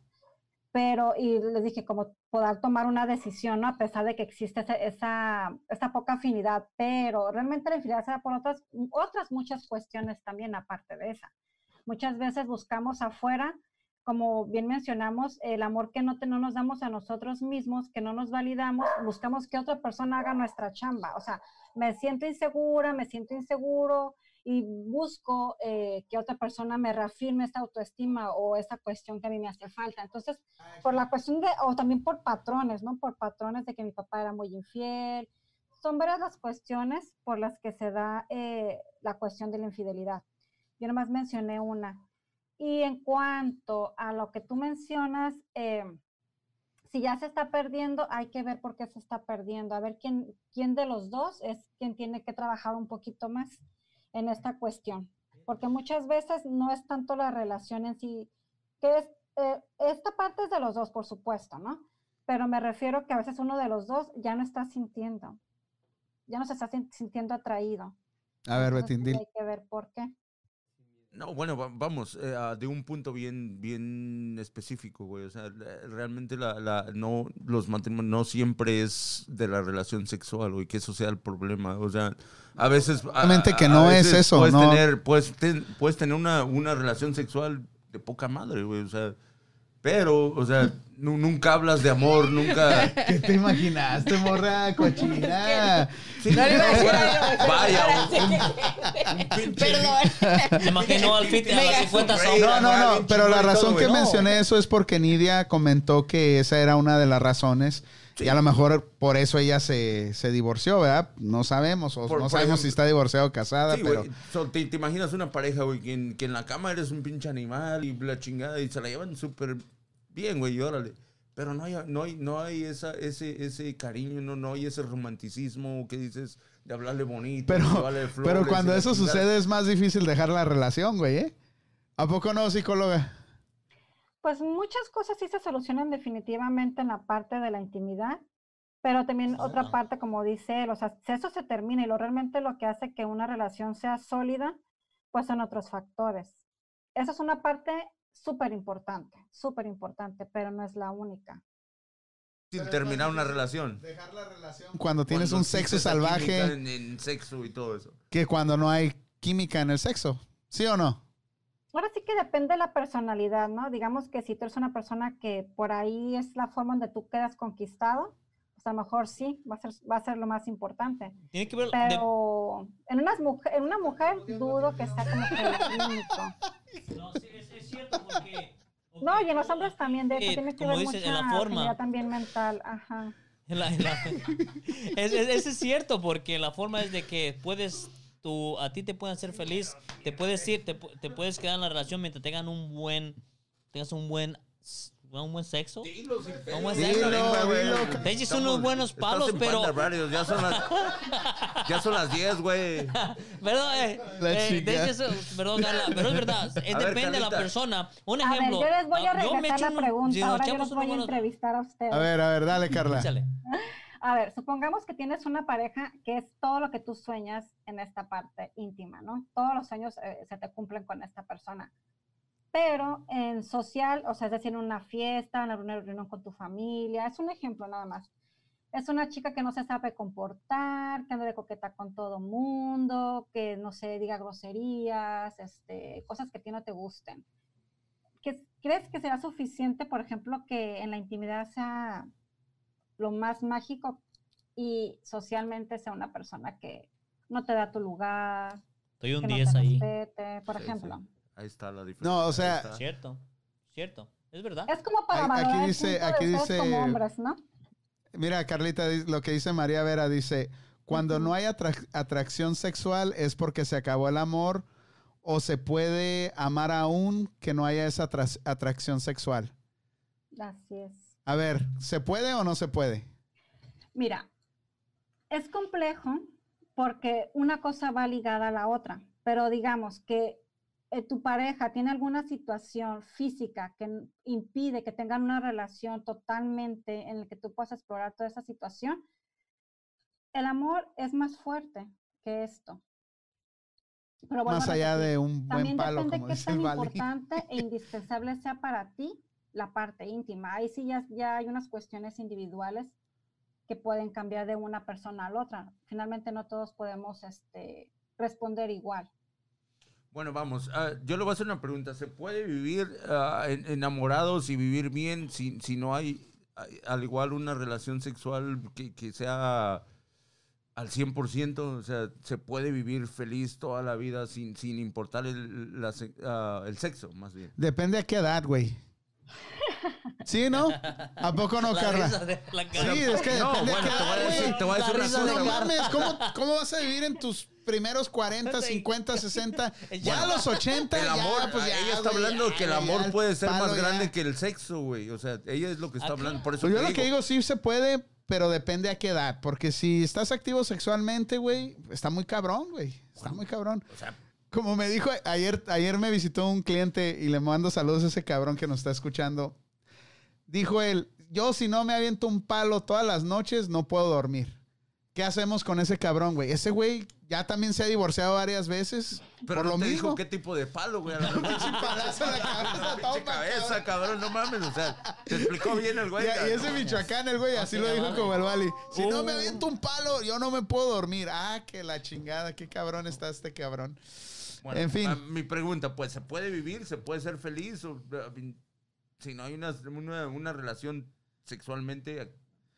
Pero, y les dije, como poder tomar una decisión, ¿no? A pesar de que existe esa, esa, esa poca afinidad, pero realmente la infidelidad se da por otras, otras muchas cuestiones también, aparte de esa. Muchas veces buscamos afuera como bien mencionamos, el amor que no, te, no nos damos a nosotros mismos, que no nos validamos, buscamos que otra persona haga nuestra chamba. O sea, me siento insegura, me siento inseguro y busco eh, que otra persona me reafirme esta autoestima o esa cuestión que a mí me hace falta. Entonces, por la cuestión de, o también por patrones, ¿no? Por patrones de que mi papá era muy infiel. Son varias las cuestiones por las que se da eh, la cuestión de la infidelidad. Yo nomás mencioné una. Y en cuanto a lo que tú mencionas, eh, si ya se está perdiendo, hay que ver por qué se está perdiendo, a ver quién, quién de los dos es quien tiene que trabajar un poquito más en esta cuestión. Porque muchas veces no es tanto la relación en sí, que es, eh, esta parte es de los dos, por supuesto, ¿no? Pero me refiero que a veces uno de los dos ya no está sintiendo, ya no se está sin- sintiendo atraído. A ver, Entonces, Betín, dile. Hay que ver por qué. No, bueno, va- vamos, eh, de un punto bien, bien específico, güey. O sea, realmente la, la- no, los matrimonios no siempre es de la relación sexual, güey, que eso sea el problema. O sea, a veces... Obviamente que no es eso, Puedes no. tener, puedes, ten- puedes tener una, una relación sexual de poca madre, güey. O sea, pero, o sea, nu- nunca hablas de amor, nunca... ¿Qué te imaginaste, morra cochina? Sí, No le iba a decir bueno, algo, Vaya, un- Perdón. Se imaginó al fit a las Mega 50 super- sombras. No, no, no, pero la razón todo, que mencioné eso es porque Nidia comentó que esa era una de las razones Y a lo mejor por eso ella se, se divorció, ¿verdad? No sabemos, o Por- no sabemos ejemplo- si está divorciado o casada, Sí, pero... So, te, te imaginas una pareja, güey, que en, que en la cama eres un pinche animal y la chingada y se la llevan súper bien, güey, y órale. Pero no hay, no hay, no hay esa, ese, ese cariño, no, no hay ese romanticismo que dices de hablarle bonito, de Pero, llevarle flores pero cuando eso sucede es más difícil dejar la relación, güey, ¿eh? ¿A poco no, psicóloga? Pues muchas cosas sí se solucionan definitivamente en la parte de la intimidad, pero también otra parte, como dice él, o sea, si eso se termina y lo realmente lo que hace que una relación sea sólida, pues son otros factores. Esa es una parte súper importante, súper importante, pero no es la única. Sin terminar una relación. Dejar la relación cuando tienes Cuando un sexo salvaje En, en sexo y todo eso. que cuando no hay química en el sexo. ¿Sí o no? Ahora sí que depende de la personalidad, ¿no? Digamos que si tú eres una persona que por ahí es la forma donde tú quedas conquistado, pues a lo mejor sí, va a ser, va a ser lo más importante. Tiene que ver. de- Pero en, unas mujer, en una mujer dudo que sea como que único. No, sí, es, es cierto porque. No, y en los hombres también, de hecho, Eh, tiene que ver mucha en la forma. también mental, ajá. La- es, es cierto, porque la forma es de que puedes, tú, a ti te pueden hacer feliz, te puedes ir, te, te puedes quedar en la relación mientras tengan un buen, tengas un buen, un buen sexo. Dilo sin Un buen Dilo, sexo. dilo. Te echas unos buenos palos, pero- ya son las, ya son las 10, güey. Perdón, eh, La eh, chica. eso- perdón, Carla, pero es verdad, es, A ver, depende de la persona. Un A ver, ejemplo. yo les voy a ah, yo me regresar la un- pregunta, ahora yo los voy a entrevistar a ustedes. A ver, a ver, dale, Carla. Échale. A ver, supongamos que tienes una pareja que es todo lo que tú sueñas en esta parte íntima, ¿no? Todos los sueños eh, se te cumplen con esta persona. Pero en social, o sea, es decir, en una fiesta, en una reunión con tu familia, es un ejemplo nada más. Es una chica que no se sabe comportar, que anda de coqueta con todo mundo, que no se diga groserías, este, cosas que a ti no te gusten. ¿Qué- ¿Crees que será suficiente, por ejemplo, que en la intimidad sea lo más mágico y socialmente sea una persona que no te da tu lugar, Estoy un que no 10 te ahí. respete, por Sí, ejemplo. sí. Ahí está la diferencia. No, o sea-. Cierto, cierto, es verdad. Es como para Aquí- valorar aquí el dice- punto de aquí ustedes dice- como hombres, ¿no? Mira, Carlita, lo que dice María Vera dice, cuando no hay atrac- atracción sexual es porque se acabó el amor o se puede amar aún que no haya esa atra- atracción sexual. Así es. A ver, ¿se puede o no se puede? Mira, es complejo porque una cosa va ligada a la otra, pero digamos que eh, tu pareja tiene alguna situación física que impide que tengan una relación totalmente en la que tú puedas explorar toda esa situación, el amor es más fuerte que esto. Pero Más allá de un buen también palo, depende como qué dice tan el Bali. importante e indispensable sea para ti la parte íntima. Ahí sí ya, ya hay unas cuestiones individuales que pueden cambiar de una persona a la otra. Finalmente no todos podemos este, responder igual. Bueno, vamos. ah, yo le voy a hacer una pregunta. ¿Se puede vivir en- enamorados y vivir bien si, si no hay, hay, al igual, una relación sexual que, que sea al 100%? O sea, ¿se puede vivir feliz toda la vida sin, sin importar el, la ah, el sexo, más bien? Depende a qué edad, güey. ¿Sí, no? ¿A poco no, La Carla? risa de la Sí, es que No, depende bueno, a qué te voy a edad, decir- güey. te voy a decir La una cosa. No mames, ¿cómo, ¿cómo vas a vivir en tus primeros 40, 50, 60? Ya a los 80, El ya, amor, pues ya, ella está hablando ya, que el amor puede ser más ya. grande que el sexo, güey. O sea, ella es lo que está hablando. Por eso Pues yo lo que digo. digo, sí se puede, pero depende a qué edad. Porque si estás activo sexualmente, güey, está muy cabrón, güey. Está muy cabrón. O sea, Como me dijo ayer, ayer me visitó un cliente y le mando saludos a ese cabrón que nos está escuchando. Dijo él, yo si no me aviento un palo todas las noches, no puedo dormir. ¿Qué hacemos con ese cabrón, güey? Ese güey ya también se ha divorciado varias veces pero por no lo te mismo. dijo qué tipo de palo, güey. Lo mejor- palazo en la cabeza, Pinche cabeza, cabrón, no mames. O sea, te explicó bien el güey. Y, y ese No, Michoacán, el güey, así sí, lo dijo como el Bali. Si no me Uh. aviento un palo, yo no me puedo dormir. Ah, que la chingada, qué cabrón está este cabrón. Bueno, en fin. mi pregunta, pues, ¿se puede vivir? ¿Se puede ser feliz? O, si no hay una, una, una relación sexualmente,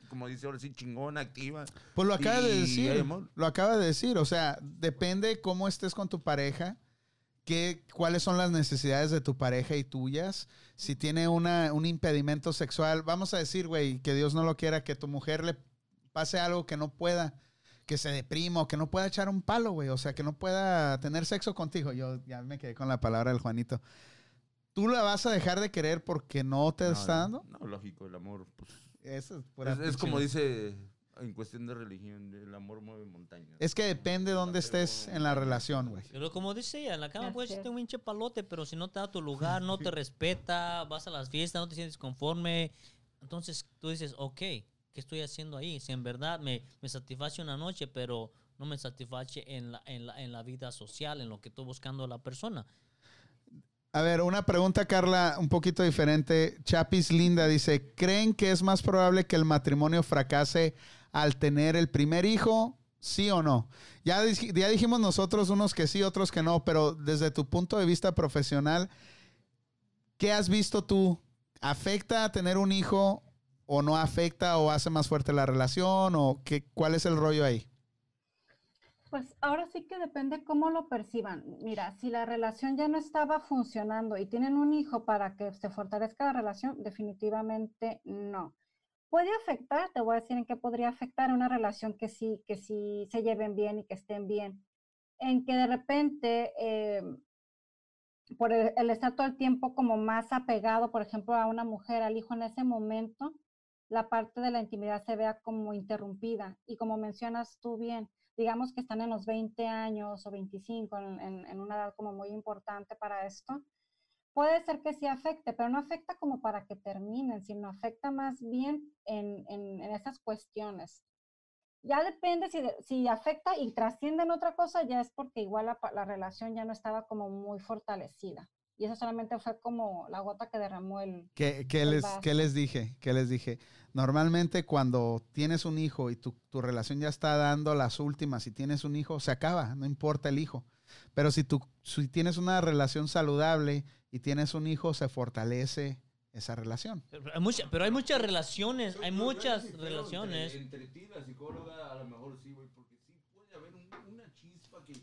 como dice ahora sí, chingona, activa. Pues lo acaba de decir. Lo acaba de decir. O sea, depende cómo estés con tu pareja. qué, cuáles son las necesidades de tu pareja y tuyas. Si tiene una, un impedimento sexual, vamos a decir, güey, que Dios no lo quiera, que tu mujer le pase algo que no pueda, que se deprima o que no pueda echar un palo, güey. O sea, que no pueda tener sexo contigo. Yo ya me quedé con la palabra del Juanito. ¿Tú la vas a dejar de querer porque no te No, está dando? No, lógico, el amor. Pues, Eso es, pura es, es como dice en cuestión de religión, el amor mueve montañas. Es que depende de dónde estés en la relación, güey. Pero como dice ella, en la cama puedes es. echarte un pinche palote, pero si no te da tu lugar, no te respeta, vas a las fiestas, no te sientes conforme, entonces tú dices, ok, ¿qué estoy haciendo ahí? Si en verdad me, me satisface una noche, pero no me satisface en la, en, la, en la vida social, en lo que estoy buscando a la persona. A ver, una pregunta, Carla, un poquito diferente. Chapis Linda dice, ¿creen que es más probable que el matrimonio fracase al tener el primer hijo? ¿Sí o no? Ya, ya dijimos nosotros unos que sí, otros que no, pero desde tu punto de vista profesional, ¿qué has visto tú? ¿Afecta a tener un hijo o no afecta o hace más fuerte la relación o qué, cuál es el rollo ahí? Pues ahora sí que depende cómo lo perciban. Mira, si la relación ya no estaba funcionando y tienen un hijo para que se fortalezca la relación, definitivamente no. Puede afectar, te voy a decir en qué podría afectar una relación que sí, que sí se lleven bien y que estén bien. En que de repente, eh, por el, el estar todo el tiempo como más apegado, por ejemplo, a una mujer, al hijo en ese momento, la parte de la intimidad se vea como interrumpida. Y como mencionas tú bien, digamos que están en los 20 años o 25, en, en- una edad como muy importante para esto, puede ser que sí afecte, pero no afecta como para que terminen, sino afecta más bien en, en- esas cuestiones. Ya depende si, si afecta y trasciende en otra cosa, ya es porque igual la relación ya no estaba como muy fortalecida. Y eso solamente fue como la gota que derramó el... ¿Qué, qué El les, vaso. qué les dije? ¿Qué les dije? Normalmente cuando tienes un hijo y tu, tu relación ya está dando las últimas y tienes un hijo, se acaba, no importa el hijo. Pero si, tú, si tienes una relación saludable y tienes un hijo, se fortalece esa relación. Pero hay, mucha- pero hay muchas relaciones, hay muchas relaciones. Entre, ti, la psicóloga, a lo mejor sí, güey, porque sí puede haber un- una chispa que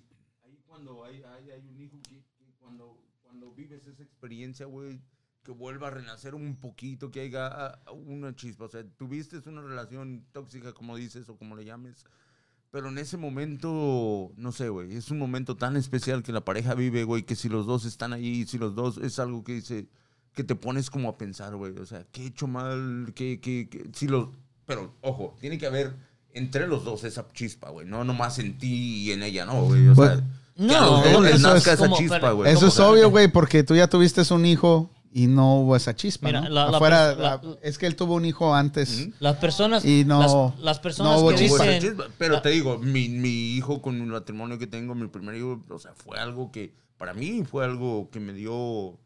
ahí cuando hay, hay, hay un hijo que, que cuando, cuando vives esa experiencia, güey, que vuelva a renacer un poquito, que haya ah, una chispa. O sea, tuviste una relación tóxica, como dices, o como le llames. Pero en ese momento, no sé, güey, es un momento tan especial que la pareja vive, güey, que si los dos están ahí, si los dos, es algo que dice, que te pones como a pensar, güey, o sea, ¿qué he hecho mal? ¿Qué, qué, qué? Si los, pero, ojo, tiene que haber entre los dos esa chispa, güey, no nomás en ti y en ella, no, güey, o Pues, sea, no, dos les eso nazca es esa chispa, güey. Eso es obvio, güey, porque tú ya tuviste un hijo y no hubo esa chispa. Mira, ¿no? la- Afuera, pers- la- la- es que él tuvo un hijo antes. Las personas, Y no- las, las personas no hubo que No dicen, chispa, Pero la- te digo, mi, mi hijo con el matrimonio que tengo, mi primer hijo, o sea, fue algo que, para mí fue algo que me dio,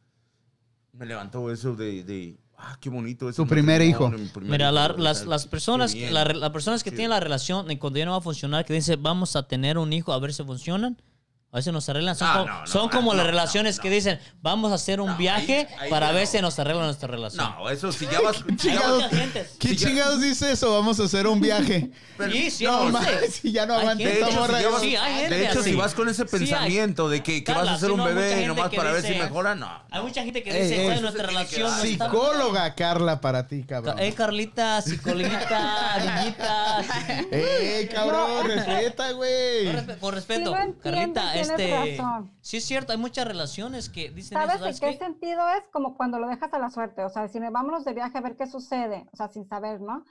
me levantó eso de, de ah, qué bonito es. Tu primer hijo. Mira, la- las, las personas, las personas que Sí. tienen la relación cuando ya no va a funcionar, que dicen vamos a tener un hijo a ver si funcionan, a veces nos arreglan. Son, como, no, no, son no, como no, las relaciones no. que dicen vamos a hacer un No, viaje ahí- ahí para no. si nos arregla nuestra relación. No, eso si ya vas... Hay Chingados. ¿Qué chingados dice eso? Vamos a hacer un viaje. sí, sí, no, sí. mames, si ya no esta De hecho, si ya vas- Sí, hay gente de hecho, así. si vas con ese Sí, hay- pensamiento de que, que vas a hacer un bebé nomás para ver si mejora, no. Hay mucha gente que dice, ey, "Oye, eso nuestra relación Psicóloga, Carla, para ti, cabrón. Eh, Carlita, psicologita, niñita. ¡Eh, cabrón! Respeta, güey. Con respe- Con respeto, Carlita, tienes este. razón. Sí, es cierto, hay muchas relaciones que dicen ¿Sabes eso. en ¿Sabes qué qué? sentido es? Como cuando lo dejas a la suerte, o sea, decirme, vámonos de viaje a ver qué sucede, o sea, sin saber, ¿no?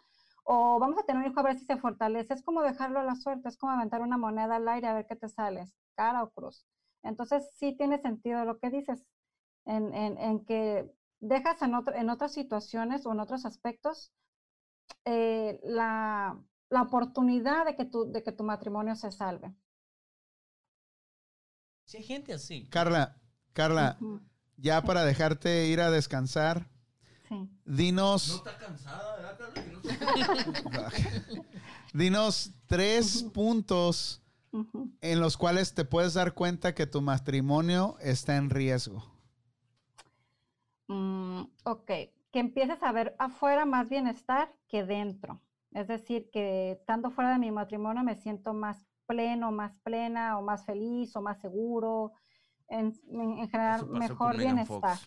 O vamos a tener un hijo a ver si se fortalece, es como dejarlo a la suerte, es como aventar una moneda al aire a ver qué te sales, cara o cruz. Entonces, sí tiene sentido lo que dices, en, en- en que dejas en, otro- en otras situaciones o en otros aspectos eh, la, la oportunidad de que, tu, de que tu matrimonio se salve. Sí, hay gente así. Carla, Carla, ya para dejarte ir a descansar, Sí. dinos, está cansada, ¿verdad, Carla? Que no está- dinos tres puntos en los cuales te puedes dar cuenta que tu matrimonio está en riesgo. Mm, ok, que empieces a ver afuera más bienestar que dentro. Es decir, que estando fuera de mi matrimonio me siento más pleno, más plena o más feliz o más seguro. en, en- pasó mejor bienestar.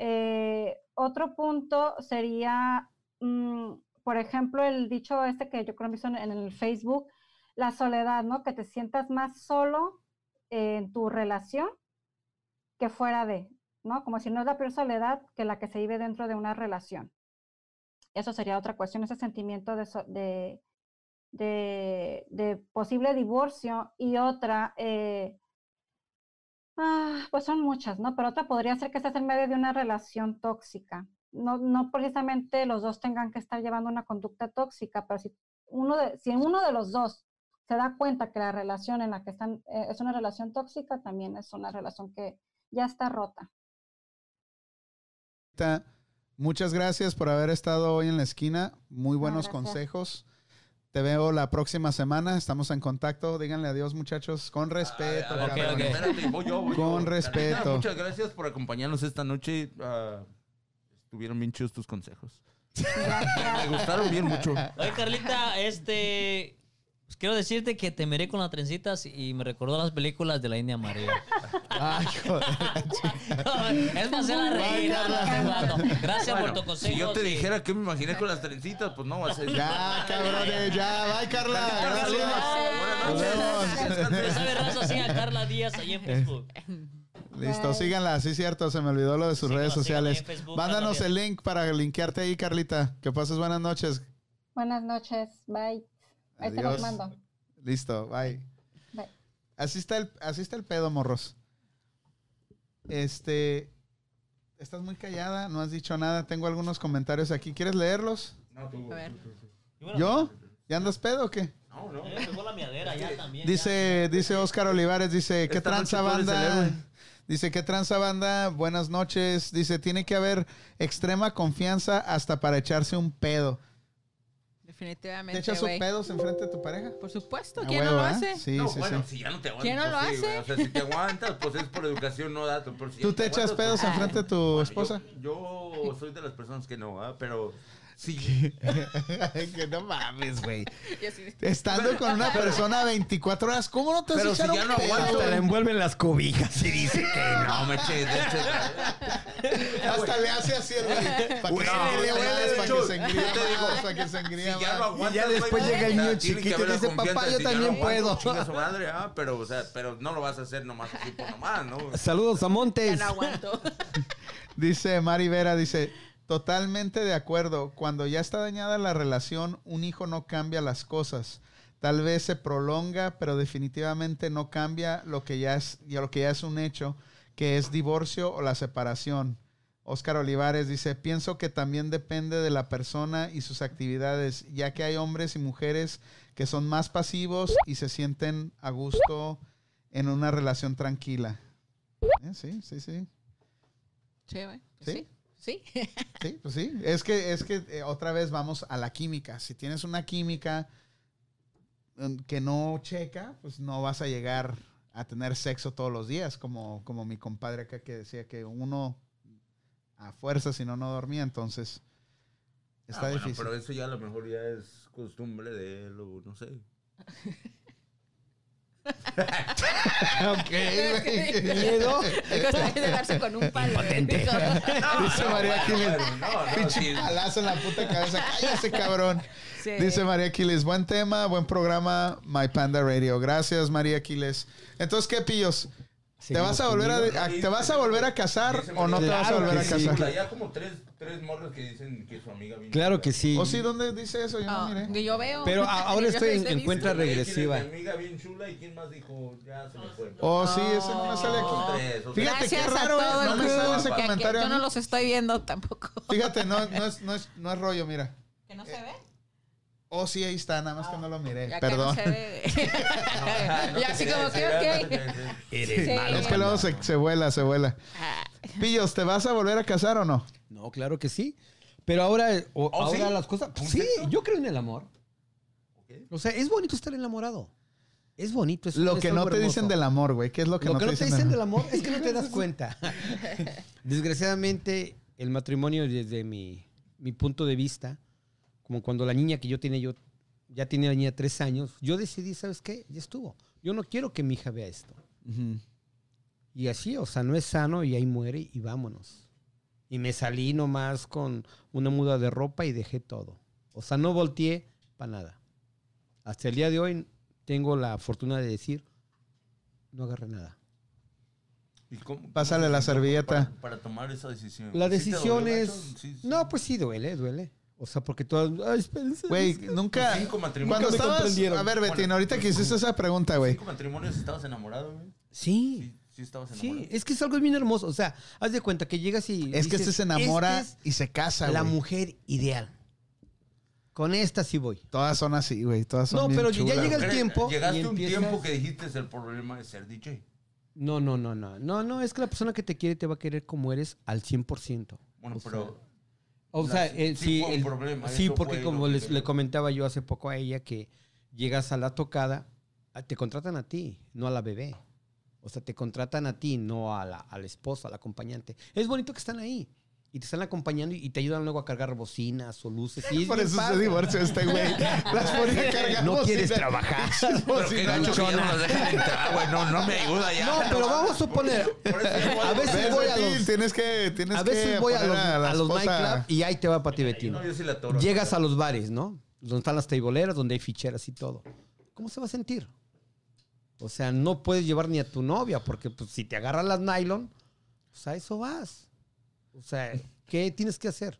Eh, otro punto sería, mm, por ejemplo, el dicho este que yo creo que en, en el Facebook, la soledad, ¿no? Que te sientas más solo en tu relación que fuera de, ¿no? Como si no es la peor soledad que la que se vive dentro de una relación. Eso sería otra cuestión, ese sentimiento de, so- de, de, de posible divorcio y otra, eh, Ah, pues son muchas, ¿no? Pero otra podría ser que estés en medio de una relación tóxica. No, no precisamente los dos tengan que estar llevando una conducta tóxica, pero si uno de, si uno de los dos se da cuenta que la relación en la que están eh, es una relación tóxica, también es una relación que ya está rota. Ta- Muchas gracias por haber estado hoy en la esquina. Muy buenos consejos. Te veo la próxima semana. Estamos en contacto. Díganle adiós, muchachos. Con respeto. A ver, a ver, cabrón. ok. espérate, voy yo, voy yo. Con respeto. Muchas gracias por acompañarnos esta noche. Ah, estuvieron bien chidos tus consejos. Me gustaron bien mucho. Oye, Carlita, este. Pues quiero decirte que te miré con las trencitas y me recordó las películas de la India María. Ay, joder, es para hacer la reír. Gracias Bueno, por tu consejo. si yo te sí. dijera que me imaginé con las trencitas, pues no va a ser. Ya, cabrones. Ya. Bye, Carla. Gracias. Nos vemos. Le sabe raza así a Carla Díaz ahí en Facebook. Listo, síganla, sí cierto, se me olvidó lo de sus Síganla, redes sociales. Mándanos el link para linkearte ahí, Carlita. Que pases buenas noches. Buenas noches, bye. Ahí te los mando. Listo, bye. Bye. Así está el, así está el pedo, morros. Este, estás muy callada, no has dicho nada. Tengo algunos comentarios aquí. ¿Quieres leerlos? No, tú, A ver. ¿Yo? ¿Ya andas pedo o qué? No, no. Me pegó la miadera ya también. Dice, dice Oscar Olivares, dice, ¿qué tranza banda? Dice, ¿qué tranza banda? Buenas noches. Dice, tiene que haber extrema confianza hasta para echarse un pedo. ¿Te Definitivamente, echas güey. un pedos enfrente de tu pareja? Por supuesto, ¿quién huevo, no lo ¿eh? hace? Sí, no, sí, bueno, sí. si ya no te aguantas. ¿Quién no lo pues sí, güey. hace? O sea, si te aguantas, pues es por educación, no dato. Si ¿Tú te echas aguantas, pedos pues- enfrente de tu Bueno, esposa? Yo, yo soy de las personas que no. Pero sí. que no mames, güey. Estando con una persona 24 horas, ¿cómo no te vas a Pero si ya no? Hasta la envuelven las cobijas y dice que no. No me hecho, Hasta le hace así, güey. Para que, se no, engríe para que se engríe yo te digo, más, para que se engríe Si ya más. lo aguantas, Y ya después llega el niño chiquito y dice, "Papá, yo si ya también puedo". chinga su madre, ah, pero, o sea, pero no lo vas a hacer nomás así por nomás, ¿no? Saludos a Ya Montes. no aguanto. Dice Mari Vera, dice, totalmente de acuerdo. Cuando ya está dañada la relación, un hijo no cambia las cosas. Tal vez se prolonga, pero definitivamente no cambia lo que ya es, lo que ya es un hecho, que es divorcio o la separación. Oscar Olivares dice, pienso que también depende de la persona y sus actividades, ya que hay hombres y mujeres que son más pasivos y se sienten a gusto en una relación tranquila. Eh, sí, sí, sí. Sí, güey. ¿Sí? Sí. Sí. Sí, pues sí. Es que, es que eh, otra vez vamos a la química. Si tienes una química mm, que no checa, pues no vas a llegar a tener sexo todos los días, como, como mi compadre acá que decía que uno a fuerza si no, no dormía. Entonces, está Ah, bueno, difícil. Pero eso ya a lo mejor ya es costumbre de él o no sé. Ok, cosa de darse con un palo. Impotente. Dice María Aquiles. No, no, Pinche sí. palazo en la puta cabeza. Cállate, cabrón. Sí. Dice María Aquiles. Buen tema, buen programa, My Panda Radio. Gracias, María Aquiles. Entonces, ¿qué pillos? ¿Te vas a volver a, te vas a volver a casar o no te vas a volver a casar? Ya como tres, tres morras que dicen que su amiga vino. Claro que sí. ¿O sí dónde dice eso? Yo no Ah, miré. que yo veo. Pero a- ahora estoy en- en cuenta regresiva. Mi amiga bien chula y quién más dijo, ya se me fue. Oh, sí, ese no me sale aquí. Tres, o sea, Fíjate Gracias qué a raro, todo ¿eh? el No me crew, sale ese que- que comentario. Yo a no mí. los estoy viendo tampoco. Fíjate, no, no, es, no, es, no es rollo, mira. ¿Que no se ve? Oh, sí, ahí está, nada más que no lo miré. Ya Perdón. que no se ve. no y te así como que, ok. no. Eres Sí. malo. Es que luego se, se vuela, se vuela. Ah, Pillos, ¿te vas a volver a casar o no? No, claro que sí. Pero ahora, o- ¿Oh, ahora sí? las cosas. ¿Un Sí, sexo? yo creo en el amor. O sea, es bonito estar enamorado. Es bonito. Es, Lo que no te hermoso. dicen del amor, güey. ¿Qué es lo que, Lo no, que te no te dicen, dicen del amor es que no te das cuenta. Desgraciadamente, el matrimonio desde mi, mi punto de vista, como cuando la niña que yo tenía, yo ya tenía la niña tres años, yo decidí, ¿sabes qué? Ya estuvo. Yo no quiero que mi hija vea esto. Y así, o sea, no es sano y ahí muere y vámonos. Y me salí nomás con una muda de ropa y dejé todo. O sea, no volteé para nada. Hasta el día de hoy tengo la fortuna de decir, no agarré nada. ¿Y cómo- Pásale cómo la servilleta. Para, para tomar esa decisión. La ¿Sí decisión dolió, es... Sí, sí. No, pues sí, duele, duele. O sea, porque todas... Ay, espérense. Güey, nunca. Cinco matrimonios. Cuando estabas. A ver, Betín, Bueno, ahorita que hiciste esa pregunta, güey. ¿Cinco matrimonios estabas enamorado, güey? Sí. Sí, sí estabas enamorado. Sí, es que es algo bien hermoso. O sea, haz de cuenta que llegas y. Es que este se enamora "Esta es y se casa, la güey. mujer ideal. Con esta sí voy. Todas son así, güey. Todas son No, bien pero ya llega el tiempo Llegaste un empiezas- tiempo que dijiste es el problema de ser DJ. No, no, no, no. No, no, es que la persona que te quiere te va a querer como eres al 100%. Bueno, O sea, pero O sea, eh, sí un el- problema, sí porque fue como les, le comentaba yo hace poco a ella que llegas a la tocada, te contratan a ti, no a la bebé. O sea, te contratan a ti, no a la, a la esposa, al acompañante. Es bonito que están ahí. Y te están acompañando y te ayudan luego a cargar bocinas o luces. Y es Por eso se padre. divorció este güey. Las ponía a cargar No quieres trabajar. Pero qué gacho que ya no las dejan entrar, güey. No, no me ayuda ya. No, pero vamos a suponer. A veces ¿Ves, voy a los, Tienes que. Tienes a veces voy a los, a los esposa- nightclub y ahí te va para ti, Betín. No, yo sí la toro. Llegas a los bares, ¿no? Donde están las teiboleras, donde hay ficheras y todo. ¿Cómo se va a sentir? O sea, no puedes llevar ni a tu novia, porque pues, si te agarran las nylon, pues a eso vas. O sea, ¿qué tienes que hacer?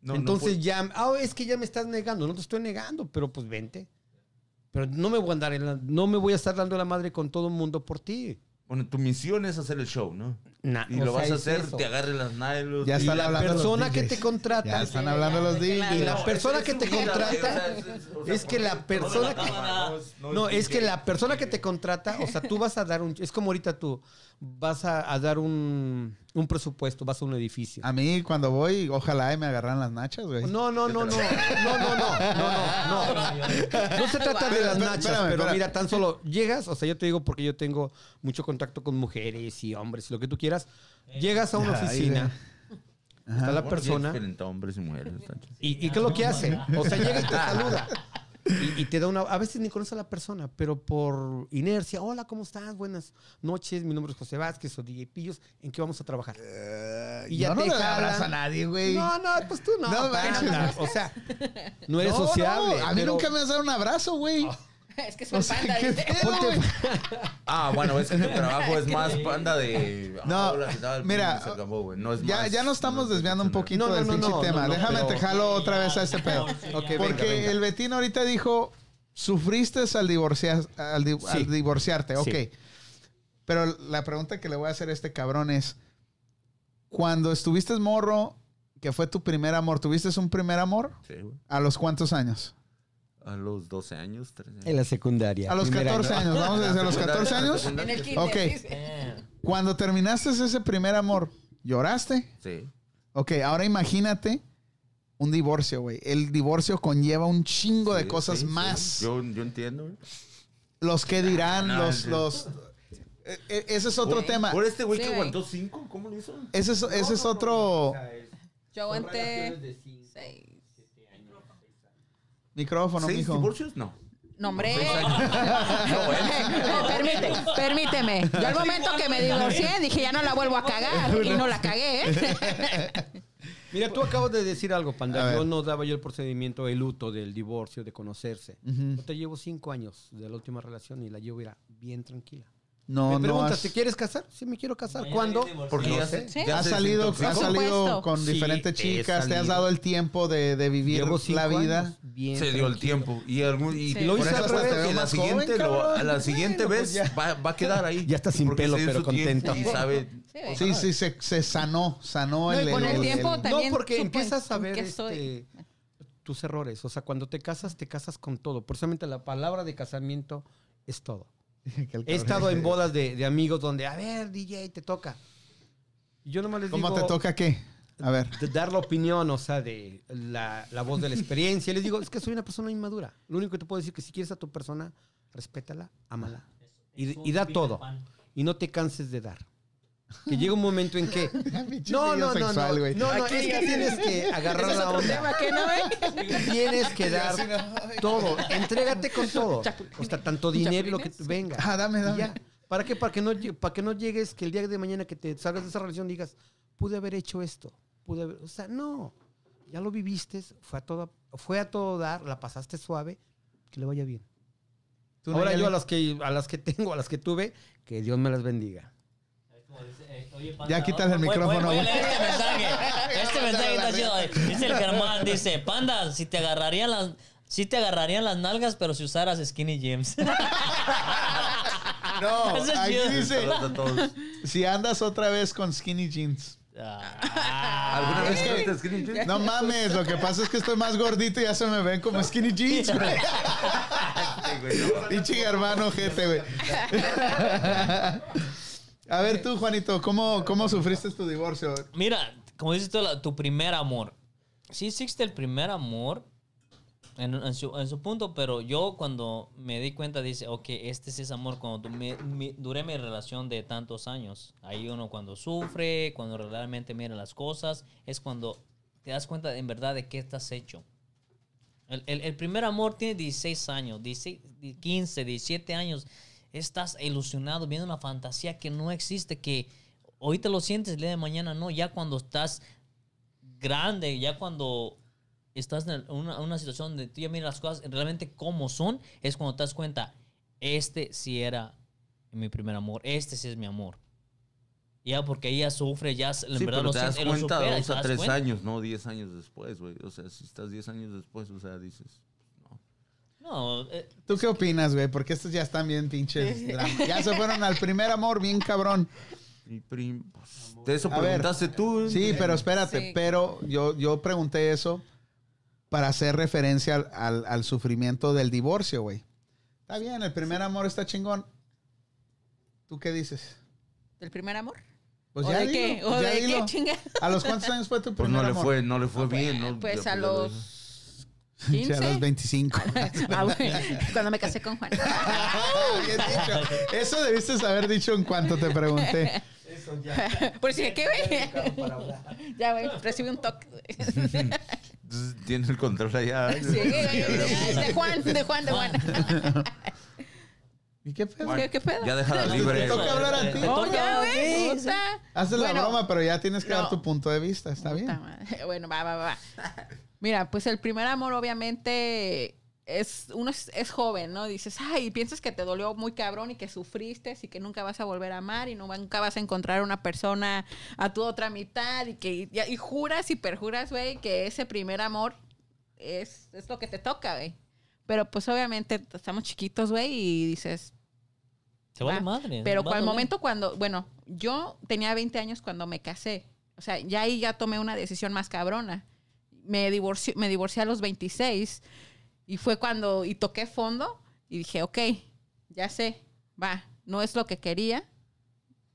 No, Entonces ya, ah, es que ya me estás negando, no te estoy negando, pero pues vente. Pero no me voy a andar en la- no me voy a estar dando la madre con todo el mundo por ti. Bueno, tu misión es hacer el show, ¿no? Nah, y lo sea, vas a hacer, eso. te agarren las nylos. Ya Y están la hablando los persona que te contrata Ya están hablando los DJs. y la persona que te contrata es- que la persona no, que es que la persona que te contrata o sea tú vas a dar un es como ahorita tú vas a, a dar un, un presupuesto vas a un edificio A mí, cuando voy, ojalá y me agarran las nachas, güey. no no no no no no no no no no no se trata de las nachas espérame, pero mira tan solo llegas o sea yo te digo porque yo tengo mucho contacto con mujeres y hombres y lo que tú quieras llegas a una oficina está la persona hombres y mujeres. está chido. ¿Y, y qué es lo que hace? O sea, llega y te saluda. Y, y te da una. A veces ni conoce a la persona, pero por inercia. Hola, ¿cómo estás? Buenas noches. Mi nombre es José Vázquez o DJ Pillos. ¿En qué vamos a trabajar? y ya no te le jalan. abrazo a nadie, güey. No, no, pues tú no. No manches. nada. O sea, no eres No, sociable. no, a mí pero nunca me has dado un abrazo, güey. Es que O sea, panda. ¿qué dice. Ah, bueno, es que tu trabajo es más panda de. No, mira, Se acabó, güey. No es Ya, más- ya nos estamos no es desviando un poquito No, no, del no, pinche no, tema. no, no, Déjame pero- te jalo otra vez a este pedo. Venga, Porque venga. el Betín ahorita dijo, sufriste al, divorciar, al, di- Sí. al divorciarte, ok. Sí. Pero la pregunta que le voy a hacer a este cabrón es, cuando estuviste morro, que fue tu primer amor, ¿tuviste un primer amor? Sí, güey. ¿A los cuántos años? A los 12 años, 13 años. En la secundaria. A los primer 14 año. años, vamos desde los Secundaria, 14 años. En el kinder, Ok. dice. Cuando terminaste ese primer amor, ¿lloraste? Sí. Ok, ahora imagínate un divorcio, güey. El divorcio conlleva un chingo de cosas sí, sí. más. Yo, yo entiendo, güey. Los que dirán, No, los, los. eh, eh, ese es otro Por- tema. Por este güey Sí, que aguantó 5, ¿cómo lo hizo? Ese es, ese es otro Yo aguanté seis. Micrófono, ¿Seis mijo. divorcios? No. No, hombre. No. Eh, permite, permíteme. Yo al momento que me divorcié dije ya no la vuelvo a cagar y no la cagué, ¿eh? Mira, tú acabas de decir algo, Panda. Yo no daba yo el procedimiento, el luto del divorcio, de conocerse. Yo te llevo cinco años de la última relación y la llevo mira, bien tranquila. No, me no. preguntas, has- ¿te quieres casar? Sí, me quiero casar. ¿Cuándo? Porque No ya sé. Sí. ya Has salido, has salido con Sí, diferentes chicas, te has dado el tiempo de, de vivir Llevo cinco la vida. años bien Se dio el tiempo. Y, algún, y Sí. Lo hice al revés. la siguiente, joven, lo- cabrón. a la siguiente Bueno, vez pues ya. va, va a quedar ahí. Ya está sin Porque pelo, pero contento. Y sabe. Sí. Sí, se, se sanó, sanó el, con el- tiempo el- también No, porque supe empiezas a ver este, tus errores. O sea, cuando te casas, te casas con todo. Precisamente la palabra de casamiento es todo. que el He estado en bodas de, de amigos donde, a ver, DJ, te toca. Y yo nomás les ¿Cómo digo... te toca qué? A ver. de dar la opinión, o sea, de la, la voz de la experiencia. Y les digo, es que soy una persona inmadura. Lo único que te puedo decir es que si quieres a tu persona, respétala, ámala. Y, y da todo. Y no te canses de dar. Que llega un momento en que... No, no, no, no. sexual, güey. No, no, Aquí es que tienes que agarrar la onda. que no. Tienes que dar todo. Entrégate con todo. O sea, tanto dinero y lo que venga. Ah, dame, dame. ya. ¿Para qué? Para que, no, para que no llegues que el día de mañana que te salgas de esa relación digas, pude haber hecho esto. Pude haber... O sea, no. Ya lo viviste, fue a, todo, fue a todo dar, la pasaste suave, que le vaya bien. ¿Tú, Ahora yo a las, que, a las que tengo, a las que tuve, que Dios me las bendiga. Ya quítale el Voy- voy- micrófono, voy a güey. leer este mensaje. Este mensaje está chido. Dice el Germán, dice, Panda, si te agarrarían las... Si te agarrarían las nalgas, pero si usaras skinny jeans. No, Eso es aquí chido. dice, si andas otra vez con skinny jeans. Ah. ¿Alguna vez tuviste skinny jeans? No mames, lo que pasa es que estoy más gordito y ya se me ven como skinny jeans, güey. Pinche hermano, gente, güey. A ver tú, Juanito, ¿cómo, cómo sufriste tu divorcio? Mira, como dices tú, la- tu primer amor. Sí existe el primer amor en, en su, en su punto, pero yo cuando me di cuenta, dice, ok, este sí es amor cuando du- me- mi- duré mi relación de tantos años. Ahí uno cuando sufre, cuando realmente mira las cosas, es cuando te das cuenta en verdad de qué estás hecho. El, el- el primer amor tiene 16 años, 16, 15, 17 años. Estás ilusionado viendo una fantasía que no existe, que hoy te lo sientes, el día de mañana no. Ya cuando estás grande, ya cuando estás en una, una situación donde tú ya miras las cosas realmente como son, es cuando te das cuenta, este sí era mi primer amor, este sí es mi amor. Ya porque ella sufre, ya en Sí, verdad pero lo te das siente, lo cuenta supera, dos te a das tres cuenta. años, no 10 años después, güey. O sea, si estás 10 años después, o sea, dices. No. Eh, ¿Tú qué opinas, güey? Porque estos ya están bien pinches drama. Ya se fueron al primer amor, bien cabrón. Mi prim... Pues, de eso preguntaste tú. Sí, pero espérate, pero yo, yo pregunté eso para hacer referencia al, al, sufrimiento del divorcio, güey. Está bien, el primer amor está chingón. ¿Tú qué dices? ¿Del primer amor? Pues ¿O ya de qué? ¿O de qué ¿A los cuántos años fue tu pues primer amor? No le fue, no le fue bien. No, pues a pues, los 15. A los 25. Ah, Cuando me casé con Juan. Ah, Eso debiste haber dicho en cuanto te pregunté. Eso ya. Por si ¿qué güey? Ya, güey, recibí un toque. Tiene el control allá. Sí, de Juan, de Juan, de Juan. ¿Y qué pedo? ¿Qué, qué pedo? Ya déjala libre. Te oh, ya, güey. Haces la broma, pero ya tienes que dar tu punto de vista, ¿está bien? Bueno, va, va, va. Mira, pues el primer amor obviamente es uno es, es joven, ¿no? Dices, ay, piensas que te dolió muy cabrón y que sufriste y que nunca vas a volver a amar y no, nunca vas a encontrar una persona a tu otra mitad y que y, y juras y perjuras, güey, que ese primer amor es, es lo que te toca, güey. Pero pues obviamente estamos chiquitos, güey, y dices, vale Va. madre. Pero al momento cuando, bueno, yo tenía 20 años cuando me casé. O sea, ya ahí ya tomé una decisión más cabrona. Me divorcié, me divorcié a los 26 y fue cuando, y toqué fondo y dije, ok, ya sé, va, no es lo que quería.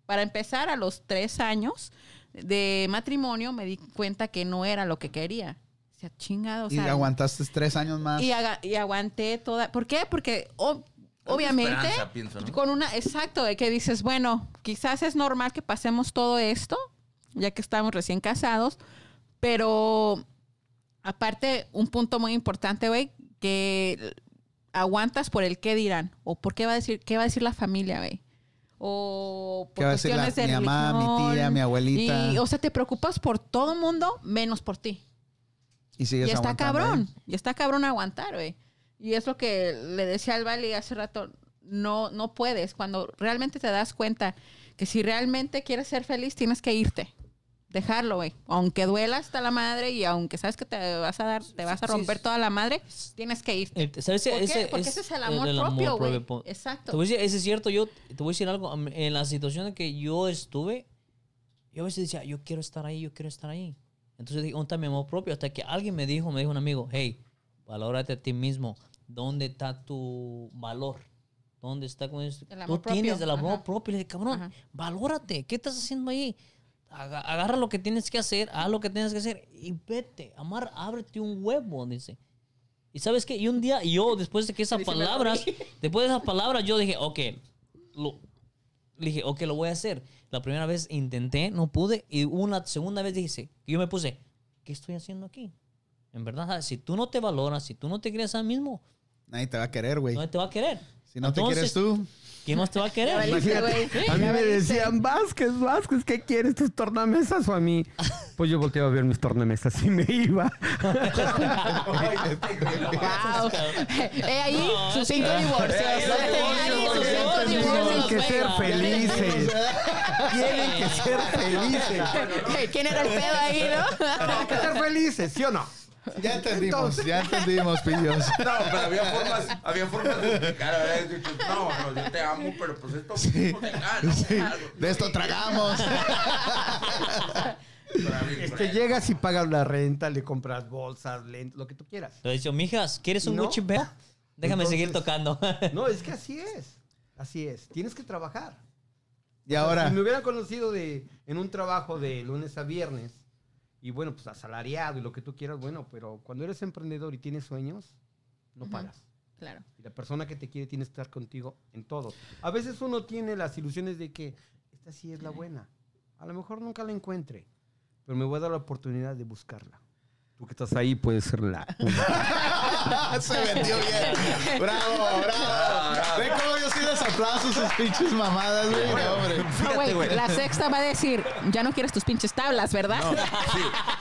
Para empezar, a los tres años de matrimonio me di cuenta que no era lo que quería. O sea, chingado. O y sea, aguantaste tres años más. y, aga- y aguanté toda. ¿Por qué? Porque o- obviamente pienso, ¿no? con una exacto de que dices bueno quizás es normal que pasemos todo esto ya que estamos recién casados pero aparte un punto muy importante güey que aguantas por el qué dirán o por qué va a decir qué va a decir la familia güey o por ¿Qué va a decir la- cuestiones de mi mamá, mi tía, mi abuelita? y, o sea te preocupas por todo mundo menos por ti Y sigues y está cabrón. ahí. Y está cabrón aguantar, güey. Y es lo que le decía al Vali hace rato. No, no puedes. Cuando realmente te das cuenta que si realmente quieres ser feliz, tienes que irte. Dejarlo, güey. Aunque duela hasta la madre y aunque sabes que te vas a dar, te vas a romper toda la madre, tienes que irte. El- ¿sabes? ¿Por qué? Ese, Porque ese es el amor propio, güey. Exacto. Te voy a decir, ese es cierto. Yo te voy a decir algo. En la situación en que yo estuve, yo a veces decía, yo quiero estar ahí, yo quiero estar ahí. Entonces dije, ¿dónde está mi amor propio? Hasta que alguien me dijo, me dijo un amigo, hey, valórate a ti mismo. ¿Dónde está tu valor? ¿Dónde está? cómo es? El amor Tú tienes el amor Ajá. propio. Le dije, cabrón, Ajá. valórate. ¿Qué estás haciendo ahí? Aga- Agarra lo que tienes que hacer, haz lo que tienes que hacer y vete. Amar, ábrete un huevo, dice. Y sabes qué, y un día yo, después de que esas palabras, después de esas palabras, yo dije, ok, lo, dije, ok, lo voy a hacer. La primera vez intenté, no pude, y una segunda vez dije, yo me puse, ¿qué estoy haciendo aquí? En verdad, si tú no te valoras, si tú no te crees a ti mismo, Nadie te va a querer, güey. no te va a querer. Si no te Entonces- quieres tú, ¿Quién más te va a querer? A mí me decían, Vázquez, Vázquez, ¿qué quieres? ¿Tus tornamesas o a mí? Pues yo volteaba a ver mis tornamesas y me iba. Wow. Eh, ahí sus es cinco divorcios. Ahí los sus divorcios, cinco los divorcios, Tienen que ser felices. Tienen que ser felices. ¿Quién era el pedo ahí, no? Tienen que ser felices, ¿sí o no? Ya entendimos, ya entendimos, pillos. No, pero había formas, había formas de explicar. Había dicho, no, no, yo te amo, pero pues esto Sí. ah, no, Sí, algo. De esto tragamos. Es que llegas y pagas la renta, le compras bolsas, lentes, lo que tú quieras. Le he dicho, mijas, ¿quieres un No. Gucci Bear? Déjame Entonces- seguir tocando. No, es que así es. Así es. Tienes que trabajar. Y ahora, Si me hubieran conocido de, en un trabajo de lunes a viernes, y bueno, pues asalariado y lo que tú quieras, bueno, pero cuando eres emprendedor y tienes sueños, no pagas. Claro. Y la persona que te quiere tiene que estar contigo en todo. A veces uno tiene las ilusiones de que esta sí es la buena. A lo mejor nunca la encuentre, pero me voy a dar la oportunidad de buscarla. Tú que estás ahí puedes ser la. se vendió bien. Bravo, bravo. Ve cómo yo sí les aplauso sus pinches mamadas, güey. No, hombre. No, Fíjate, güey, güey. la sexta va a decir, ya no quieres tus pinches tablas, ¿verdad? No, sí,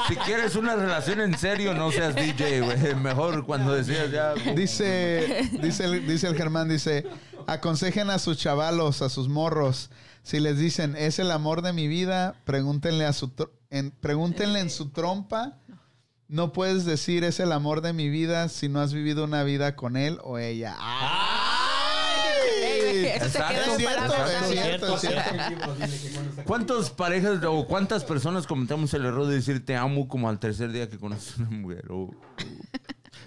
si quieres una relación en serio, no seas DJ, güey. Mejor cuando decías ya. Dice, dice, el, dice el Germán, dice, aconsejen a sus chavalos, a sus morros. Si les dicen, es el amor de mi vida, pregúntenle a su en, pregúntenle en su trompa. No puedes decir es el amor de mi vida si no has vivido una vida con él o ella. ¿Cuántas parejas o cuántas personas cometemos el error de decir te amo como al tercer día que conoces a una mujer? O-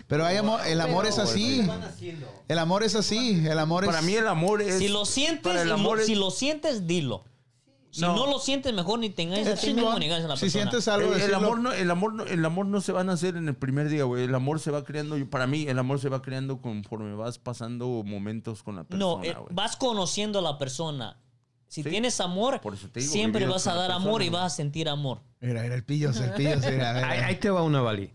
Pero hay amor, el amor es así. El amor es así. El amor es. para mí el amor es. Si lo sientes, para el amor es- si lo sientes, dilo. Si no. No. lo sientes, mejor ni te engañes a es ti mismo chingón. ni a la Si persona. sientes algo, el, el amor no, el amor no, el amor no se van a hacer en el primer día, güey. El amor se va creando. Para mí, el amor se va creando conforme vas pasando momentos con la persona. No, eh, vas conociendo a la persona. Si Sí. tienes amor, Por eso te digo, siempre vas a dar persona, amor y vas a sentir amor. Mira, mira, el pillos, el pillos, mira, a ver, Ahí, ahí te va una, Vali.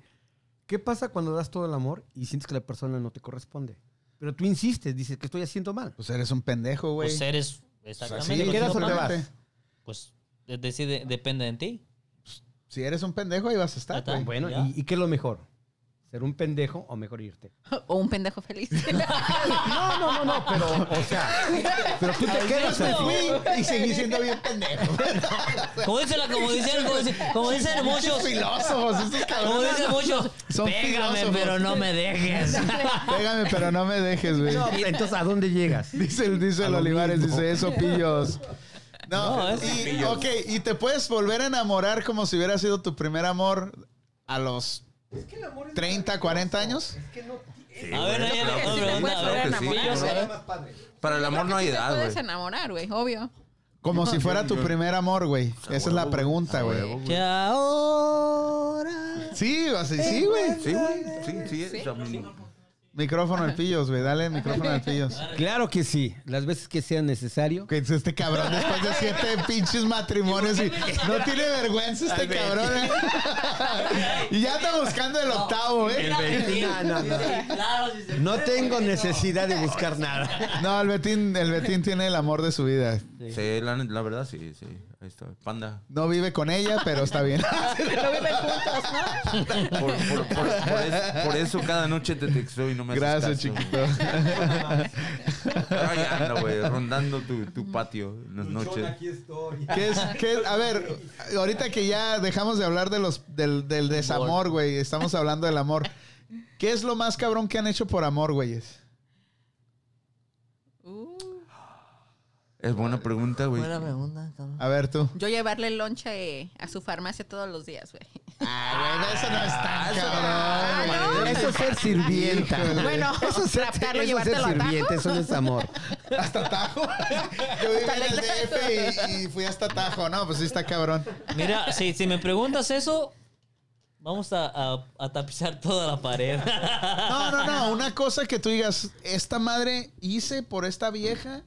¿Qué pasa cuando das todo el amor y sientes que la persona no te corresponde? Pero tú insistes, dices que estoy haciendo mal. Pues eres un pendejo, güey. Pues eres Sí, exactamente. ¿qué lo que quieras yo o te vas? Pues es decir, de- depende de ti. Si eres un pendejo, ahí vas a estar, está. Bueno, Ya. ¿y, y qué es lo mejor? ¿Ser un pendejo o mejor irte? O un pendejo feliz. No, no, no, no, pero, o sea, pero tú te quedas fui y seguí siendo bien pendejo. Como dicen, como dicen, como dicen, como dicen muchos, filósofos, estos como cabrones. dicen muchos, Son pégame filósofos. pero no me dejes. Pégame, pero no me dejes, güey. No, entonces, ¿a dónde llegas? Dice el, dice el Olivares, mismo. dice eso, pillos. No, No, es y, ok, y te puedes volver a enamorar como si hubiera sido tu primer amor a los 30, 40 años. A ver, ahí creo que la sí te pregunta, puedes a volver a ver, que sí, enamorar, ¿no? güey. Para el amor no hay edad, puedes güey. enamorar, güey, obvio. Como si fuera tu primer amor, güey. Esa es la pregunta, güey. Que ahora. Sí, sea, sí, güey. Sí, güey. Sí, sí, es. a Micrófono al pillos, güey. Dale el micrófono al pillos. Claro que sí, las veces que sea necesario. Que es este cabrón después de siete pinches matrimonios y no tiene vergüenza este cabrón. ¿eh? y ya está buscando el octavo, ¿eh? No, no, no. Claro, sí se No puede. tengo necesidad de buscar nada. No, el Betín, el Betín tiene el amor de su vida. Sí, la, la verdad, sí, sí. Ahí está. Panda. No vive con ella, pero está bien. No viven juntos, ¿no? Por, por- por- por eso, por eso cada noche te texto y no me haces Gracias, caso. chiquito. Ahí anda, güey, rondando tu, tu patio en las noches. estoy. ¿Qué es, qué- a ver, ahorita que ya dejamos de hablar de los, del, del desamor, güey, estamos hablando del amor. ¿Qué es lo más cabrón que han hecho por amor, güeyes? Uh, Es buena pregunta, güey. Buena pregunta, cabrón. A ver tú. yo llevarle el lonche a su farmacia todos los días, güey. Ah, güey, eso no es tan eso- cabrón. Ah, güey. Eso es ser sirvienta. Bueno, Eso es ser, raptarlo, eso es ser sirvienta, Tajo. eso no es amor. Hasta Tajo. Yo viví en el DF y, y fui hasta Tajo. No, pues sí está cabrón. Mira, si, si me preguntas eso, vamos a, a- a tapizar toda la pared. No, no, no. Una cosa que tú digas, esta madre hice por esta vieja.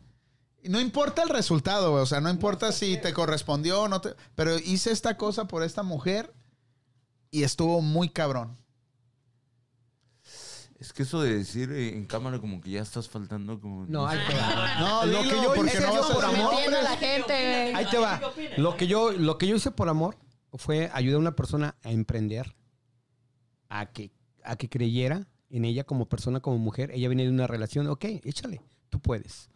No importa el resultado, güey. O sea, no importa si te correspondió o no te. Pero hice esta cosa por esta mujer y estuvo muy cabrón. Es que eso de decir eh, en cámara como que ya estás faltando como... No, ahí te va. No, lo que yo porque hice no por amor. Entiendo a la gente. Ahí te va. Lo que yo, lo que yo hice por amor fue ayudar a una persona a emprender, a que, a que creyera en ella como persona, como mujer. Ella venía de una relación, ok, échale, tú puedes.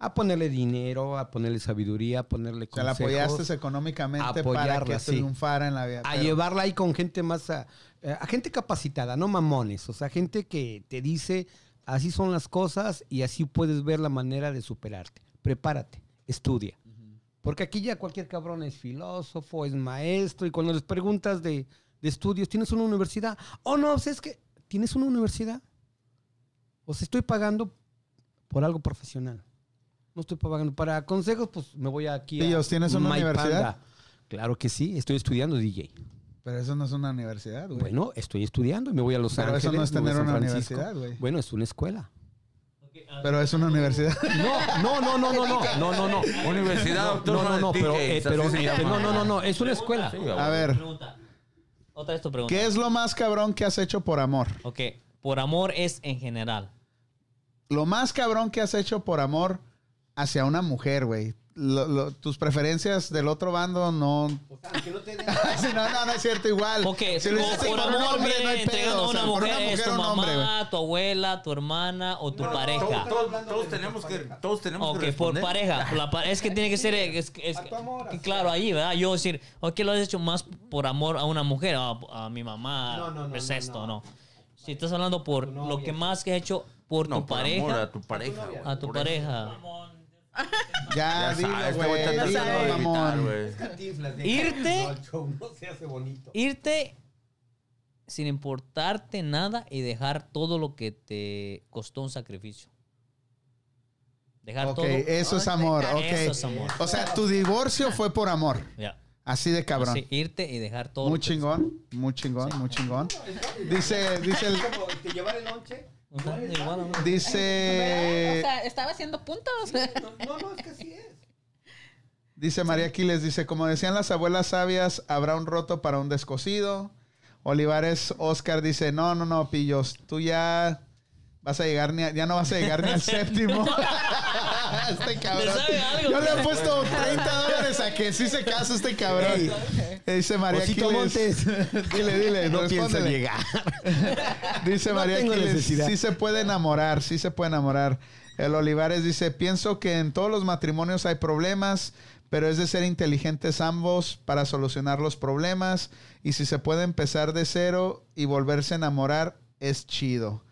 A ponerle dinero, a ponerle sabiduría, a ponerle O sea, la apoyaste económicamente para que sí. triunfara en la vida. a pero- llevarla ahí con gente más, a, a gente capacitada, no mamones, o sea, gente que te dice, así son las cosas y así puedes ver la manera de superarte. Prepárate, estudia. Porque aquí ya cualquier cabrón es filósofo, es maestro, y cuando les preguntas de, de estudios, ¿tienes una universidad? Oh, no, o sea, es que, ¿tienes una universidad? O sea, estoy pagando por algo profesional. No estoy pagando para consejos, pues me voy aquí a Pillos, ¿tienes una My universidad? Panda. Claro que sí, estoy estudiando DJ. Pero eso no es una universidad, güey. Bueno, estoy estudiando y me voy a Los Pero eso Ángeles. no es a tener una Francisco. universidad, güey. Bueno, es una escuela. Pero es una universidad. No, no, no, no, no, no, no, no. Universidad No, Autónoma no, no, no, pero, eh, pero, eh, llama. no, no, no, no, es una escuela. A ver. Otra vez tu pregunta. ¿qué es lo más cabrón que has hecho por amor? Ok, por amor es en general. Lo más cabrón que has hecho por amor hacia una mujer, güey. Lo- lo- tus preferencias del otro bando no. Sí, no, no, no es cierto, igual. Ok, Si lo por, hiciste por por un amor hombre, no hay entregando pedo. a o sea, una por mujer, es tu un hombre, mamá, tu abuela, tu hermana o tu pareja. Todos, todos tenemos que, todos tenemos Ok, que por pareja. La pa- es que tiene que ser. Es, es- claro, ahí, ¿verdad? Yo decir, ok, lo has hecho más por amor a una mujer, a, a mi mamá. No, no, no, Es no, esto, no. no. Si estás hablando por lo que más que has hecho por No, tu por pareja. amor a tu pareja. güey, a tu por eso. pareja. Ya, Ya dilo, este güey güey. Irte. No se hace bonito. Irte sin importarte nada y dejar todo lo que te costó un sacrificio. Dejar Ok, todo. eso es amor, ok. Eso es amor. O sea, tu divorcio fue por amor. Ya. Así de cabrón. Sí, irte y dejar todo. Muy lo que- chingón, muy chingón, muy chingón. Dice, dice el, ¿Te llevar el lonche? Igual, amor. O dice, sea, estaba haciendo puntos. No, no, es que así es. dice María Aquiles, dice, como decían las abuelas sabias, habrá un roto para un descosido. Olivares Oscar dice, no, no, no, pillos, tú ya vas a llegar ni a- ya no vas a llegar ni al séptimo. este cabrón. ¿Le sabe algo? Yo le he puesto 30 dólares que sí se casa este cabrón. Dice María Osito Aquiles. Montes. dile, dile, No respóndele. llegar. Dice No María necesidad. sí se puede enamorar, sí se puede enamorar. El Olivares dice, pienso que en todos los matrimonios hay problemas, pero es de ser inteligentes ambos para solucionar los problemas. Y si se puede empezar de cero y volverse a enamorar, es chido.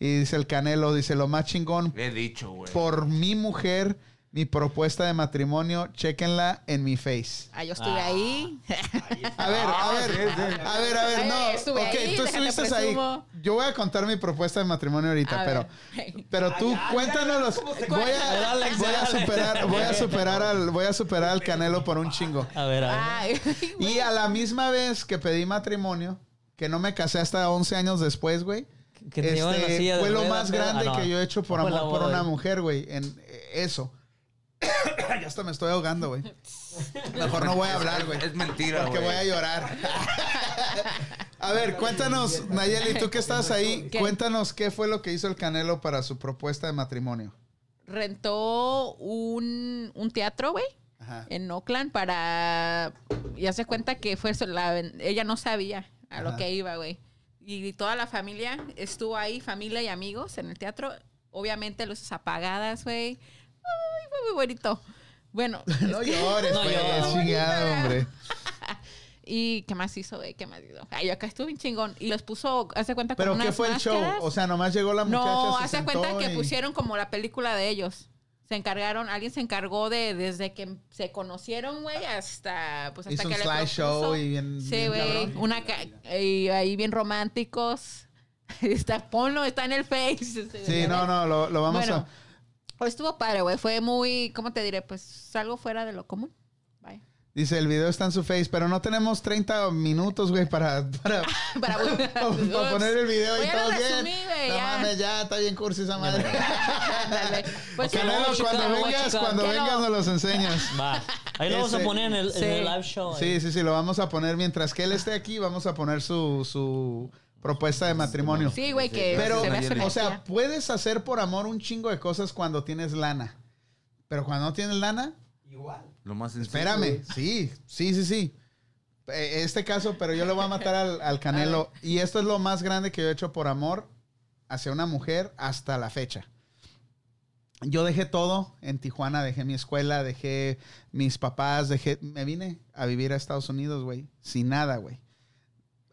Y dice el Canelo, dice, lo más chingón Le he dicho, güey. por mi mujer, mi propuesta de matrimonio, chequenla en mi face. Ah, yo estuve ahí. A ver, a ver, a ver, a ver, no. estuve ok, ahí, tú estuviste ahí. Yo voy a contar mi propuesta de matrimonio ahorita, A pero, ver. pero tú cuéntanos. Voy voy a superar, voy a superar al, voy a superar al Canelo por un chingo. A ver, a ver. Ay, Y a la misma vez que pedí matrimonio, que no me casé hasta 11 años después, güey. Que te en la este, silla de fue lo ruedas, más grande ah, no. que yo he hecho por amor por una mujer, güey. En eh, eso. ya hasta me estoy ahogando, güey. Mejor no voy a hablar, güey. Es mentira, Porque güey. voy a llorar. a ver, cuéntanos, Nayeli, tú que estás ahí, ¿Qué? cuéntanos qué fue lo que hizo el Canelo para su propuesta de matrimonio. rentó un, un teatro, güey. En Oakland para... Ya se cuenta que fue... la- ella no sabía a lo que iba, güey. Y toda la familia estuvo ahí, familia y amigos en el teatro. Obviamente luces apagadas, güey. Muy bonito. Bueno. No llores, No güey. llores. chingado, hombre. ¿Y qué más hizo, güey? ¿Qué más hizo? Ay, acá estuvo bien chingón. Y los puso, hace cuenta, con Pero ¿qué unas fue el show? máscaras. O sea, nomás llegó la muchacha. No, se hace sentó cuenta que y- pusieron como la película de ellos. Se encargaron, alguien se encargó de desde que se conocieron, güey, hasta pues hasta Hizo que un le slideshow propuso. y bien- Sí, bien güey, cabrón. una ca- y ahí bien románticos. está ponlo, está en el Face. Sí, no, no, lo, lo vamos Bueno, a. estuvo padre, güey, fue muy, ¿cómo te diré? Pues algo fuera de lo común. Vaya. Dice, el video está en su face, pero no tenemos 30 minutos, güey, para, para, Para, para poner el video y Pues todo bien. resumí, güey, no ya. mames, ya está bien cursi esa madre. Ándale. Pues Ok, Canelo, a cuando vengas, cuando vengas no. nos los enseñas. Va. Ahí lo vamos a poner en el, en Sí. el live show. ahí. Sí, sí, sí, lo vamos a poner mientras que él esté aquí, vamos a poner su, su propuesta de matrimonio. Sí, güey, que Pero, se o sea, puedes hacer por amor un chingo de cosas cuando tienes lana. Pero cuando no tienes lana, Lo más sencillo. espérame. Sí, sí, sí, sí. Eh, Este caso, pero yo le voy a matar al, al Canelo. Y esto es lo más grande que yo he hecho por amor hacia una mujer hasta la fecha. Yo dejé todo en Tijuana, dejé mi escuela, dejé mis papás, dejé, me vine a vivir a Estados Unidos, güey, sin nada, güey.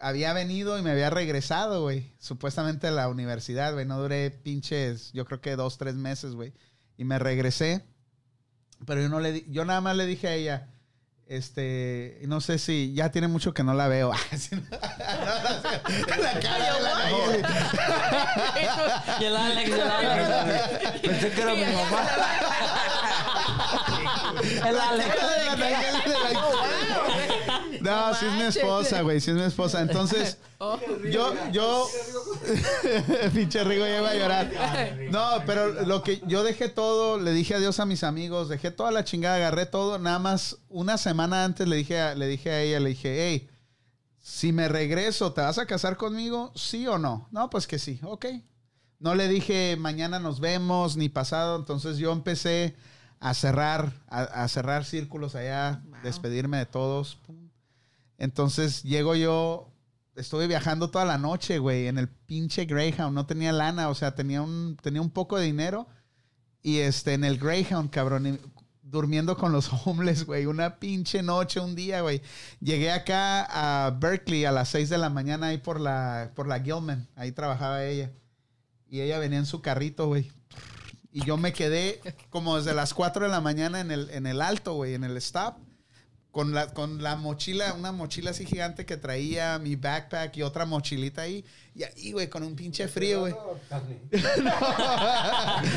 Había venido y me había regresado, güey, supuestamente a la universidad, güey. No duré pinches, yo creo que dos, tres meses, güey. Y me regresé, pero yo no le, di- yo nada más le dije a ella, este, no sé si ya tiene mucho que no la veo. La cara de la Nayeli. Y el Alex, el Alex. Pensé que era mi mamá. El Alex. No, sí es mi esposa, güey, sí es mi esposa. Entonces, yo, yo, pinche Rigo ya iba a llorar. No, pero lo que yo dejé todo, le dije adiós a mis amigos, dejé toda la chingada, agarré todo. Nada más una semana antes le dije, a, le dije a ella, le dije, hey, si me regreso, ¿te vas a casar conmigo? ¿Sí o no? No, pues que sí, ok. No le dije mañana nos vemos ni pasado, entonces yo empecé a cerrar, a, a cerrar círculos allá, despedirme de todos. pum. Entonces llego yo, estuve viajando toda la noche, güey, en el pinche Greyhound, no tenía lana, o sea, tenía un, tenía un poco de dinero y este, en el Greyhound, cabrón, durmiendo con los homeless, güey, una pinche noche, un día, güey. Llegué acá a Berkeley a las 6 de la mañana ahí por la, por la Gilman, ahí trabajaba ella. Y ella venía en su carrito, güey. Y yo me quedé como desde las 4 de la mañana en el, en el alto, güey, en el stop. Con la, con la mochila, una mochila así gigante que traía, mi backpack y otra mochilita ahí. Y ahí, güey, con un pinche frío, güey.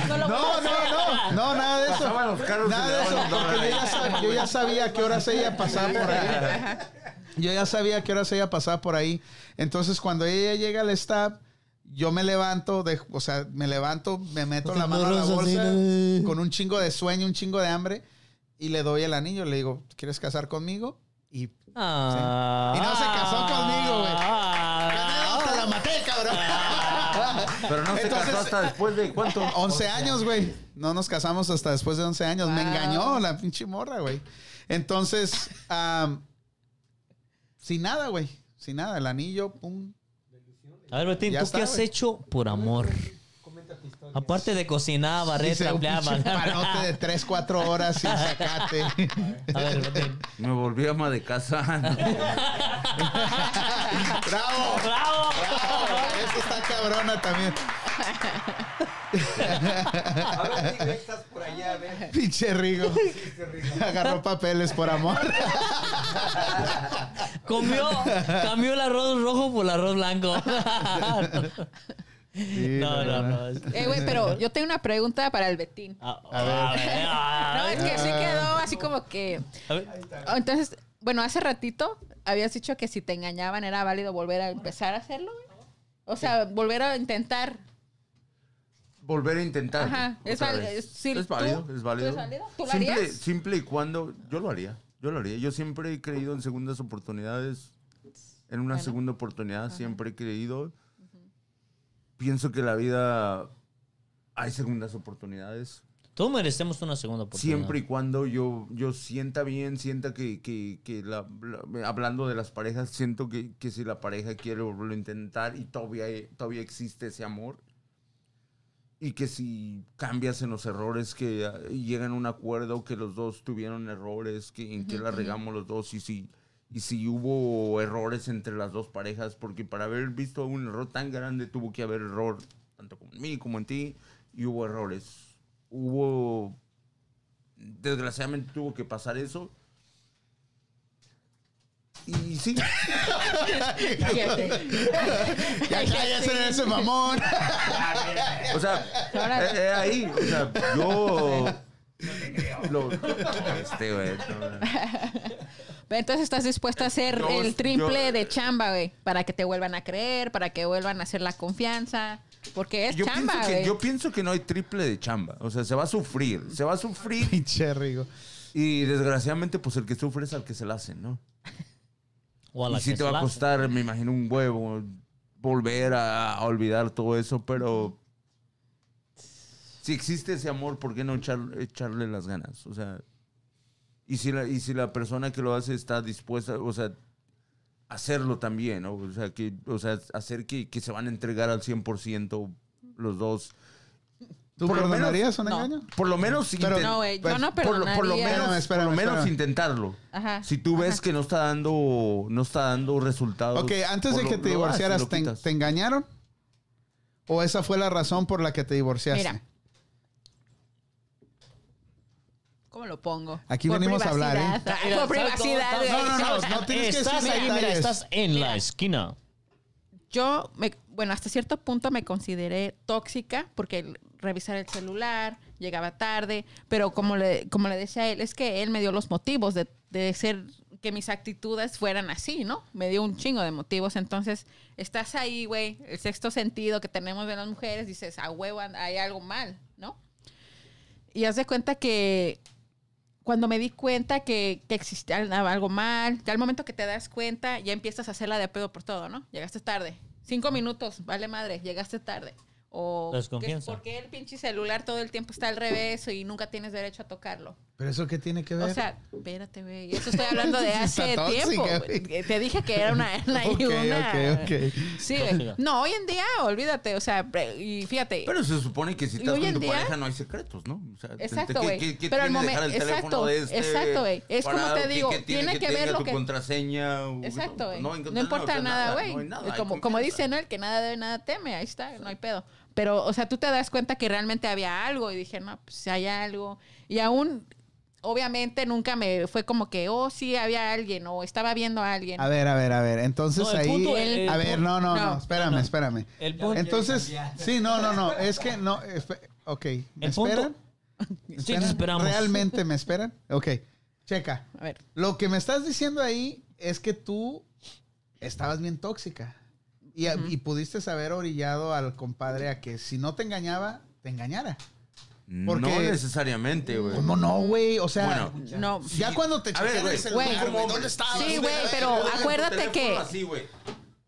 No, no, no, no, nada de eso. Nada de eso, porque yo ya, sab- yo ya sabía qué horas ella pasaba por ahí. Yo ya sabía qué horas ella pasaba por ahí. Entonces, cuando ella llega al stop, yo me levanto, de, o sea, me levanto, me meto la mano a la bolsa con un chingo de sueño, un chingo de hambre y le doy el anillo. Le digo, ¿quieres casar conmigo? Y, Ah. y no se casó conmigo, güey. Ah. ¡Te la maté, cabrón! Pero no se Entonces- casó hasta después de cuánto. 11 años, güey. No nos casamos hasta después de 11 años. Me Wow. engañó la pinche morra, güey. Entonces, sin nada, güey. Sin nada. El anillo, pum. A ver, Betín, ¿tú está, qué has hecho por amor? Aparte de cocinar, barrer, barrer. palote de 3, 4 horas sin sacate. A ver. Me volví ama de casa. ¡Bravo! ¡Bravo! Eso está cabrona también. A ver, si estás por allá, a ver. Pinche Rigo. Agarró papeles por amor. Comió, cambió el arroz rojo por el arroz blanco. Sí, no, no, no. Eh, güey, pero yo tengo una pregunta para el Betín. A, a ver, a No, es que sí quedó así como que... A ver. Oh, Entonces, bueno, hace ratito habías dicho que si te engañaban era válido volver a empezar a hacerlo, güey. O sea, volver a intentar. Volver a intentar. Ajá, es vez. es- sí, es ¿tú? válido, es válido. ¿Tú es válido? ¿Tú lo simple, harías? simple y cuando yo lo haría. Yo lo haría. Yo siempre he creído en segundas oportunidades. En una Bueno. segunda oportunidad siempre he creído. Pienso que la vida hay segundas oportunidades. Todos merecemos una segunda oportunidad. Siempre y cuando yo, yo sienta bien, sienta que, que, que la- la- hablando de las parejas, siento que, que si la pareja quiere volverlo a intentar y todavía, todavía existe ese amor, y que si cambias en los errores, que llegan a un acuerdo, que los dos tuvieron errores, que, en que la regamos los dos, y si, y si hubo errores entre las dos parejas, porque para haber visto un error tan grande tuvo que haber error, tanto como en mí como en ti, y hubo errores. Hubo desgraciadamente tuvo que pasar eso. Y sí, ya cállese en ese mamón. o sea, eh, eh, ahí, o sea, yo lo, este güey, entonces estás dispuesto a hacer Yo- el triple yo- de chamba, güey. Para que te vuelvan a creer, para que vuelvan a hacer la confianza. Porque es yo chamba, pienso, que, güey. yo pienso que no hay triple de chamba. O sea, se va a sufrir. Se va a sufrir. Pinche Rigo. Y desgraciadamente, pues el que sufre es al que se la hacen, ¿no? O a la Y sí que te va a la- costar, me imagino, un huevo volver a, a olvidar todo eso, pero si existe ese amor, ¿por qué no echar- echarle las ganas? O sea, y si, la, y si la persona que lo hace está dispuesta, o sea, hacerlo también, ¿no? O sea, que, o sea hacer que, que se van a entregar al 100% los dos. ¿Tú Por lo perdonarías un no. engaño? Por lo menos Pero- No, güey, yo no por, lo- por lo perdonaría. menos, Espérame, por lo menos intentarlo. Ajá. Si tú ves Ajá. que no está dando no está dando resultados. Ok, antes de lo- que te lo divorciaras, ¿te, te engañaron? ¿O esa fue la razón por la que te divorciaste? Mira. ¿Cómo lo pongo? Aquí Por venimos a hablar, ¿eh? privacidad. Mira, Por ¿sabes cómo privacidad, estás? güey. No, no, no, no tienes que estás decir ahí, mira, detalles. estás en la esquina. Yo, me, bueno, hasta cierto punto me consideré tóxica porque el- revisar el celular, llegaba tarde, pero como le, como le decía a él, es que él me dio los motivos de, de ser, que mis actitudes fueran así, ¿no? Me dio un chingo de motivos. Entonces, estás ahí, güey, el sexto sentido que tenemos de las mujeres, dices, a huevo, hay algo mal, ¿no? Y haz de cuenta que cuando me di cuenta que, que existía algo mal, ya al momento que te das cuenta, ya empiezas a hacerla de pedo por todo, ¿no? Llegaste tarde. Cinco minutos, vale madre, llegaste tarde. O Desconfianza. porque el pinche celular todo el tiempo está al revés y nunca tienes derecho a tocarlo. ¿Pero eso qué tiene que ver? O sea, espérate, güey. Eso estoy hablando de hace tóxica, tiempo. güey. Te dije que era una. una, Ok, una- ok, ok. Sí, güey. No, hoy en día, olvídate. O sea, y fíjate. Pero se supone que si estás hoy con tu día- pareja no hay secretos, ¿no? O sea, Exacto, ¿qué- güey. qué- qué Pero al tiene momen- dejar el teléfono exacto, de este exacto, güey. Es como te ¿Qué- digo, qué tiene que ver tenga lo tu que- contraseña. o- Exacto, güey. No, encontrar importa o sea, nada, güey. no como, como dice, ¿no? El que nada debe, nada teme. Ahí está, no hay pedo. Pero, o sea, tú te das cuenta que realmente había algo y dije, no, pues hay algo. Y aún, obviamente, nunca me fue como que, oh, sí, había alguien o estaba viendo a alguien. A ver, a ver, a ver. Entonces No, ahí. punto, el- a ver, no, no, no. No. Espérame, espérame. El punto- Entonces, sí, no, no, no. Es que no. ok. ¿Me El punto- esperan? Sí, ¿Esperan? te esperamos. ¿Realmente me esperan? Ok. Checa. A ver. Lo que me estás diciendo ahí es que tú estabas bien tóxica. Y, y pudiste haber orillado al compadre a que si no te engañaba, te engañara. Porque- No necesariamente, güey. ¿Cómo no, güey? O sea, Bueno, No. ya cuando te güey. el celular, Güey. ¿dónde estabas? Sí, güey, pero acuérdate que- Así, güey.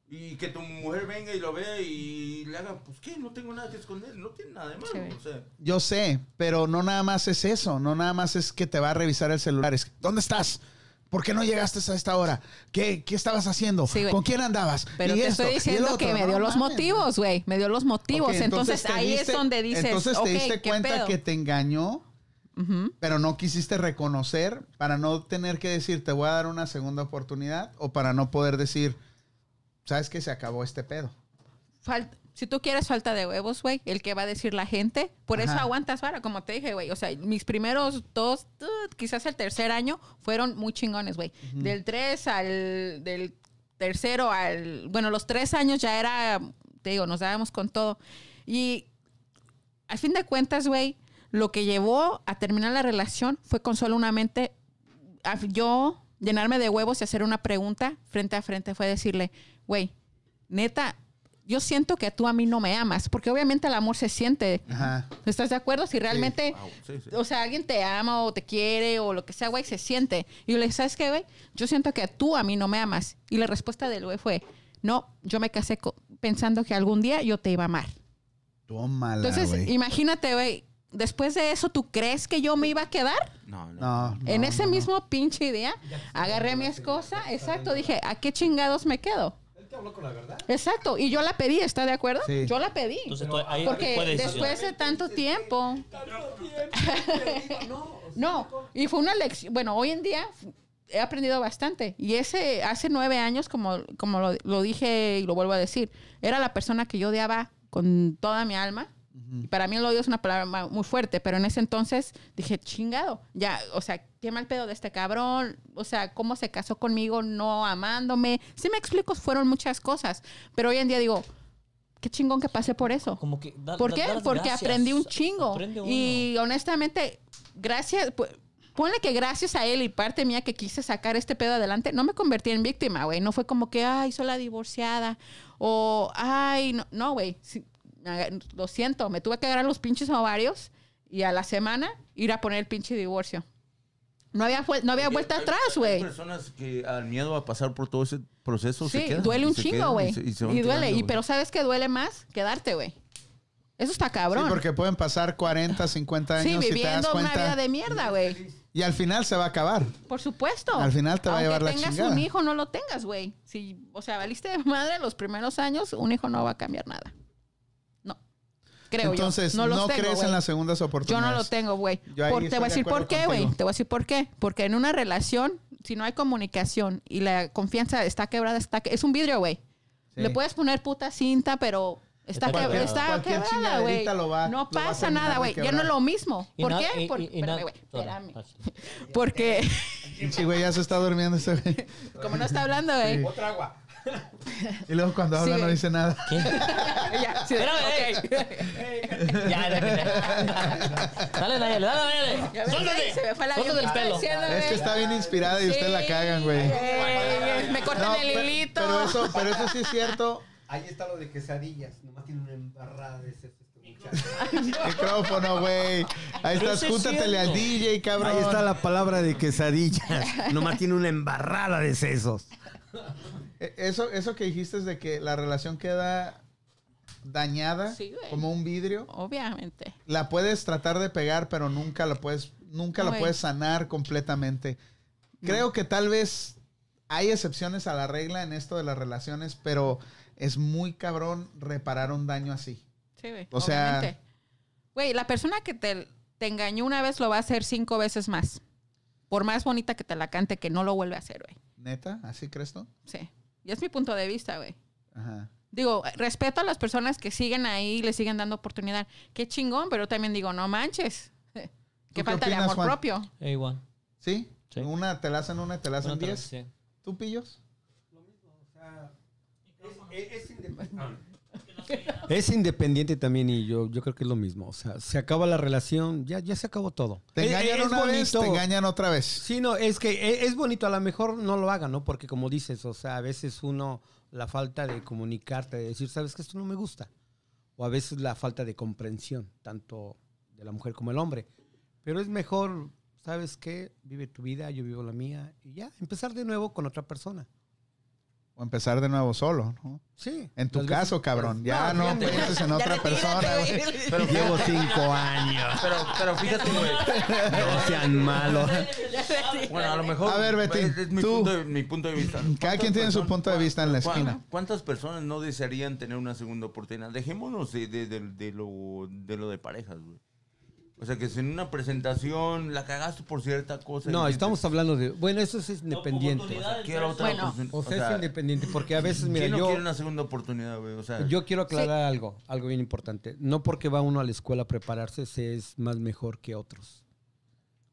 Y que tu mujer venga y lo vea y le haga, pues qué, no tengo nada que esconder, no tiene nada de malo. Sí. O sea, Yo sé, pero no nada más es eso, no nada más es que te va a revisar el celular. Es, ¿Dónde estás? ¿Por qué no llegaste a esta hora? ¿Qué, qué estabas haciendo? Sí. ¿Con quién andabas? Pero Y te esto, estoy diciendo otro. que me No dio los motivos, güey. Me dio los motivos. Entonces, ahí diste- es donde dices, Entonces te diste ¿qué cuenta pedo? que te engañó, pero no quisiste reconocer para no tener que decir, te voy a dar una segunda oportunidad o para no poder decir, sabes que se acabó este pedo. Fal- si tú quieres falta de huevos, güey, el que va a decir la gente, por eso aguantas ahora, como te dije, güey. O sea, mis primeros dos, quizás el tercer año, fueron muy chingones, güey. Del tres al, del tercero al, bueno, los tres años ya era, te digo, nos dábamos con todo. Y al fin de cuentas, güey, lo que llevó a terminar la relación fue con solo una mente, yo llenarme de huevos y hacer una pregunta frente a frente, fue decirle, güey, neta, yo siento que tú a mí no me amas, porque obviamente el amor se siente. Ajá. ¿Estás de acuerdo? Si realmente, wow, sí, sí. o sea, alguien te ama o te quiere o lo que sea, güey, se siente. Y yo le dije, ¿sabes qué, güey? Yo siento que tú a mí no me amas. Y la respuesta del güey fue, no, yo me casé pensando que algún día yo te iba a amar. Tómala, Entonces, imagínate, güey, después de eso, ¿tú crees que yo me iba a quedar? no, no. No, en no, ese no, no. mismo pinche día, agarré a mi esposa, exacto, dije, ¿a qué chingados me quedo? Él te habló con la verdad. Exacto, y yo la pedí, ¿está de acuerdo? Sí. Yo la pedí. Entonces, tú- ahí Porque después de tanto tiempo. No, y fue una lección. Bueno, hoy en día he aprendido bastante. Y ese, hace nueve años, como, como lo, lo dije y lo vuelvo a decir, era la persona que yo odiaba con toda mi alma. Y para mí el odio es una palabra muy fuerte, pero en ese entonces dije, chingado, ya, o sea, qué mal pedo de este cabrón, o sea, cómo se casó conmigo no amándome. Sí me explico, fueron muchas cosas, pero hoy en día digo, qué chingón que pasé por eso. Como que da- ¿Por da- qué? Porque gracias. aprendí un chingo. Y honestamente, gracias, pu- ponle que gracias a él y parte mía que quise sacar este pedo adelante, no me convertí en víctima, güey. No fue como que, ay, soy la divorciada. O, ay, no, no, güey. Aga- lo siento, me tuve que agarrar los pinches ovarios y a la semana ir a poner el pinche divorcio. No había, no había vuelta Hay- atrás, hay güey. personas que al miedo a pasar por todo ese proceso se Sí, quedan, duele un se chingo, güey. y se- Y, se van duele. quedando, y pero ¿sabes qué duele más? Quedarte, güey. Eso está cabrón. Sí, porque pueden pasar 40, 50 Sí, años y te das viviendo una cuenta. vida de mierda, güey. Y al final se va a acabar. Por supuesto. Al final te va a llevar la tengas chingada. un hijo, no lo tengas, güey. Si, o sea, valiste de madre los primeros años, un hijo no va a cambiar nada. Creo Entonces, yo. no, los tengo, crees en las segundas Yo oportunidades. no lo tengo, güey. Yo Te voy a de decir por qué, güey. Te voy a decir por qué. Porque en una relación, si no hay comunicación y la confianza está quebrada, está que- es un vidrio, güey. Sí. Le puedes poner puta cinta, pero está, Cualquier- quebra- está cualquier quebrada, güey. No lo va a pasa nada, güey. Ya no es lo mismo. ¿Por qué? y- Por- y- y na- espérame, güey. Espérame. Porque, Sí, güey, ya se está durmiendo ese güey. como no está hablando, güey. Otra agua. Y luego cuando habla Sí, no dice nada. Ya, sí, Espérame, ok. Ya, ya, ya. Dale, dale, ves, Suéltate. Se me fue la Suéltate el pelo. Es que está bien inspirada y usted la cagan, güey. Ey, Me cortan No, el hilito. Pero eso, pero eso sí es cierto. Ahí está lo de quesadillas. Nomás tiene una embarrada de ese. Micrófono, güey. Ahí estás, júntatele al. DJ, cabrón. Ahí está la palabra de quesadillas. Nomás tiene una embarrada de sesos. Eh, Eso, eso que dijiste es de que la relación queda dañada Sí, como un vidrio. Obviamente. La puedes tratar de pegar, pero nunca la puedes, nunca No, la puedes sanar completamente. Creo que tal vez hay excepciones a la regla en esto de las relaciones, pero es muy cabrón reparar un daño así. Sí, güey. O sea-. Güey, la persona que te, te engañó una vez lo va a hacer cinco veces más. Por más bonita que te la cante, que no lo vuelve a hacer, güey. ¿Neta? ¿Así crees tú? Sí. Y es mi punto de vista, güey. Ajá. Digo, respeto a las personas que siguen ahí y le siguen dando oportunidad. Qué chingón, pero también digo, no manches. qué Que falta de opinas, amor Juan? propio. Ey, Juan. ¿Sí? Sí. Una te la hacen una, te la hacen diez. sí. ¿Tú pillos? Lo mismo, o sea, es, es- es independiente. Es independiente también y yo, yo creo que es lo mismo. O sea, se acaba la relación, ya, ya se acabó todo. Te Es- engañan es una vez, te engañan otra vez. Sí, no, es que e- es bonito, a lo mejor no lo haga, ¿no? Porque como dices, o sea, a veces uno, la falta de comunicarte, de decir, sabes que esto no me gusta. O a veces la falta de comprensión, tanto de la mujer como el hombre. Pero es mejor, ¿sabes qué? Vive tu vida, yo vivo la mía y ya, empezar de nuevo con otra persona. O empezar de nuevo solo, ¿no? Sí. En tu caso, cabrón. Ya no, fíjate. pienses en otra persona, güey. Pero, Llevo cinco años. pero, pero fíjate, güey. No sean malos. Bueno, a lo mejor. A ver, Betín, es, es mi, tú. punto de, mi punto de vista. Cada ¿Cuántas quien tiene su punto de vista en la esquina. ¿Cuántas personas no desearían tener una segunda oportunidad? Dejémonos de, de- de- de lo, de lo de parejas, güey. O sea, que si en una presentación la cagaste por cierta cosa. No, estamos hablando de. Bueno, eso es independiente. Oportunidades, Quiero otra Bueno. O sea, es independiente, porque a veces, mira, ¿Quién no yo, quiere una segunda oportunidad, güey? O sea, yo quiero aclarar algo, algo bien importante. No porque va uno a la escuela a prepararse, se es más mejor que otros.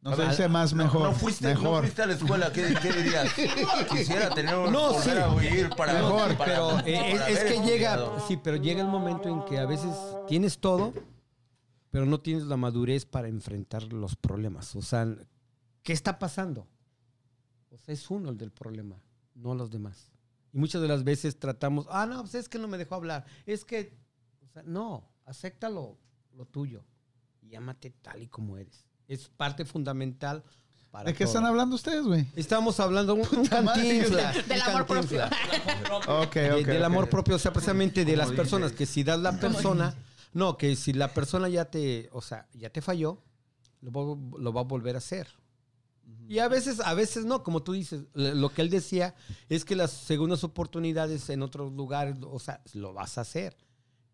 No se dice más mejor. No, fuiste, no mejor. fuiste a la escuela, ¿qué, qué dirías? Quisiera tener un No, sí. a oír para Mejor, para- Pero para eh, es, que llega, sí, pero llega el momento en que a veces tienes todo, pero no tienes la madurez para enfrentar los problemas. O sea, ¿qué está pasando? O sea, es uno el del problema, no los demás. Y muchas de las veces tratamos, ah, no, pues es que no me dejó hablar. Es que, o sea, no, acéptalo lo tuyo y ámate tal y como eres. Es parte fundamental para ¿De qué todo. están hablando ustedes, güey? Estamos hablando un, un cantinflas, Del un amor propio. De- del amor propio, o sea, precisamente de las personas, que si das la persona, no, que si la persona ya te, o sea, ya te falló, lo, va- lo va a volver a hacer. Y a veces, a veces no, como tú dices, lo que él decía es que las segundas oportunidades en otros lugares, o sea, lo vas a hacer.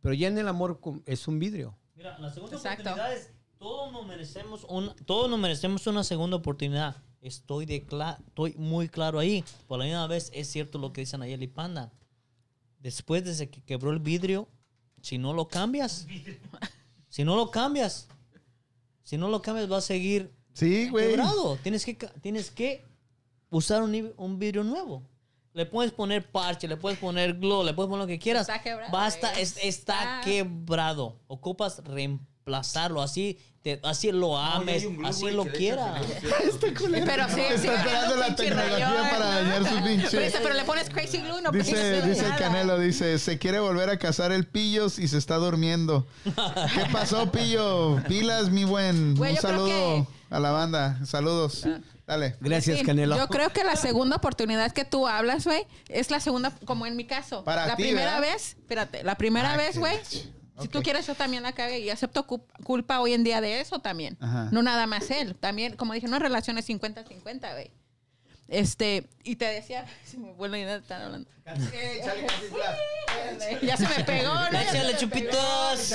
Pero ya en el amor es un vidrio. Mira, la segunda Exacto. oportunidad es, todos nos merecemos un, todos nos merecemos una segunda oportunidad. Estoy de cla- estoy muy claro ahí. Por la misma vez es cierto lo que dicen Ayeli Panda. Después de que quebró el vidrio, si no lo cambias, si no lo cambias, si no lo cambias va a seguir Sí, güey. quebrado. Tienes que, tienes que usar un, un vidrio nuevo. Le puedes poner parche, le puedes poner glow, le puedes poner lo que quieras. Está quebrado, Basta, güey. es- está Está- quebrado. Ocupas reemplazarlo, así, te- así lo ames, glue, así lo quieras. en el- Pero sí, Está sí, esperando la tecnología para ¿no? dañar su pinche- Pero, dice, pero le pones crazy glue, no Dice, dice el. Canelo, dice, se quiere volver a casar el Pillos y se está durmiendo. ¿Qué pasó, Pillo? Pilas, mi buen. Güey, Un saludo que- a la banda. Saludos. Dale. Gracias, Sí, Canelo. Yo creo que la segunda oportunidad que tú hablas, güey, es la segunda, como en mi caso. Para la ti, primera ¿verdad? vez, espérate, la primera Ah, vez, güey. Si tú quieres, yo también la cagué y acepto cu- culpa hoy en día de eso también. Ajá. No nada más él. También, como dije, no relaciones 50-50, güey. Este, y te decía, si me vuelvo a ir a estar hablando. ya se me pegó, ¿no? Échale chupitos.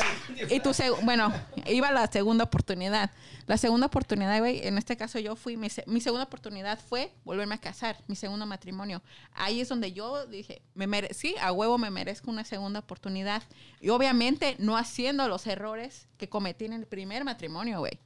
y tu seg- bueno, iba a la segunda oportunidad. La segunda oportunidad, güey, en este caso yo fui, mi, se- mi segunda oportunidad fue volverme a casar, mi segundo matrimonio. Ahí es donde yo dije, me mere- sí, a huevo me merezco una segunda oportunidad. Y obviamente no haciendo los errores que cometí en el primer matrimonio, güey.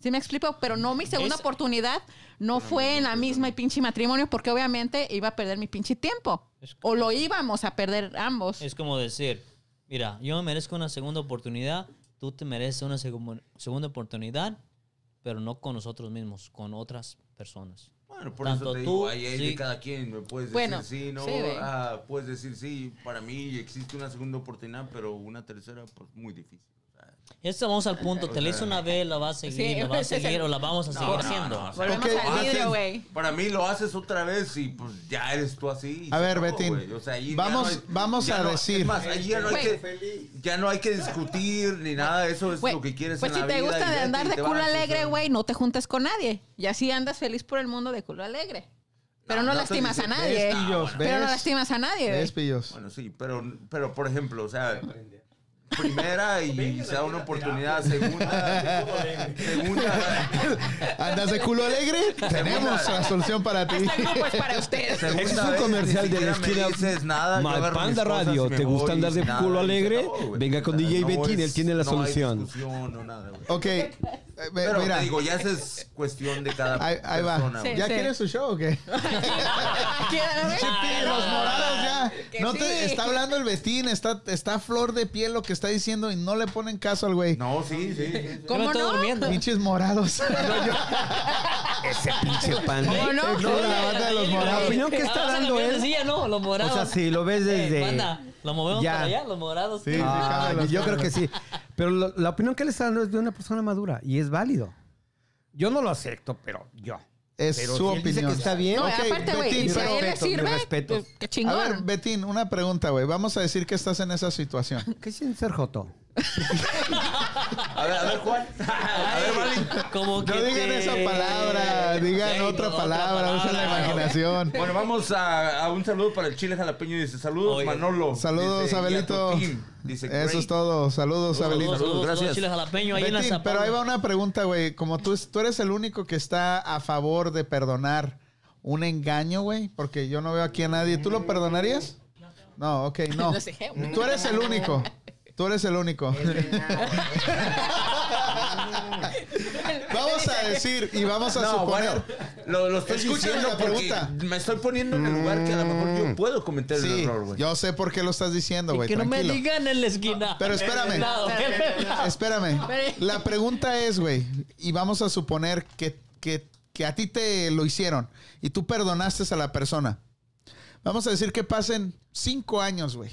¿Sí me explico? Pero no, mi segunda Es- oportunidad no fue en la misma y pinche matrimonio porque obviamente iba a perder mi pinche tiempo. Es- O lo íbamos a perder ambos. Es como decir, mira, yo me merezco una segunda oportunidad, tú te mereces una segu- segunda oportunidad, pero no con nosotros mismos, con otras personas. Bueno, por Tanto eso te tú, digo, ahí hay sí. de cada quien. Me puedes Bueno, decir sí, no. sí. Ah, puedes decir sí. Para mí existe una segunda oportunidad, pero una tercera, pues muy difícil. O sea, Esto vamos al punto, te la hizo una vez, la vas a seguir, Sí, la vas a seguir el- o la vamos a no, seguir no, haciendo. no, o sea, Volvemos Ok, al vidrio, haces- güey. Para mí lo haces otra vez y pues ya eres tú así. A ver, Betín. O sea, vamos- no hay- vamos a no- decir- Es más, ahí ya no, hay que, ya no hay que discutir ni nada. Eso es lo que quieres Pues en si la te vida gusta de andar de culo alegre, güey, no te juntes con nadie. Y así andas feliz por el mundo de culo alegre. Pero no, No, no lastimas a nadie. pillos, Pero no lastimas a nadie. Bueno, sí, pero, pero por ejemplo, o sea, primera y sea una oportunidad, segunda, segunda, ¿Andas de culo alegre? Tenemos la solución para ti. Este grupo es para ustedes. segunda es un vez, comercial ni de la siquiera me esquina dices nada, yo Mal agarro mis Radio. me ¿Te gusta andar y de nada, culo alegre? acabó, güey. Venga con DJ Betín, él tiene la no hay solución. discusión, no nada, güey. Ok. eh, ve- Pero mira, te digo, ya esa es cuestión de cada ahí, ahí va. persona. Sí. ¿Ya sí. quieres su show o qué? ¿Quieren Sí, los morados ya. Que No sí. te, está hablando el Betín, está, está a flor de piel lo que está diciendo y no le ponen caso al güey. No, sí, sí. sí, sí. ¿Cómo estoy no? durmiendo. Pinches morados. Ese pinche panda. ¿Cómo no? No, la banda de los morados. La opinión que está Ah, dando él- decía, ¿no? Los morados. O sea, si lo ves desde- Eh, banda, lo movemos Ya. para allá, los morados. Sí. Ah, yo creo que sí. Pero lo- la opinión que él está dando es de una persona madura y es válido. Yo no lo acepto, pero yo. Es Pero su si él dice opinión. que está bien. No, Ok, aparte, güey, Betín, si a él le sirve, respetos. pues, qué A ver, Betín, una pregunta, güey. Vamos a decir que estás en esa situación. ¿Qué siente ser Joto? A ver, a ver, Juan. A ver. Como que No digan te- esa palabra, digan otra palabra, usen la palabra. imaginación. Bueno, vamos a, a un saludo para el chile jalapeño. Dice, saludos, Oye. Manolo. Saludos, Dice, Abelito. y a tu team. Dice, Eso great. es todo. Saludos, Saludos, Abelito. saludos, saludos, gracias. chiles jalapeño ahí en Betín, pero ahí va una pregunta, güey. Como tú, tú eres el único que está a favor de perdonar un engaño, güey, porque yo no veo aquí a nadie. ¿Tú lo perdonarías? No, ok, no. No sé, güey. Tú eres el único. Tú eres el único. vamos a decir y vamos a No, suponer. bueno, lo, lo estoy diciendo la pregunta. me estoy poniendo en el lugar que a lo mejor yo puedo cometer el error, güey. yo sé por qué lo estás diciendo, güey. que no me digan en la esquina. Pero espérame. Espérame. La pregunta es, güey, y vamos a suponer que, que, que a ti te lo hicieron y tú perdonaste a la persona. Vamos a decir que pasen cinco años, güey.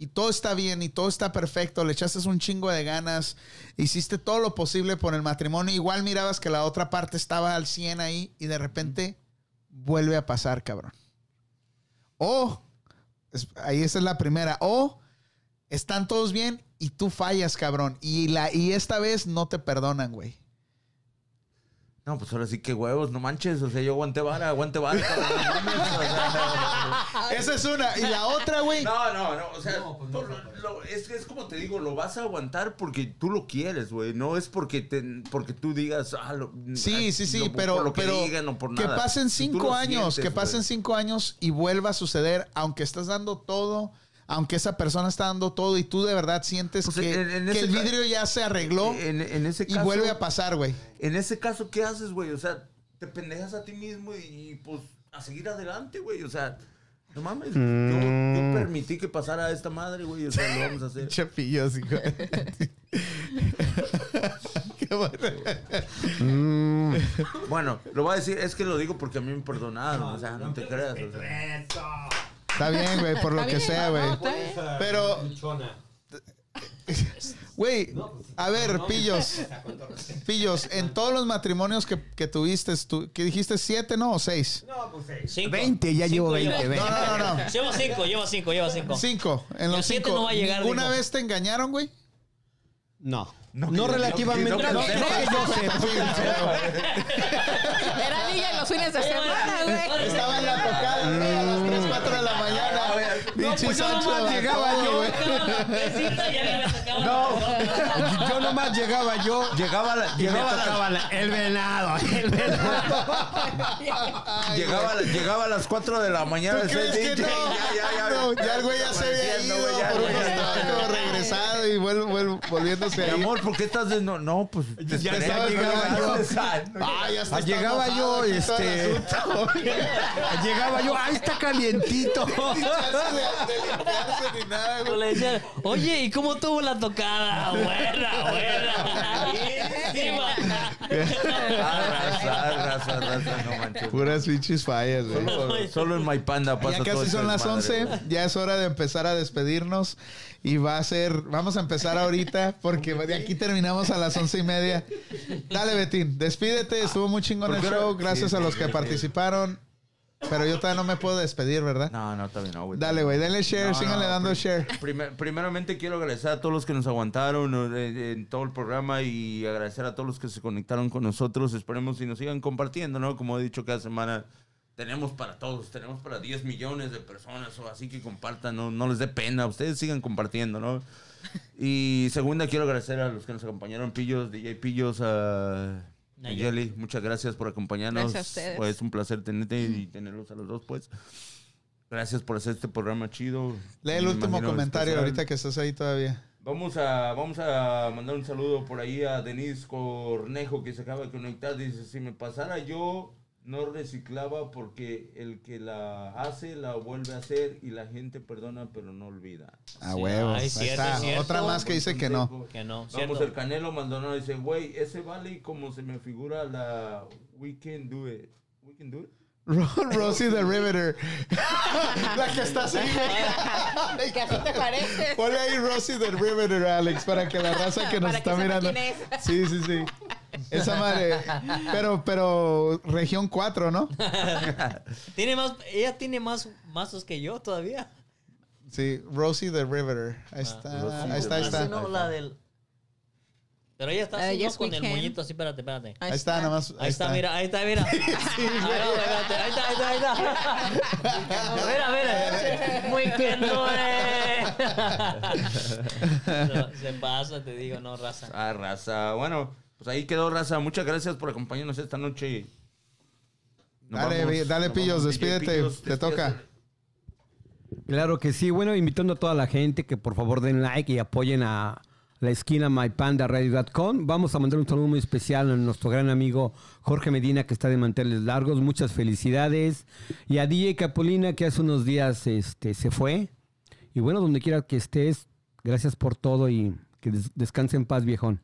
Y todo está bien y todo está perfecto. Le echaste un chingo de ganas. Hiciste todo lo posible por el matrimonio. Igual mirabas que la otra parte estaba al 100 ahí y de repente vuelve a pasar, cabrón. O, ahí esa es la primera. O están todos bien y tú fallas, cabrón. Y, la, y esta vez no te perdonan, güey. No, pues ahora sí que huevos, no manches. O sea, yo aguanté vara, aguante vara. cabrón, no mames, o sea, Esa es una. Y la otra, güey. No, no, no. O sea, tú lo- lo- es, es como te digo, lo vas a aguantar porque tú lo quieres, güey. No es porque te, porque tú digas, ah, lo, Sí, ah, sí, sí, pero, por lo que pero digan o por que nada. pasen Si tú cinco años, sientes, que pasen cinco años y vuelva a suceder, aunque estás dando todo, aunque esa persona está dando todo y tú de verdad sientes Pues que, en- en que ese el vidrio ya se arregló En, en ese y caso. vuelve a pasar, güey. En ese caso, ¿qué haces, güey? O sea, te pendejas a ti mismo y, y, pues a seguir adelante, güey. O sea, no mames. Yo, yo permití que pasara esta madre, güey. O sea, lo vamos a hacer. Hijo. Qué bueno. Bueno, lo voy a decir, es que lo digo porque a mí me perdonaron. o sea, no te creas. O sea. Está bien, güey, por lo que sea, güey. Pero Güey, a ver, pillos. Pillos, en todos los matrimonios que, que tuviste, tú, ¿qué dijiste? ¿Siete, no? ¿O seis? No, pues seis. Cinco. 20, ya llevo Cinco 20, 20. No, no, no, no. Llevo cinco, llevo cinco, llevo cinco. Cinco. En los siete cinco. no va a llegar, ¿Ninguna digo. vez te engañaron, güey? No. No, No, que- relativamente. no No, que- que- que. Era niña en los fines de semana, güey. Estaba en la tocada, güey, a las 3, 4 de la mañana. No, Pinche pues yo Sancho nomás llegaba yo. No. Yo nomás llegaba yo. Llegaba la, llegaba tocaba el venado, el venado. Ay, llegaba, llegaba a las 4 de la mañana. ¿Tú ese crees que DJ, no? Ya, ya, ya. No, ya el güey ya se había Apareciendo, ido güey, ya, por güey, unos ya. tacos, regresado y vuelvo, vuelvo, volviéndose Mi ahí. amor, ¿por qué estás de no? No, pues te Ya esperé, estaba no llegando llegaste. Ah, ya está. Ah, llegaba yo, todo este-. Llegaba yo, ¡ay, está calientito! Ni chance de, de limpiarse ni nada, Yo güey. le decía, oye, ¿y cómo tuvo la tocada? Buena, buena. Buenísima. Raza, raza, raza, no manches. Puras pinches fallas, güey. Solo, solo en My Panda pasa Ya todo casi ese son las desmadre, 11, güey. ya es hora de empezar a despedirnos y va a ser, vamos a empezar ahorita porque de aquí terminamos a las once y media. Dale Betín, despídete, estuvo muy chingón el show, gracias Sí, a los que participaron, pero yo todavía no me puedo despedir, ¿verdad? No, no, está bien, no, güey. Dale, güey, denle share, No, síganle no, dando share. primer- primeramente quiero agradecer a todos los que nos aguantaron eh, en todo el programa y agradecer a todos los que se conectaron con nosotros. Esperemos y nos sigan compartiendo, ¿no? Como he dicho cada semana, tenemos para todos, tenemos para 10 millones de personas, o así que compartan, no, no les dé pena, ustedes sigan compartiendo, ¿no? Y segunda, quiero agradecer a los que nos acompañaron, Pillos, DJ Pillos, a Nayeli, muchas gracias por acompañarnos. Gracias a ustedes. Pues es un placer tenerte y tenerlos a los dos, pues. Gracias por hacer este programa chido. Lee el Me último comentario especial. ahorita que estás ahí todavía. Vamos a, vamos a mandar un saludo por ahí a Denise Cornejo que se acaba de conectar. Dice, si me pasara yo, no reciclaba porque el que la hace, la vuelve a hacer y la gente perdona pero no olvida. A Sí, huevo. ay, Ahí cierto, está. cierto. Otra más que dice que no. Que no, Vamos, cierto. el Canelo Maldonado dice, güey, ese vale y como se me figura la We Can Do It. We Can Do It. Ro- Rosie the Riveter. La que está así. Que así te parece. Ponle ahí Rosie the Riveter, Alex, para que la raza que nos Para que está sepa mirando. quién es. Sí, sí, sí. Esa madre. Pero, pero, región 4, ¿no? Tiene más, ella tiene más mazos que yo todavía. Sí, Rosie the Riveter. Ahí está, Rosie ahí está, ahí Así está. no, la del... Pero ella está de así, ¿no? Yes con el Can. moñito así, espérate, espérate. Ahí está, nada más. Ahí, está, mira, ahí está, mira. Ahí va, espérate, ahí está, ahí está, ahí está. Mira, mira. Muy bien, no, eh. No, Se pasa, te digo, no, raza. Ah, raza. Bueno, pues ahí quedó raza. Muchas gracias por acompañarnos esta noche. Nos Dale, vamos, dale, Pillos, despídete, Pillos, te despídete. toca. Claro que sí. Bueno, invitando a toda la gente que por favor den like y apoyen a la esquina mypandaradio.com. Vamos a mandar un saludo muy especial a nuestro gran amigo Jorge Medina que está de manteles largos. Muchas felicidades. Y a DJ Capolina que hace unos días este, se fue. Y bueno, donde quiera que estés, gracias por todo y que des- descanse en paz, viejón.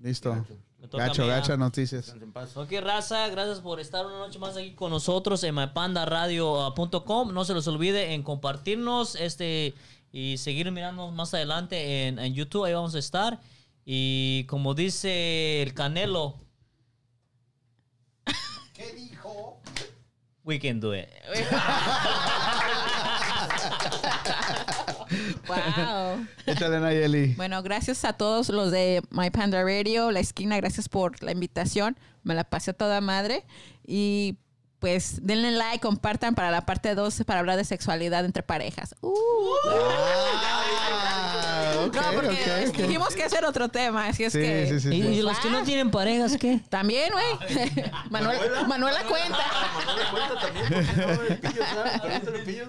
Listo. Gacho, gacha ah. noticias. Ok, raza, gracias por estar una noche más aquí con nosotros en mypandaradio.com. No se les olvide en compartirnos este y seguir mirándonos más adelante en, en YouTube. Ahí vamos a estar. Y como dice el Canelo. ¿Qué dijo? We can do it. Wow. Échale, Nayeli. Bueno, gracias a todos los de My Panda Radio, La Esquina, gracias por la invitación. Me la pasé a toda madre. Y pues denle like, compartan para la parte 12 para hablar de sexualidad entre parejas. Uh. Ah, ok, no, porque ok, ok. dijimos que hacer otro tema, así es Sí, que... sí, sí, ¿Y, sí. y los que no tienen parejas qué? También, güey. Manuel, Manuela cuenta. Ah, Manuela cuenta también. ¿por Pillos.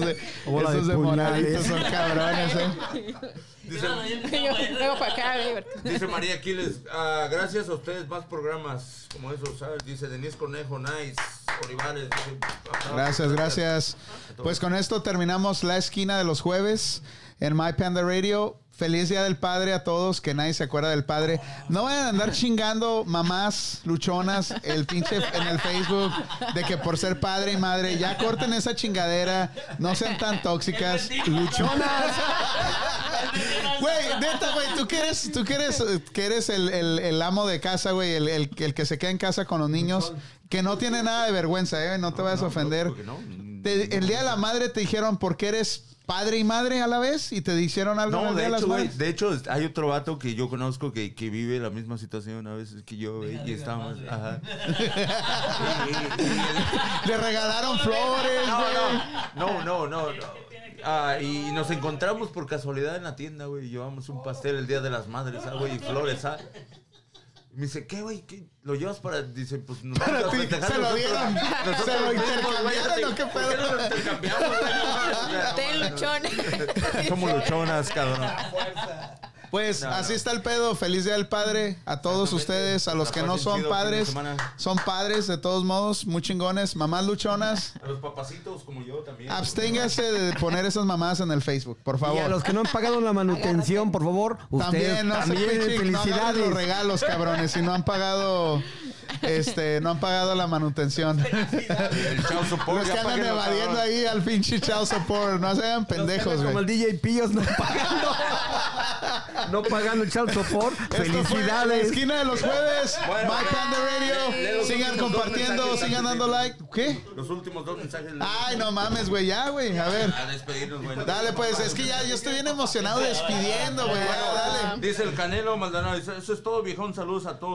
De, Bola de esos de moraditos son cabrones, eh. Dice, dice María Aquiles, ah, gracias a ustedes más programas como esos, ¿sabes? Dice Denise Conejo, nice. Olivares. dice, Gracias, gracias. Pues con esto terminamos la esquina de los jueves en My Panda Radio. Feliz Día del Padre a todos, que nadie se acuerda del padre. No vayan a andar chingando mamás luchonas el pinche en el Facebook de que por ser padre y madre, ya corten esa chingadera, no sean tan tóxicas. Luchonas. Güey, neta, güey, tú que eres, tú que eres, que eres el, el- el amo de casa, güey, el, el- el que se queda en casa con los niños, que no tiene nada de vergüenza, eh, no te vayas a ofender. porque no. Te- el día de la madre te dijeron por qué eres padre y madre a la vez y te dijeron algo No, de hecho, güey, de hecho, hay otro vato que yo conozco que, que vive la misma situación a veces que yo, güey, y estamos, ajá. Le regalaron flores, No, güey. no, no, no, no. Ah, y nos encontramos por casualidad en la tienda, güey. y Llevamos un pastel el día de las madres, ah, güey, y flores, ah. Y me dice, ¿qué, güey? ¿Qué? ¿Lo llevas para.? Dice, pues no. Para ti, se lo dieron. Se lo intercambiaron, ¿o qué pedo? ¿Por qué no lo intercambiamos, Ten no. Somos luchonas, cabrón. Pues No, así no. está el pedo. Feliz día del padre a todos ustedes, a los que no son padres. Son padres de todos modos, muy chingones. Mamás luchonas, A los papacitos como yo también. absténgase de poner esas mamás en el Facebook, por Y favor. a los que no han pagado la manutención, por favor, ustedes También, no se también, no felicidades. los regalos, cabrones, si no han pagado, este, no han pagado la manutención. El chao support. Los ya que andan evadiendo ahí al pinche child support, no se hagan pendejos, Como el güey. DJ Pillos no pagando. no pagando el child support. Esto fue la Felicidades. esquina de los jueves. Bueno, lee Radio. Sigan compartiendo, sigan dando like. ¿Qué? Los últimos dos mensajes. Ay, no mames, güey, ya, güey. A ver. A despedirnos, güey. Dale, pues, es que ya yo estoy bien emocionado despidiendo, güey. Dale. Dice el Canelo Maldonado, eso es todo, viejón. Saludos a todos.